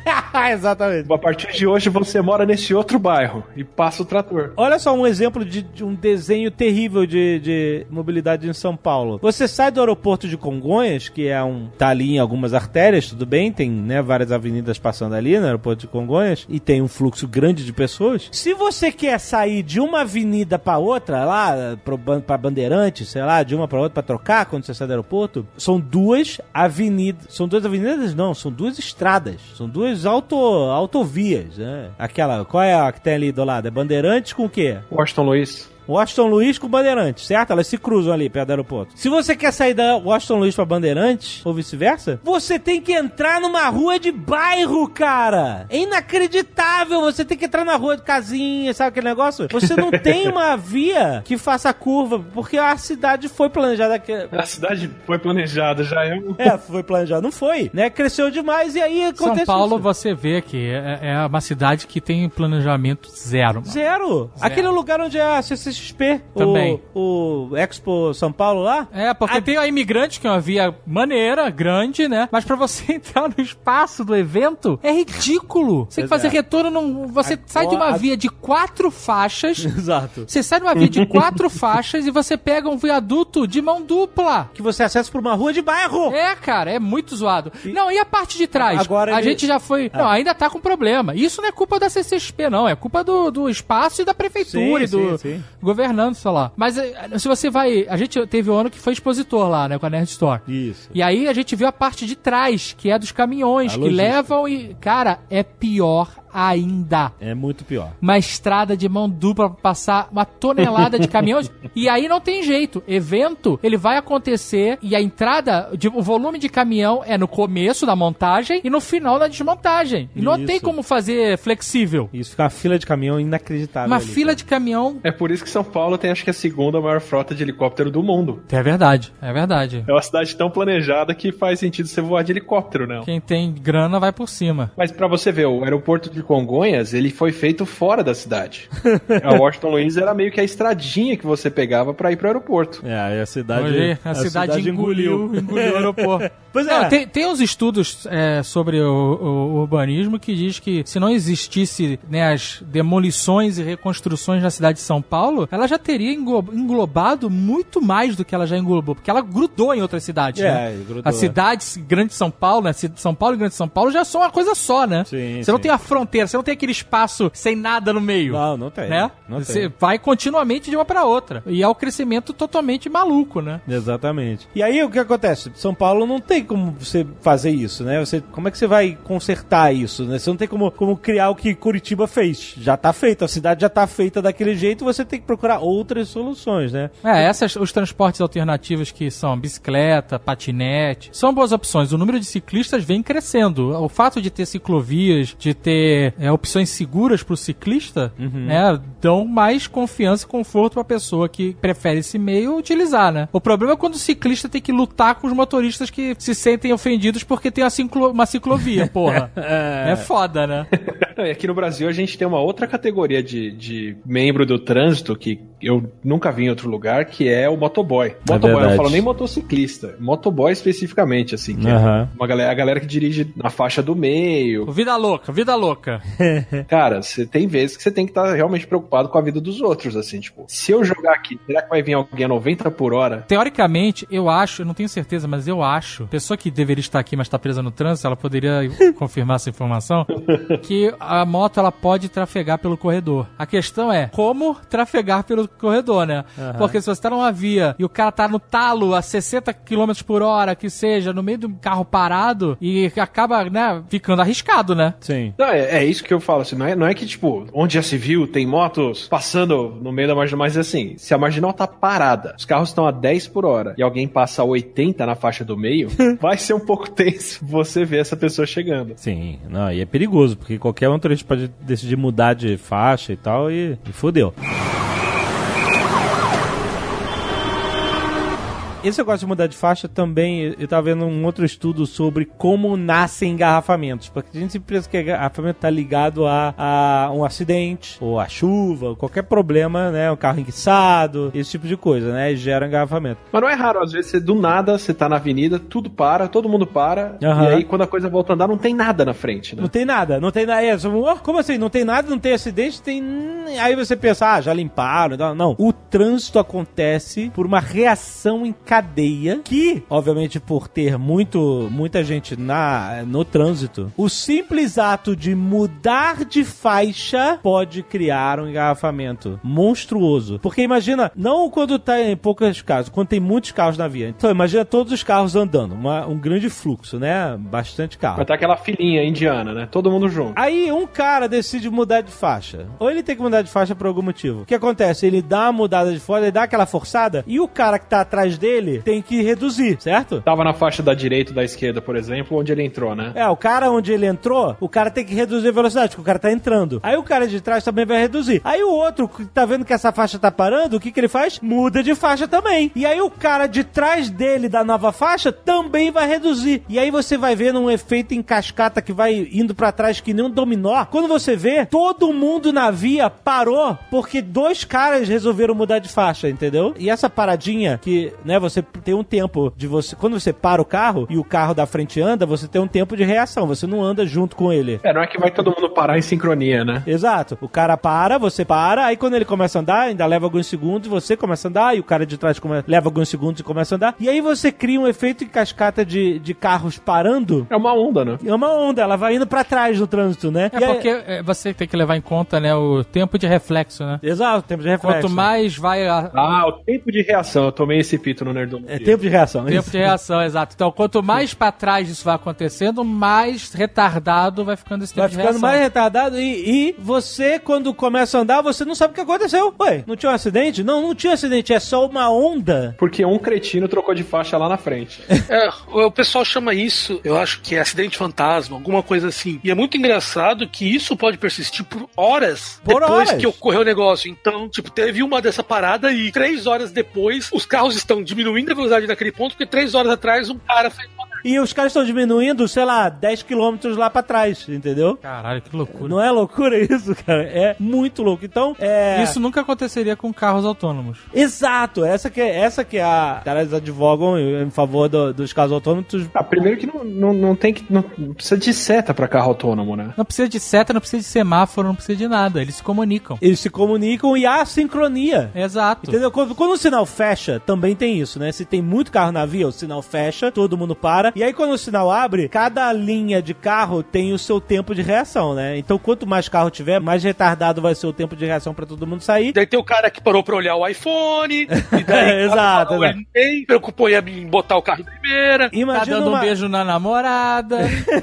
Speaker 1: exatamente.
Speaker 2: A partir de hoje você mora nesse outro bairro e passa o trator.
Speaker 1: Olha só um exemplo de, de um desenho terrível de, de mobilidade em São Paulo. Você sai do aeroporto de Congonhas, que é um. tá ali em algumas artérias, tudo bem, tem né, várias avenidas passando ali no aeroporto de Congonhas, e tem um fluxo grande de pessoas. Se você quer sair de uma avenida pra outra, lá, pro, ban- pra Bandeirantes, sei lá, de uma pra outra pra trocar quando você sai do aeroporto, são duas avenidas. São duas avenidas? Não, são duas estradas. São duas auto, autovias, né? Aquela, qual é a que tem ali do lado? É Bandeirantes com o quê?
Speaker 2: Washington Luiz.
Speaker 1: Washington Luiz com Bandeirantes, certo? Elas se cruzam ali perto do aeroporto. Se você quer sair da Washington Luiz pra Bandeirantes, ou vice-versa, você tem que entrar numa rua de bairro, cara! É inacreditável! Você tem que entrar na rua de casinha, sabe aquele negócio? Você não [laughs] tem uma via que faça a curva, porque a cidade foi planejada. Que...
Speaker 2: A cidade foi planejada, já é um...
Speaker 1: É, foi planejada, não foi, né? Cresceu demais e aí
Speaker 4: São
Speaker 1: acontece
Speaker 4: Paulo,
Speaker 1: isso.
Speaker 4: você vê que é, é uma cidade que tem planejamento zero. mano.
Speaker 1: Zero. Aquele lugar onde é a CCXP,
Speaker 4: Também.
Speaker 1: O, o Expo São Paulo lá,
Speaker 4: É, porque
Speaker 1: A-
Speaker 4: tem a imigrante, que é uma via maneira, grande, né? Mas pra você [laughs] entrar no espaço do evento, é ridículo. Você tem que fazer
Speaker 1: é.
Speaker 4: retorno num. Você sai de uma via de quatro faixas. [laughs]
Speaker 1: Exato.
Speaker 4: Você sai de uma via de quatro [laughs] faixas e você pega um viaduto de mão dupla.
Speaker 1: Que você acessa por uma rua de bairro.
Speaker 4: É, cara, é muito zoado. Não, e a parte de trás?
Speaker 1: Agora
Speaker 4: a
Speaker 1: ele-
Speaker 4: gente já foi. Não, ainda tá com problema. Isso não é culpa da CCXP, não. É culpa do, do espaço e da prefeitura
Speaker 1: Sim,
Speaker 4: e do
Speaker 1: sim, sim.
Speaker 4: Governando, sei lá. Mas eh, se você vai. A gente teve um ano que foi expositor lá, né, com a Nerd Store.
Speaker 1: Isso.
Speaker 4: E aí a gente viu a parte de trás, que é dos caminhões
Speaker 1: A
Speaker 4: que
Speaker 1: logística.
Speaker 4: levam e. Cara, é pior ainda.
Speaker 1: É muito pior.
Speaker 4: Uma estrada de mão dupla pra passar uma tonelada de caminhões. [laughs] e aí não tem jeito. Evento, ele vai acontecer e a entrada, de, o volume de caminhão é no começo da montagem e no final da desmontagem. E não
Speaker 1: Isso.
Speaker 4: tem como fazer flexível.
Speaker 1: Isso fica uma fila de caminhão inacreditável.
Speaker 4: Uma
Speaker 1: ali,
Speaker 4: fila
Speaker 1: cara.
Speaker 4: de caminhão.
Speaker 2: É por isso que São Paulo tem, acho que, a segunda maior frota de helicóptero do mundo.
Speaker 4: É verdade, é verdade.
Speaker 2: É uma cidade tão planejada que faz sentido você voar de helicóptero, né?
Speaker 4: Quem tem grana vai por cima.
Speaker 2: Mas pra você ver, o aeroporto de Congonhas, ele foi feito fora da cidade. [laughs] a Washington Luiz era meio que a estradinha que você pegava pra ir pro aeroporto.
Speaker 1: É, aí a cidade.
Speaker 4: Hoje a, cidade, engoliu, engoliu o aeroporto. [laughs]
Speaker 1: Pois
Speaker 4: Não,
Speaker 1: é.
Speaker 4: tem, tem uns estudos é, sobre o, o urbanismo que diz que se não existisse né, as demolições e reconstruções na cidade de São Paulo, ela já teria englo- englobado muito mais do que ela já englobou, porque ela grudou em outras cidades,
Speaker 1: É,
Speaker 4: né?
Speaker 1: grudou.
Speaker 4: As cidades Grande de São Paulo, né? São Paulo e Grande de São Paulo já são uma coisa só, né?
Speaker 1: Sim,
Speaker 4: você não
Speaker 1: sim.
Speaker 4: tem a fronteira, você não tem aquele espaço sem nada no meio.
Speaker 1: Não, não tem.
Speaker 4: Né?
Speaker 1: Não
Speaker 4: você
Speaker 1: tem.
Speaker 4: vai continuamente de uma para outra. E é o crescimento totalmente maluco, né?
Speaker 1: Exatamente. E aí o que acontece? São Paulo não tem como você fazer isso, né? Você, como é que você vai consertar isso, né? Você não tem como, como criar o que Curitiba fez. Já tá feito, a cidade já tá feita daquele jeito, você tem que procurar outras soluções, né?
Speaker 4: É, essas, os transportes alternativos que são bicicleta, patinete, são boas opções. O número de ciclistas vem crescendo. O fato de ter ciclovias, de ter é, opções seguras para o ciclista, né, dão mais confiança e conforto para a pessoa que prefere esse meio utilizar, né? O problema é quando o ciclista tem que lutar com os motoristas que se sentem ofendidos porque tem uma, ciclo- uma ciclovia, porra. [laughs] é foda, né? [laughs]
Speaker 2: Não, e aqui no Brasil a gente tem uma outra categoria de, de membro do trânsito que eu nunca vi em outro lugar, que é o motoboy. Motoboy, eu
Speaker 1: verdade.
Speaker 2: não falo nem motociclista, motoboy especificamente, assim. Que
Speaker 1: Aham.
Speaker 2: é uma galera, a galera que dirige na faixa do meio.
Speaker 4: Vida louca, vida louca. [laughs]
Speaker 2: Cara, você tem vezes que você tem que estar realmente preocupado com a vida dos outros, assim, tipo, se eu jogar aqui, será que vai vir alguém a 90 por hora?
Speaker 4: Teoricamente, eu acho, eu não tenho certeza, mas eu acho, pessoa que deveria estar aqui, mas está presa no trânsito, ela poderia [laughs] confirmar essa informação, que a moto ela pode trafegar pelo corredor. A questão é como trafegar pelo corredor, né? Porque se você tá numa via e o cara tá no talo a 60 km por hora, que seja, no meio de um carro parado, e acaba, né, ficando arriscado, né?
Speaker 1: Sim.
Speaker 2: Não, é, é isso que eu falo, assim, não é, não é que, tipo, onde já se viu, tem motos passando no meio da marginal, mas assim, se a marginal tá parada, os carros estão a 10 por hora e alguém passa a 80 na faixa do meio, [laughs] vai ser um pouco tenso você ver essa pessoa chegando.
Speaker 1: Sim, não, e é perigoso, porque qualquer um motorista pode decidir mudar de faixa e tal e, e. Esse negócio de mudar de faixa também, eu tava vendo um outro estudo sobre como nascem engarrafamentos. Porque a gente sempre pensa que engarrafamento tá ligado a, a um acidente, ou a chuva, ou qualquer problema, né? Um carro enguiçado, esse tipo de coisa, né? E gera engarrafamento.
Speaker 2: Mas não é raro, às vezes você do nada, você tá na avenida, tudo para, todo mundo para,
Speaker 1: Aham.
Speaker 2: e aí quando a coisa volta a andar, não tem nada na frente, né?
Speaker 1: Não tem nada, não tem nada. É, só, "Oh, como assim? Não tem nada, não tem acidente, tem. Aí você pensa, ah, já limparam. Não, não. O trânsito acontece por uma reação em cadeia que, obviamente, por ter muito, muita gente na, no trânsito, o simples ato de mudar de faixa pode criar um engarrafamento monstruoso. Porque imagina, não quando tá em poucos carros, quando tem muitos carros na via. Então, imagina todos os carros andando, uma- um grande fluxo, né? Bastante carro.
Speaker 2: Vai estar aquela filinha indiana, né? Todo mundo junto.
Speaker 1: Aí um cara decide mudar de faixa. Ou ele tem que mudar de faixa por algum motivo. O que acontece? Ele dá uma mudada de faixa, ele dá aquela forçada, e o cara que tá atrás dele tem que reduzir, certo?
Speaker 2: Tava na faixa da direita ou da esquerda, por exemplo, onde ele entrou, né?
Speaker 1: É, o cara onde ele entrou, o cara tem que reduzir a velocidade, porque o cara tá entrando. Aí o cara de trás também vai reduzir. Aí o outro, que tá vendo que essa faixa tá parando, o que que ele faz? Muda de faixa também. E aí o cara de trás dele da nova faixa também vai reduzir. E aí você vai vendo um efeito em cascata que vai indo pra trás que nem um dominó. Quando você vê, todo mundo na via parou porque dois caras resolveram mudar de faixa, entendeu? E essa paradinha que, né, você tem um tempo de você, quando você para o carro e o carro da frente anda, você tem um tempo de reação, você não anda junto com ele.
Speaker 2: É, não é que vai todo mundo parar em sincronia, né?
Speaker 1: Exato. O cara para, você para, aí quando ele começa a andar, ainda leva alguns segundos, você começa a andar, e o cara de trás come- leva alguns segundos e começa a andar. E aí você cria um efeito em cascata de, de carros parando.
Speaker 2: É uma onda, né?
Speaker 1: É uma onda, ela vai indo pra trás no trânsito, né?
Speaker 4: É
Speaker 1: E
Speaker 4: porque é, você tem que levar em conta, né, o tempo de reflexo, né?
Speaker 1: Exato, tempo de reflexo.
Speaker 4: Quanto mais vai a,
Speaker 2: Ah, o tempo de reação. Eu tomei esse pito no do
Speaker 1: É tempo de reação.
Speaker 4: Tempo
Speaker 1: isso.
Speaker 4: de reação, exato. Então, quanto mais pra trás isso vai acontecendo, mais retardado vai ficando esse tempo
Speaker 1: Vai
Speaker 4: de
Speaker 1: ficando
Speaker 4: reação.
Speaker 1: mais retardado e, e você, quando começa a andar, você não sabe o que aconteceu. Ué, não tinha um acidente? Não, não tinha acidente, é só uma onda.
Speaker 2: Porque um cretino trocou de faixa lá na frente. [laughs]
Speaker 3: É, o pessoal chama isso, eu acho que é acidente fantasma, alguma coisa assim. E é muito engraçado que isso pode persistir por horas
Speaker 1: Por
Speaker 3: depois
Speaker 1: horas.
Speaker 3: que ocorreu o negócio. Então, tipo, teve uma dessa parada e três horas depois os carros estão diminuindo a velocidade naquele ponto, porque três horas atrás um cara fez
Speaker 1: E os caras estão diminuindo, sei lá, 10 quilômetros lá pra trás, entendeu?
Speaker 4: Caralho, que loucura.
Speaker 1: Não é loucura isso, cara? É muito louco. Então, é.
Speaker 4: Isso nunca aconteceria com carros autônomos.
Speaker 1: Exato, essa que é, essa que é a. Os caras advogam em favor do- dos carros autônomos.
Speaker 2: Ah, primeiro que não, não, não tem que. Não, não precisa de seta pra carro autônomo, né?
Speaker 4: Não precisa de seta, não precisa de semáforo, não precisa de nada. Eles se comunicam.
Speaker 1: Eles se comunicam e há sincronia.
Speaker 4: Exato.
Speaker 1: Entendeu? Quando, quando o sinal fecha, também tem isso, né? Se tem muito carro na via, o sinal fecha, todo mundo para. E aí, quando o sinal abre, cada linha de carro tem o seu tempo de reação, né? Então, quanto mais carro tiver, mais retardado vai ser o tempo de reação pra todo mundo sair.
Speaker 3: Daí tem o cara que parou pra olhar o iPhone, e daí [laughs]
Speaker 1: Exato, exato.
Speaker 3: ele nem preocupou em botar o carro em primeira.
Speaker 4: Tá
Speaker 1: Imagina
Speaker 4: dando
Speaker 1: uma,
Speaker 4: um beijo na namorada.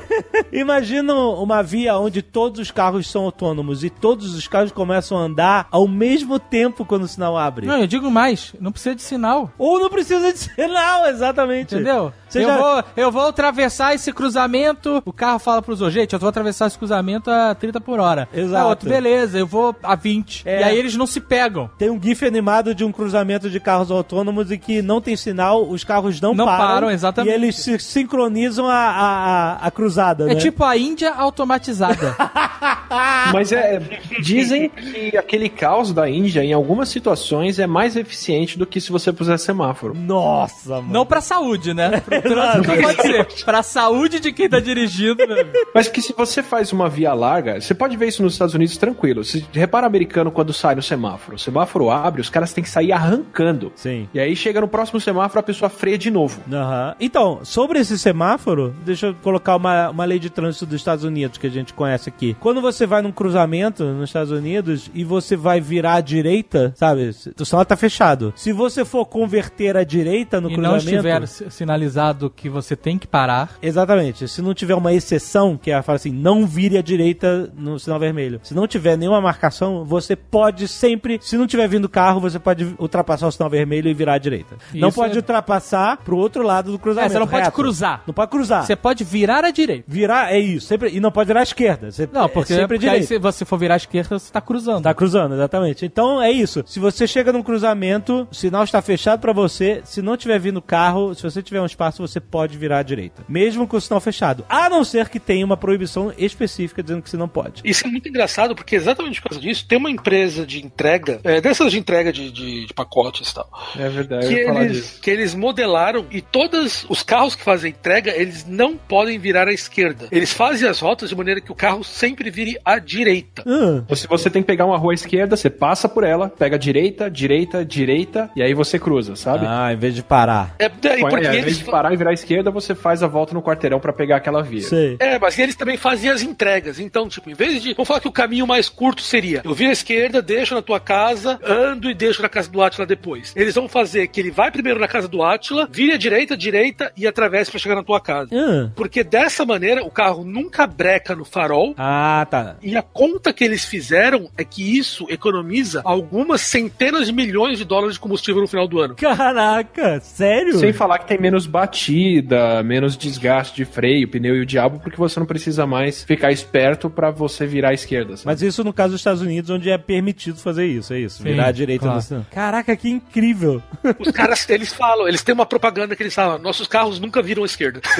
Speaker 4: [laughs]
Speaker 1: imagina uma via onde todos os carros são autônomos e todos os carros começam a andar ao mesmo tempo quando o sinal abre.
Speaker 4: não, eu digo mais, não precisa de sinal.
Speaker 1: Ou não precisa de [laughs] sinal, exatamente.
Speaker 4: Entendeu?
Speaker 1: Você
Speaker 4: eu,
Speaker 1: já-
Speaker 4: vou, eu vou atravessar esse cruzamento. O carro fala pros outros, gente, eu vou atravessar esse cruzamento a 30 por hora.
Speaker 1: Exato.
Speaker 4: Ah, outro, beleza, eu vou a 20.
Speaker 1: É.
Speaker 4: E aí eles não se pegam.
Speaker 1: Tem um gif animado de um cruzamento de carros autônomos e que não tem sinal, os carros não,
Speaker 4: Não
Speaker 1: param.
Speaker 4: param, exatamente.
Speaker 1: E eles se sincronizam a, a, a, a cruzada,
Speaker 4: É
Speaker 1: né?
Speaker 4: tipo a Índia automatizada. [laughs]
Speaker 2: Mas é. Dizem que aquele caos da Índia, em algumas situações, é mais eficiente do que se você puser semáforo.
Speaker 1: Nossa, mano.
Speaker 4: não pra saúde, né? [laughs] Pro trânsito não pode ser. Pra saúde de quem tá dirigindo, né?
Speaker 2: Mas que se você faz uma via larga, você pode ver isso nos Estados Unidos tranquilo. Se repara americano quando sai no semáforo. O semáforo abre, os caras têm que sair arrancando.
Speaker 1: Sim.
Speaker 2: E aí chega no próximo semáforo, a pessoa freia de novo.
Speaker 1: Aham. Então, sobre esse semáforo, deixa eu colocar uma, uma lei de trânsito dos Estados Unidos que a gente conhece aqui. Quando você vai num cruzamento nos Estados Unidos e você vai virar à direita, sabe? O sinal tá fechado. Se você for converter à direita no
Speaker 4: E não
Speaker 1: cruzamento.
Speaker 4: estiver si- sinalizado que você tem que parar.
Speaker 1: Exatamente. Se não tiver uma exceção, que é fala assim, não vire à direita no sinal vermelho. Se não tiver nenhuma marcação, você pode sempre, se não tiver vindo carro, você pode ultrapassar o sinal vermelho e virar à direita. não
Speaker 4: Isso
Speaker 1: pode
Speaker 4: é-
Speaker 1: ultrapassar pro outro lado do cruzamento.
Speaker 4: É, você não pode
Speaker 1: reto.
Speaker 4: cruzar.
Speaker 1: Não pode cruzar.
Speaker 4: Você pode virar à direita.
Speaker 1: Virar é isso, sempre e não pode virar à esquerda. Você,
Speaker 4: Não, porque,
Speaker 1: é sempre
Speaker 4: porque aí se você for virar à esquerda, você tá cruzando.
Speaker 1: Tá cruzando, exatamente. Então é isso. Se você chega num cruzamento, o sinal está fechado pra você. Se não tiver vindo carro, se você tiver um espaço, você pode virar à direita. Mesmo com o sinal fechado. A não ser que tenha uma proibição específica dizendo que você não pode.
Speaker 3: Isso é muito engraçado, porque exatamente por causa disso, tem uma empresa de entrega, é, dessas de entrega de, de- de pacotes e tal,
Speaker 2: É verdade,
Speaker 3: que
Speaker 2: eu ia falar
Speaker 3: eles,
Speaker 2: disso.
Speaker 3: que eles modelaram e todos os carros que fazem entrega, eles não podem virar à esquerda. Eles fazem as rotas de maneira que o carro sempre vire à direita.
Speaker 1: Ah,
Speaker 2: Ou se você tem que pegar uma rua à esquerda, você passa por ela, pega a direita, direita, direita, e aí você cruza, sabe?
Speaker 1: ah, em vez de parar.
Speaker 3: É,
Speaker 2: Põe-
Speaker 3: porque
Speaker 2: é, em
Speaker 3: eles
Speaker 2: vez de parar e virar à esquerda, você faz a volta no quarteirão pra pegar aquela via.
Speaker 1: Sei.
Speaker 3: É, mas eles também faziam as entregas. Então, tipo, em vez de. Vamos falar que o caminho mais curto seria: eu viro à esquerda, deixo na tua casa, ando e deixo na casa do Átila depois. Eles vão fazer que ele vai primeiro na casa do Átila, vire à direita, direita e atravesse pra chegar na tua casa.
Speaker 1: Ah,
Speaker 3: Porque dessa maneira o carro nunca breca no farol.
Speaker 1: ah, tá.
Speaker 3: E a conta que eles fizeram é que isso economiza algumas centenas de milhões de dólares de combustível no final do ano.
Speaker 1: Caraca, sério?
Speaker 2: Sem falar que tem menos batida, menos desgaste de freio, pneu e o diabo, porque você não precisa mais ficar esperto pra você virar à esquerda. sabe?
Speaker 1: Mas isso no caso dos Estados Unidos, onde é permitido fazer isso, é isso.
Speaker 4: Sim,
Speaker 1: virar à direita
Speaker 4: claro.
Speaker 1: no. Caraca, que incrível.
Speaker 3: Os caras, eles falam, eles têm uma propaganda que eles falam: nossos carros nunca viram à esquerda. [laughs]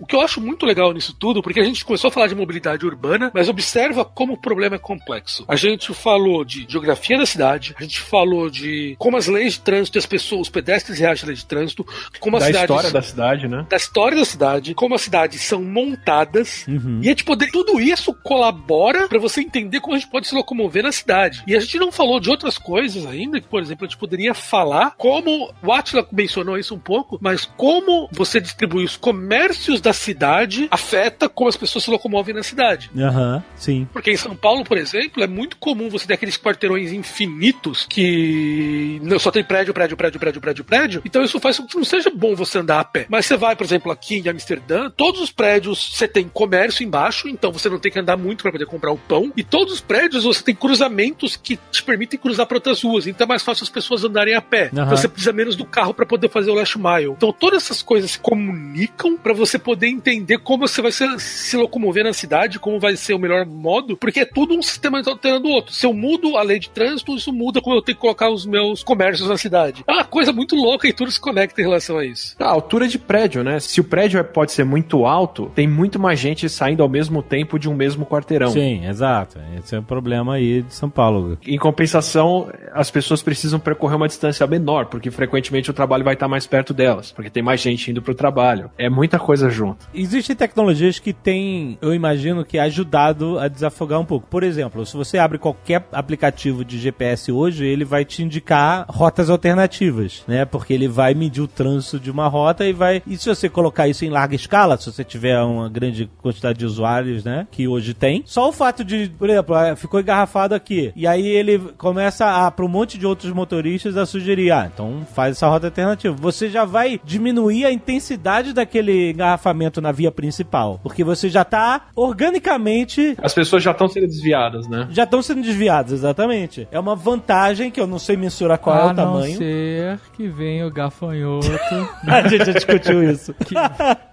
Speaker 3: O que eu acho muito legal nisso tudo, porque a gente começou a falar de mobilidade urbana, mas observa como o problema é complexo. A gente falou de geografia da cidade, a gente falou de como as leis de trânsito e as pessoas, os pedestres reagem à lei de trânsito, como as
Speaker 2: Da
Speaker 3: cidades
Speaker 2: história da cidade, né?
Speaker 3: da história da cidade, como as cidades são montadas.
Speaker 1: Uhum.
Speaker 3: E é tipo, de- tudo isso colabora pra você entender como a gente pode se locomover na cidade. E a gente não falou de outras coisas ainda, que, por exemplo, a gente poderia falar como o Atila mencionou isso um pouco, mas como você distribui os comércios da cidade afeta como as pessoas se locomovem na cidade.
Speaker 1: Aham, sim.
Speaker 3: Porque em São Paulo, por exemplo, é muito comum você ter aqueles quarteirões infinitos que só tem prédio, prédio, prédio, prédio, prédio, prédio. Então isso faz com que não seja bom você andar a pé. Mas você vai, por exemplo, aqui em Amsterdã, todos os prédios você tem comércio embaixo, então você não tem que andar muito para poder comprar o pão. E todos os prédios você tem cruzamentos que te permitem cruzar para outras ruas. Então é mais fácil as pessoas andarem a pé.
Speaker 1: Aham.
Speaker 3: Então você precisa menos do carro para poder fazer o last mile. Então todas essas coisas se comunicam para você poder entender como você vai se, se locomover na cidade, como vai ser o melhor modo, porque é tudo um sistema alterando o outro. Se eu mudo a lei de trânsito, isso muda como eu tenho que colocar os meus comércios na cidade. É uma coisa muito louca e tudo se conecta em relação a isso.
Speaker 2: A altura de prédio, né? Se o prédio é- pode ser muito alto, tem muito mais gente saindo ao mesmo tempo de um mesmo quarteirão.
Speaker 1: Sim, exato. Esse é o problema aí de São Paulo.
Speaker 2: Em compensação, as pessoas precisam percorrer uma distância menor, porque frequentemente o trabalho vai estar mais perto delas, porque tem mais gente indo pro trabalho. É muita coisa junto.
Speaker 1: Existem tecnologias que têm, eu imagino, que ajudado a desafogar um pouco. Por exemplo, se você abre qualquer aplicativo de GPS hoje, ele vai te indicar rotas alternativas, né? Porque ele vai medir o trânsito de uma rota e vai. E se você colocar isso em larga escala, se você tiver uma grande quantidade de usuários, né? Que hoje tem, só o fato de, por exemplo, ah, ficou engarrafado aqui. E aí ele começa a, para um monte de outros motoristas, a sugerir, ah, então faz essa rota alternativa. Você já vai diminuir a intensidade daquele engarrafamento na via principal. Porque você já tá organicamente
Speaker 2: As pessoas já estão sendo desviadas, né?
Speaker 1: já estão sendo desviados, exatamente. É uma vantagem que eu não sei mensurar qual
Speaker 4: a
Speaker 1: é o
Speaker 4: não
Speaker 1: tamanho.
Speaker 4: ser que venha o gafanhoto [laughs]
Speaker 1: A gente já discutiu isso.
Speaker 4: que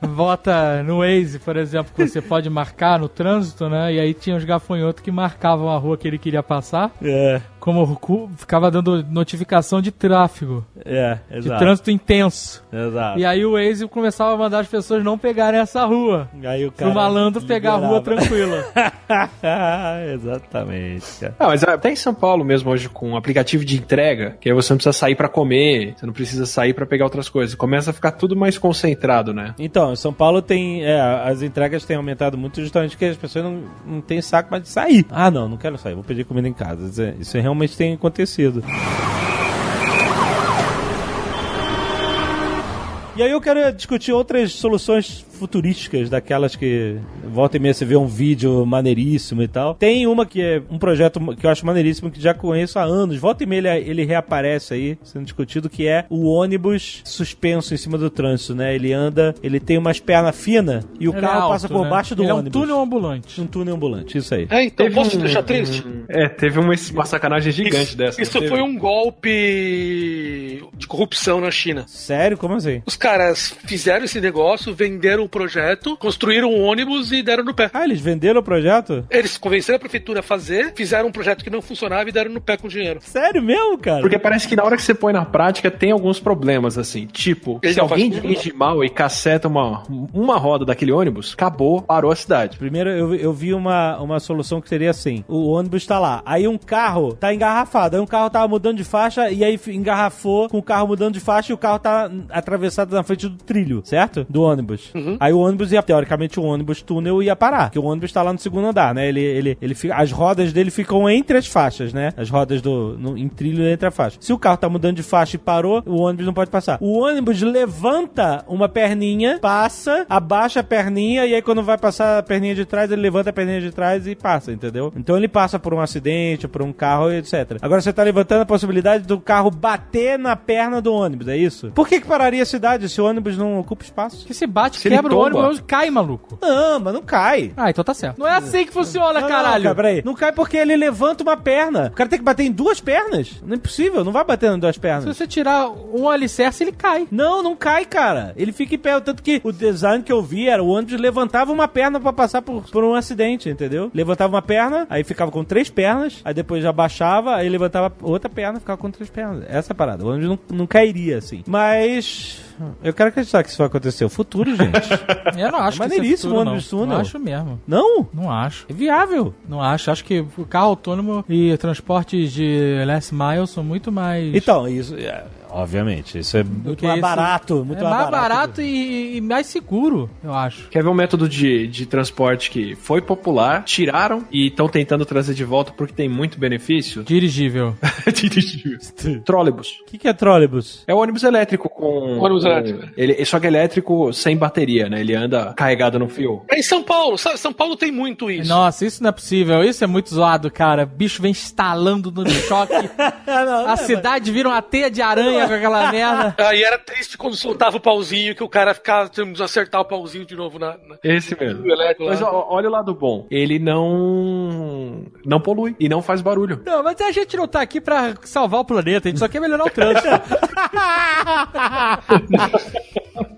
Speaker 4: vota no Waze, por exemplo, que você pode marcar no trânsito, né? E aí tinha os gafanhotos que marcavam a rua que ele queria passar,
Speaker 1: É,
Speaker 4: como o cu- ficava dando notificação de tráfego,
Speaker 1: é,
Speaker 4: de
Speaker 1: exato.
Speaker 4: trânsito intenso.
Speaker 1: Exato.
Speaker 4: E aí o Waze começava a mandar as pessoas não pegarem essa rua.
Speaker 1: aí o
Speaker 4: Pro malandro pegar a rua
Speaker 1: liberava.
Speaker 4: tranquila. [laughs]
Speaker 1: Exatamente, cara.
Speaker 2: Ah, mas até em São Paulo mesmo, hoje, com um aplicativo de entrega, que aí você não precisa sair pra comer, você não precisa sair pra pegar outras coisas. Começa a ficar tudo mais concentrado, né?
Speaker 1: Então, em São Paulo tem. é, as entregas têm aumentado muito justamente porque as pessoas não, não têm saco mais de sair. Ah, não, não quero sair, vou pedir comida em casa. Isso, é- isso realmente tem acontecido. E aí eu quero discutir outras soluções futurísticas, daquelas que volta e meia você vê um vídeo maneiríssimo e tal. Tem uma que é um projeto que eu acho maneiríssimo, que já conheço há anos. Volta e meia ele, ele reaparece aí, sendo discutido, que é o ônibus suspenso em cima do trânsito, né? Ele anda, ele tem umas pernas finas e o
Speaker 4: Ele é
Speaker 1: carro
Speaker 4: alto,
Speaker 1: passa por
Speaker 4: né?
Speaker 1: baixo do
Speaker 4: Ele
Speaker 1: ônibus.
Speaker 4: é um túnel ambulante.
Speaker 1: Um túnel ambulante, isso aí.
Speaker 3: É, então,
Speaker 2: Teve
Speaker 3: posso te
Speaker 2: um-
Speaker 3: deixar triste?
Speaker 2: É, teve uma, uma sacanagem gigante
Speaker 3: isso,
Speaker 2: dessa.
Speaker 3: Isso foi um golpe de corrupção na China.
Speaker 1: Sério? Como assim?
Speaker 3: Os caras fizeram esse negócio, venderam o projeto, construíram um ônibus e deram no pé.
Speaker 1: Ah, eles venderam o projeto?
Speaker 3: Eles convenceram a prefeitura a fazer, fizeram um projeto que não funcionava e deram no pé com dinheiro.
Speaker 1: Sério mesmo, cara?
Speaker 2: Porque parece que na hora que você põe na prática tem alguns problemas, assim. Tipo,
Speaker 3: Ele
Speaker 2: se alguém dirige mal e caceta uma, uma roda daquele ônibus, acabou, parou a cidade.
Speaker 1: Primeiro eu, eu vi uma, uma solução que seria assim: o ônibus tá lá, aí um carro tá engarrafado, aí um carro tava mudando de faixa e aí engarrafou com o carro mudando de faixa e o carro tá atravessado na frente do trilho, certo? Do ônibus. Aí o ônibus ia, teoricamente, o ônibus túnel ia parar, porque o ônibus tá lá no segundo andar, né? Ele, ele, ele fica, as rodas dele ficam entre as faixas, né? As rodas do, no, em trilho entre a faixa. Se o carro tá mudando de faixa e parou, o ônibus não pode passar. O ônibus levanta uma perninha, passa, abaixa a perninha e aí quando vai passar a perninha de trás, ele levanta a perninha de trás e passa, entendeu? Então ele passa por um acidente, por um carro, etc. Agora você tá levantando a possibilidade do carro bater na perna do ônibus, é isso? Por que que pararia a cidade se o ônibus não ocupa espaço?
Speaker 4: Que se bate,
Speaker 2: Se
Speaker 4: quebra o ônibus, cai, maluco.
Speaker 1: Não, mas não cai.
Speaker 4: Ah, então tá certo. Não é assim que funciona,
Speaker 1: Não,
Speaker 4: caralho.
Speaker 1: Não, cara, peraí. Não cai porque ele levanta uma perna. O cara tem que bater em duas pernas. Não é impossível, não vai bater em duas
Speaker 4: Se
Speaker 1: pernas.
Speaker 4: você tirar um alicerce, ele cai.
Speaker 1: Não, não cai, cara. Ele fica em pé. Tanto que o design que eu vi era o ônibus levantava uma perna pra passar por, por um acidente, entendeu? Levantava uma perna, aí ficava com três pernas, aí depois já baixava, aí levantava outra perna, ficava com três pernas. Essa é a parada. O ônibus não, não cairia assim. Mas. Eu quero acreditar que isso vai acontecer. O futuro, [laughs] gente.
Speaker 4: Eu não acho
Speaker 1: É
Speaker 4: que isso
Speaker 1: maneiríssimo o ônibus
Speaker 4: não.
Speaker 1: túnel.
Speaker 4: Não acho mesmo.
Speaker 1: não?
Speaker 4: Não acho.
Speaker 1: É viável.
Speaker 4: Não acho. Acho que o carro autônomo e transportes de last mile são muito mais.
Speaker 1: Então, isso. é, Obviamente, isso é muito mais barato, muito
Speaker 4: é mais barato,
Speaker 1: barato.
Speaker 4: e, e mais seguro, eu acho.
Speaker 2: Quer ver um método de, de transporte que foi popular, tiraram e estão tentando trazer de volta porque tem muito benefício? [laughs]
Speaker 4: Dirigível.
Speaker 2: Dirigível. Trólebus.
Speaker 1: O que, que é trólebus?
Speaker 2: É o ônibus elétrico com.
Speaker 3: Ônibus
Speaker 2: com-
Speaker 3: elétrico.
Speaker 2: Ele, só que é elétrico sem bateria, né? Ele anda carregado no fio.
Speaker 3: É em São Paulo, sabe? São Paulo tem muito isso.
Speaker 4: Nossa, isso não é possível. Isso é muito zoado, cara. Bicho vem instalando no choque. [laughs] A cidade vira uma teia de aranha com aquela merda. [laughs]
Speaker 3: Aí era triste quando soltava o pauzinho, que o cara ficava tendo que acertar o pauzinho de novo na, na
Speaker 2: Esse mesmo. Mas ó, olha o lado bom. Ele não. não polui e não faz barulho.
Speaker 4: Não, mas a gente não tá aqui pra salvar o planeta, a gente só quer melhorar o trânsito. [laughs]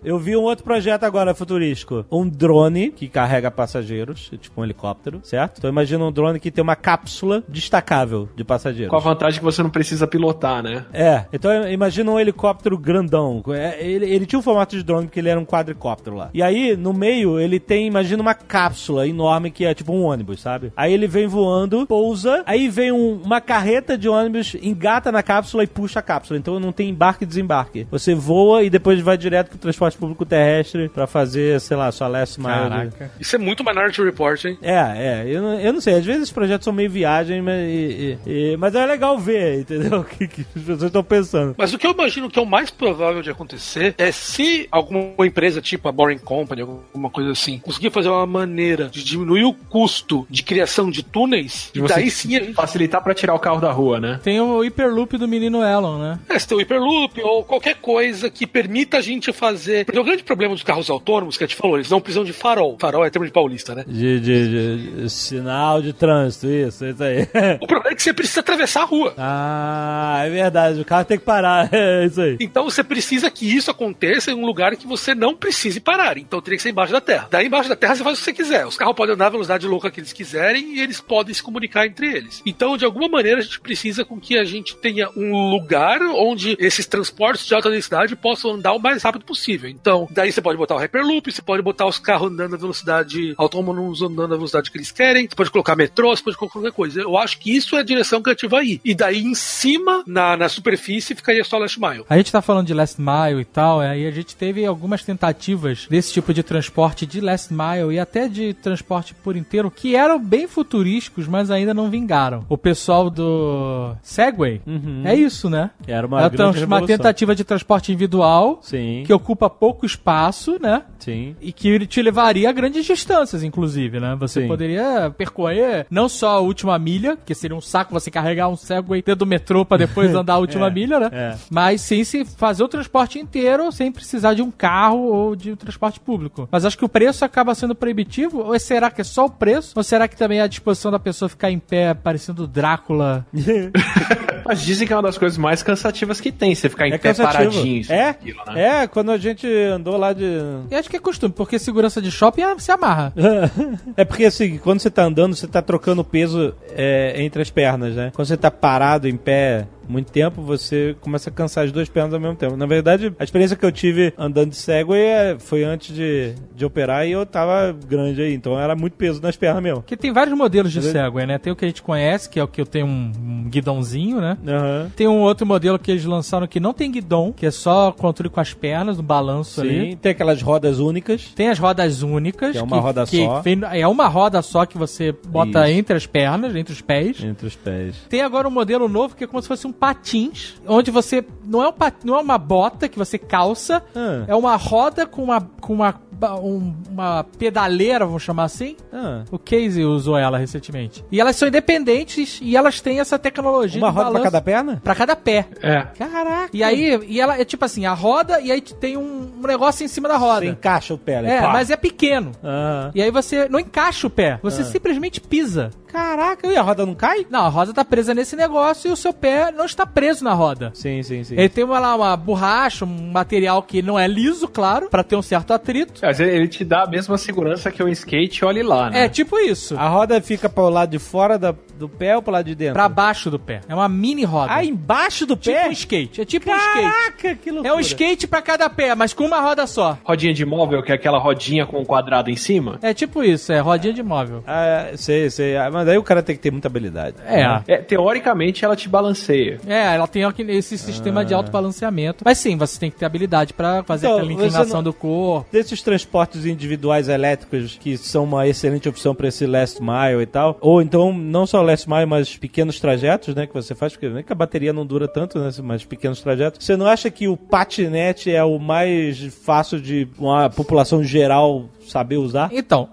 Speaker 1: Eu vi um outro projeto agora futurístico. Um drone que carrega passageiros, tipo um helicóptero, certo? Então imagina um drone que tem uma cápsula destacável de passageiros.
Speaker 2: Com a vantagem que você não precisa pilotar, né?
Speaker 1: É, então imagina um helicóptero grandão. É, Ele, ele tinha um formato de drone porque ele era um quadricóptero lá. E aí, no meio, ele tem, imagina uma cápsula enorme que é tipo um ônibus, sabe? Aí ele vem voando, pousa, aí vem um- uma carreta de ônibus, engata na cápsula e puxa a cápsula. Então não tem embarque e desembarque. Você voa e depois vai direto pro transporte público terrestre pra fazer, sei lá, sua mile. de-
Speaker 4: Caraca.
Speaker 3: Isso é muito Minority Report, hein?
Speaker 1: é, é, eu não, eu não sei, às vezes esses projetos são meio viagem, mas, e- e- e- mas é legal ver, [laughs] entendeu? O que, que as pessoas estão pensando.
Speaker 3: Mas o que eu imagino que é o mais provável de acontecer é se alguma empresa tipo a Boring Company, alguma coisa assim, conseguir fazer uma maneira de diminuir o custo de criação de túneis,
Speaker 2: De
Speaker 3: e daí sim a gente
Speaker 2: facilitar pra tirar o carro da rua, né?
Speaker 4: Tem o Hyperloop do menino Elon, né?
Speaker 3: É, se tem o Hyperloop ou qualquer coisa que permita a gente fazer. Porque o grande problema dos carros autônomos, que a gente falou, eles não precisam de farol. Farol é termo de paulista, né?
Speaker 1: De, de- de- de sinal de trânsito, isso, isso aí.
Speaker 3: O problema é que você precisa atravessar a rua.
Speaker 1: ah, é verdade, o carro tem que parar, [laughs] é isso aí.
Speaker 3: Então você precisa que isso aconteça em um lugar que você não precise parar. Então teria que ser embaixo da terra. Daí embaixo da terra você faz o que você quiser. Os carros podem andar a velocidade louca que eles quiserem e eles podem se comunicar entre eles. Então, de alguma maneira, a gente precisa com que a gente tenha um lugar onde esses transportes de alta densidade possam andar o mais rápido possível. Então, daí você pode botar o Hyperloop, você pode botar os carros andando à velocidade autônomos andando à velocidade que eles querem, você pode colocar metrô, você pode colocar qualquer coisa. Eu acho que isso é a direção que a gente vai ir. E daí, em cima, na, na superfície, ficaria só Last Mile.
Speaker 4: A gente tá falando de last mile e tal, aí a gente teve algumas tentativas desse tipo de transporte de last mile e até de transporte por inteiro que eram bem futurísticos, mas ainda não vingaram. O pessoal do Segway, é isso, né?
Speaker 1: Era uma
Speaker 4: é
Speaker 1: grande
Speaker 4: trans- uma
Speaker 1: revolução.
Speaker 4: tentativa de transporte individual
Speaker 1: Sim,
Speaker 4: que ocupa pouco espaço, né?
Speaker 1: sim.
Speaker 4: E que te levaria a grandes distâncias, inclusive, né? Você
Speaker 1: Sim.
Speaker 4: poderia percorrer não só a última milha, que seria um saco você carregar um Segway dentro do metrô pra depois [laughs] andar a última
Speaker 1: É,
Speaker 4: milha, né?
Speaker 1: é.
Speaker 4: Mas sim se fazer o transporte inteiro sem precisar de um carro ou de um transporte público. Mas acho que o preço acaba sendo proibitivo, ou será que é só o preço? Ou será que também é a disposição da pessoa ficar em pé, parecendo Drácula? [laughs]
Speaker 2: Mas dizem que é uma das coisas mais cansativas que tem, você ficar em
Speaker 1: É
Speaker 2: pé
Speaker 1: cansativo.
Speaker 2: paradinho.
Speaker 1: É?
Speaker 2: aquilo, né?
Speaker 1: É, quando a gente andou lá de.
Speaker 4: E acho que é costume, porque segurança de shopping ah, se amarra. [laughs]
Speaker 1: é porque assim, quando você tá andando, você tá trocando peso é, entre as pernas, né? Quando você tá parado em pé muito tempo, você começa a cansar as duas pernas ao mesmo tempo. Na verdade, a experiência que eu tive andando de Segway é- foi antes de, de operar e eu tava grande aí, então era muito peso nas pernas mesmo.
Speaker 4: Porque tem vários modelos de? Segway, né? Tem o que a gente conhece, que é o que eu tenho um, um guidãozinho, né?
Speaker 1: Aham.
Speaker 4: Tem um outro modelo que eles lançaram que não tem guidão, que é só controle com as pernas, no balanço ali.
Speaker 1: Sim, tem aquelas rodas únicas.
Speaker 4: Tem as rodas únicas.
Speaker 1: Que é uma roda só.
Speaker 4: vem- é uma roda só que você bota
Speaker 1: Isso.
Speaker 4: entre as pernas, entre os pés.
Speaker 1: Entre os pés.
Speaker 4: Tem agora um modelo novo que é como se fosse um patins, onde você não é um pat- não é uma bota que você calça,
Speaker 1: Ah.
Speaker 4: é uma roda com uma com uma um- uma pedaleira, vamos chamar assim.
Speaker 1: Ah,
Speaker 4: O Casey usou ela recentemente. E elas são independentes e elas têm essa tecnologia
Speaker 1: uma
Speaker 4: de
Speaker 1: roda pra
Speaker 4: balanço
Speaker 1: cada perna?
Speaker 4: pra cada pé.
Speaker 2: É.
Speaker 1: Caraca!
Speaker 4: E aí, e ela é tipo assim, a roda e aí tem um, um negócio em cima da roda.
Speaker 1: Você encaixa o pé, né?
Speaker 4: É,
Speaker 1: Pá.
Speaker 4: mas é pequeno.
Speaker 1: Ah.
Speaker 4: E aí você não encaixa o pé, você simplesmente pisa.
Speaker 1: Caraca, e a roda não cai?
Speaker 4: Não, a roda tá presa nesse negócio e o seu pé não está preso na roda.
Speaker 1: Sim, sim, sim.
Speaker 4: Ele tem uma, lá uma borracha, um material que não é liso, claro, pra ter um certo atrito.
Speaker 2: Mas ele ele te dá a mesma segurança que o skate, olhe lá, né?
Speaker 4: É tipo isso.
Speaker 1: A roda fica pro lado de fora da, do pé ou pro lado de dentro?
Speaker 4: Pra baixo do pé. É uma mini roda.
Speaker 1: Ah, embaixo do
Speaker 4: tipo
Speaker 1: pé?
Speaker 4: um skate. É tipo um skate.
Speaker 1: Caraca, que loucura.
Speaker 4: É um skate pra cada pé, mas com uma roda só.
Speaker 2: Rodinha de móvel, que é aquela rodinha com um quadrado em cima.
Speaker 4: É tipo isso, é rodinha de móvel.
Speaker 1: Ah, sei, sei. Ah, mas aí o cara tem que ter muita habilidade.
Speaker 4: É.
Speaker 2: É, teoricamente ela te balanceia.
Speaker 4: É, ela tem esse sistema de autobalanceamento. Mas sim, você tem que ter habilidade pra fazer
Speaker 1: Então,
Speaker 4: aquela inclinação
Speaker 1: não-
Speaker 4: do corpo.
Speaker 1: Desses transportes individuais elétricos que são uma excelente opção para esse last mile e tal, ou então não só last mile, mas pequenos trajetos, né, que você faz, porque nem que a bateria não dura tanto, né, mas pequenos trajetos. Você não acha que o patinete é o mais fácil de uma população geral saber usar?
Speaker 4: Então,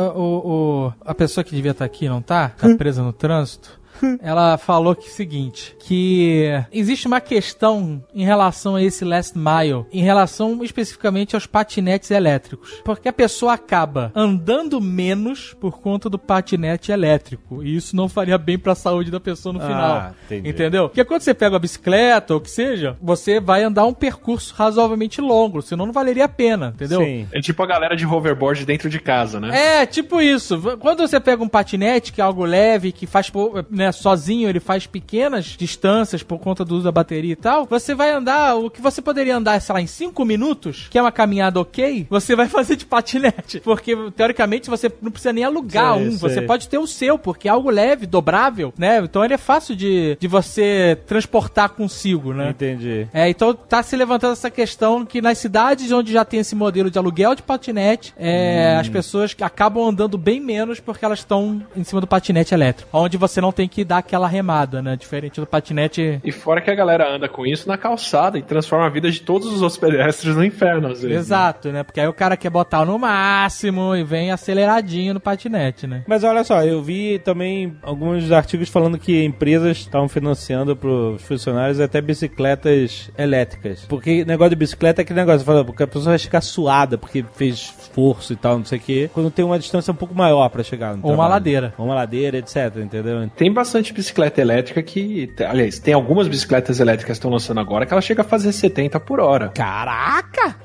Speaker 4: o, o- a pessoa que devia estar aqui não tá, tá presa no trânsito. Ela falou que é o seguinte, que existe uma questão em relação a esse last mile, em relação especificamente aos patinetes elétricos, porque a pessoa acaba andando menos por conta do patinete elétrico, e isso não faria bem para a saúde da pessoa no
Speaker 1: Ah,
Speaker 4: final.
Speaker 1: entendi.
Speaker 4: Entendeu? Porque quando você pega uma bicicleta ou o que seja, você vai andar um percurso razoavelmente longo, senão não valeria a pena, entendeu?
Speaker 1: Sim.
Speaker 2: É tipo a galera de hoverboard dentro de casa, né?
Speaker 4: É, tipo isso. Quando você pega um patinete, que é algo leve, que faz pou- né, sozinho, ele faz pequenas distâncias por conta do uso da bateria e tal, você vai andar, o que você poderia andar, sei lá, em 5 minutos, que é uma caminhada ok, você vai fazer de patinete. Porque, teoricamente, você não precisa nem alugar
Speaker 1: Sei,
Speaker 4: um,
Speaker 1: sei.
Speaker 4: você pode ter o seu, porque é algo leve, dobrável, né? Então ele é fácil de, de você transportar consigo, né?
Speaker 1: Entendi.
Speaker 4: É, então tá se levantando essa questão que nas cidades onde já tem esse modelo de aluguel de patinete, é,
Speaker 1: Hum.
Speaker 4: as pessoas que acabam andando bem menos porque elas estão em cima do patinete elétrico. Onde você não tem que dar aquela remada, né? Diferente do patinete.
Speaker 2: E fora que a galera anda com isso na calçada e transforma a vida de todos os outros pedestres no inferno, às vezes. né?
Speaker 4: Exato, né? Porque aí o cara quer botar no máximo e vem aceleradinho no patinete, né?
Speaker 1: Mas olha só, eu vi também alguns artigos falando que empresas estavam financiando para os funcionários até bicicletas elétricas. Porque negócio de bicicleta é aquele negócio, fala, porque a pessoa vai ficar suada porque fez esforço e tal, não sei o quê, quando tem uma distância um pouco maior para chegar no
Speaker 4: Ou uma
Speaker 1: trabalho.
Speaker 4: ladeira.
Speaker 1: Ou uma ladeira, etc, entendeu?
Speaker 2: Tem bastante bicicleta elétrica que. Aliás, tem algumas bicicletas elétricas que estão lançando agora que ela chega a fazer 70 por hora.
Speaker 4: Caraca!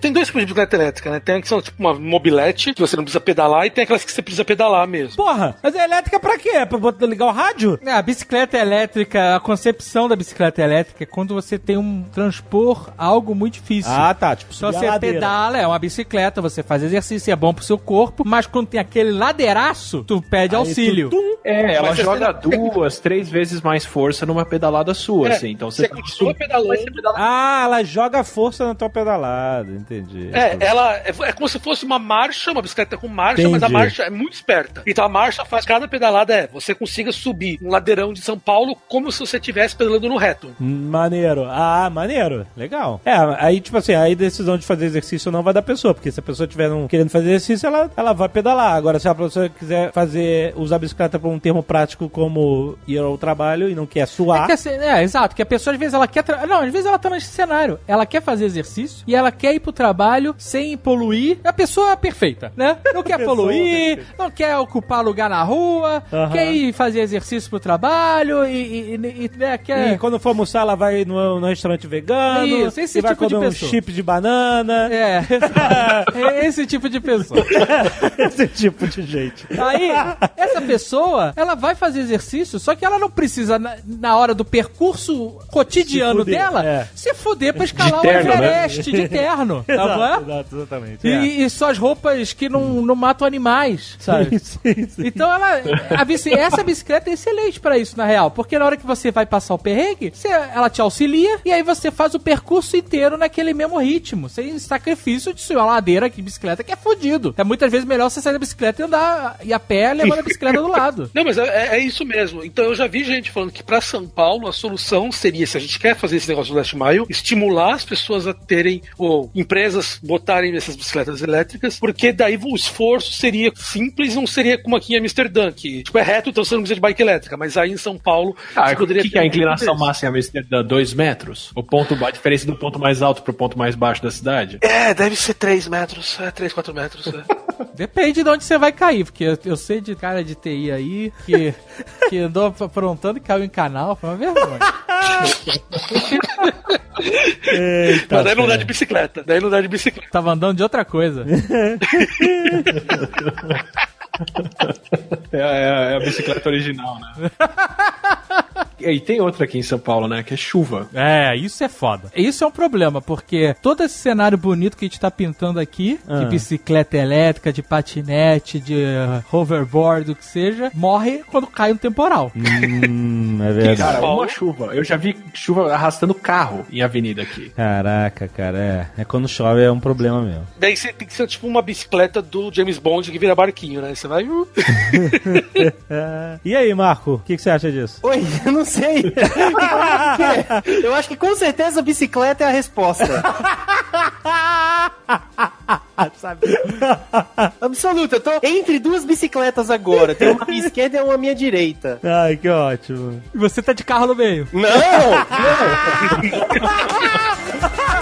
Speaker 3: Tem dois tipos de bicicleta elétrica, né? Tem a que são tipo uma mobilete, que você não precisa pedalar, e tem aquelas que você precisa pedalar mesmo.
Speaker 1: Porra, mas é elétrica pra quê? É pra botar- ligar o rádio?
Speaker 4: É, a bicicleta elétrica, a concepção da bicicleta elétrica é quando você tem um transpor algo muito difícil.
Speaker 1: Ah, tá, tipo,
Speaker 4: Só você
Speaker 1: ladeira.
Speaker 4: pedala, é uma bicicleta, você faz exercício, é bom pro seu corpo, mas quando tem aquele ladeiraço, tu pede
Speaker 1: Aí
Speaker 4: auxílio.
Speaker 1: tu- tum,
Speaker 2: É, ela joga duas, três vezes mais força numa pedalada sua,
Speaker 3: É,
Speaker 2: assim. Então você,
Speaker 3: você continua pedalando.
Speaker 1: Ah, ela joga força na tua pedalada, entendi.
Speaker 3: É, ela é, é como se fosse uma marcha, uma bicicleta com marcha, mas a
Speaker 1: Entendi.
Speaker 3: marcha é muito esperta. Então a marcha faz cada pedalada é, você consiga subir um ladeirão de São Paulo como se você estivesse pedalando no reto.
Speaker 1: Maneiro. Ah, maneiro. Legal. É, aí, tipo assim, aí decisão de fazer exercício ou não vai da pessoa, porque se a pessoa estiver não querendo fazer exercício, ela, ela vai pedalar. Agora, se a pessoa quiser fazer, usar a bicicleta por um termo prático como ir ao trabalho e não quer
Speaker 4: É,
Speaker 1: suar.
Speaker 4: que assim, é, exato, que a pessoa às vezes ela quer. tra- Não, às vezes ela tá nesse cenário. Ela quer fazer exercício e ela quer ir pro trabalho sem poluir. A pessoa é perfeita, né? Não quer poluir,
Speaker 1: perfeita.
Speaker 4: não quer ocupar lugar na rua, quer ir fazer exercício pro trabalho e, e, e- e, né, quer.
Speaker 1: E quando for almoçar, ela vai no, no restaurante vegano.
Speaker 4: Isso, esse
Speaker 1: e vai
Speaker 4: tipo de
Speaker 1: comer um
Speaker 4: pessoa.
Speaker 1: chip de banana.
Speaker 4: É, [laughs] é esse tipo de pessoa. [laughs]
Speaker 1: Esse tipo de gente.
Speaker 4: Aí, essa pessoa, ela vai fazer exercício, só que ela não precisa, na, na hora do percurso cotidiano
Speaker 1: Se fuder,
Speaker 4: dela,
Speaker 1: é.
Speaker 4: se fuder pra escalar
Speaker 2: De terno,
Speaker 4: o
Speaker 2: né?
Speaker 4: Everest de terno. [laughs] tá bom?
Speaker 1: Exato, exato, exatamente. É.
Speaker 4: E, e só as roupas que não, não matam animais, sabe?
Speaker 1: Sim, [laughs] sim, sim.
Speaker 4: Então ela. A bici, essa bicicleta é excelente pra isso, na real. Porque na hora que você vai passar o perrengue, você- ela te auxilia e aí você faz o percurso inteiro naquele mesmo ritmo. Sem sacrifício de subir uma ladeira que bicicleta que é fodido. É muitas vezes melhor você sair da bicicleta e andar e a pé levando a bicicleta do lado. [laughs]
Speaker 3: Não, mas é, é- é isso mesmo. Então eu já vi gente falando que pra São Paulo a solução seria, se a gente quer fazer esse negócio do Last Mile, estimular as pessoas a terem, ou empresas botarem essas bicicletas elétricas, porque daí o esforço seria simples, não seria como aqui em Amsterdã, que tipo, é reto, então você não precisa de bike elétrica, mas aí em São Paulo
Speaker 2: Ah,
Speaker 3: você
Speaker 2: o que, que é a inclinação máxima em Amsterdã? 2 metros? O ponto, a diferença do ponto mais alto pro ponto mais baixo da cidade?
Speaker 3: É, deve ser 3 metros, é 3, 4 metros. É. [laughs]
Speaker 4: Depende de onde você vai cair, porque eu, eu sei de cara de TI aí que, que andou aprontando e caiu em canal. Foi uma vergonha.
Speaker 1: Eita,
Speaker 3: mas daí não dá de bicicleta, daí não dá de bicicleta.
Speaker 4: Tava andando de outra coisa. [laughs]
Speaker 2: É, é- é a bicicleta original, né? [laughs] E tem outra aqui em São Paulo, né? Que é chuva.
Speaker 4: É, isso é foda. Isso é um problema, porque todo esse cenário bonito que a gente tá pintando aqui, de
Speaker 1: Ah.
Speaker 4: bicicleta elétrica, de patinete, de hoverboard, o que seja, morre quando cai um temporal. [laughs]
Speaker 1: Hum, é verdade.
Speaker 2: Cara, uma chuva. Eu já vi chuva arrastando carro em avenida aqui.
Speaker 1: Caraca, cara, é. É quando chove é um problema mesmo.
Speaker 3: Daí você tem que ser tipo uma bicicleta do James Bond que vira barquinho, né? Você vai. uh, [laughs]
Speaker 1: E aí, Marco, o que, que você acha disso?
Speaker 8: Oi, não sei. [laughs] eu acho que com certeza a bicicleta é a resposta. [laughs] Absoluta, eu tô entre duas bicicletas agora. Tem uma à minha esquerda e uma à minha direita.
Speaker 1: Ai, que ótimo.
Speaker 4: E você tá de carro no meio.
Speaker 8: Não! não. [laughs]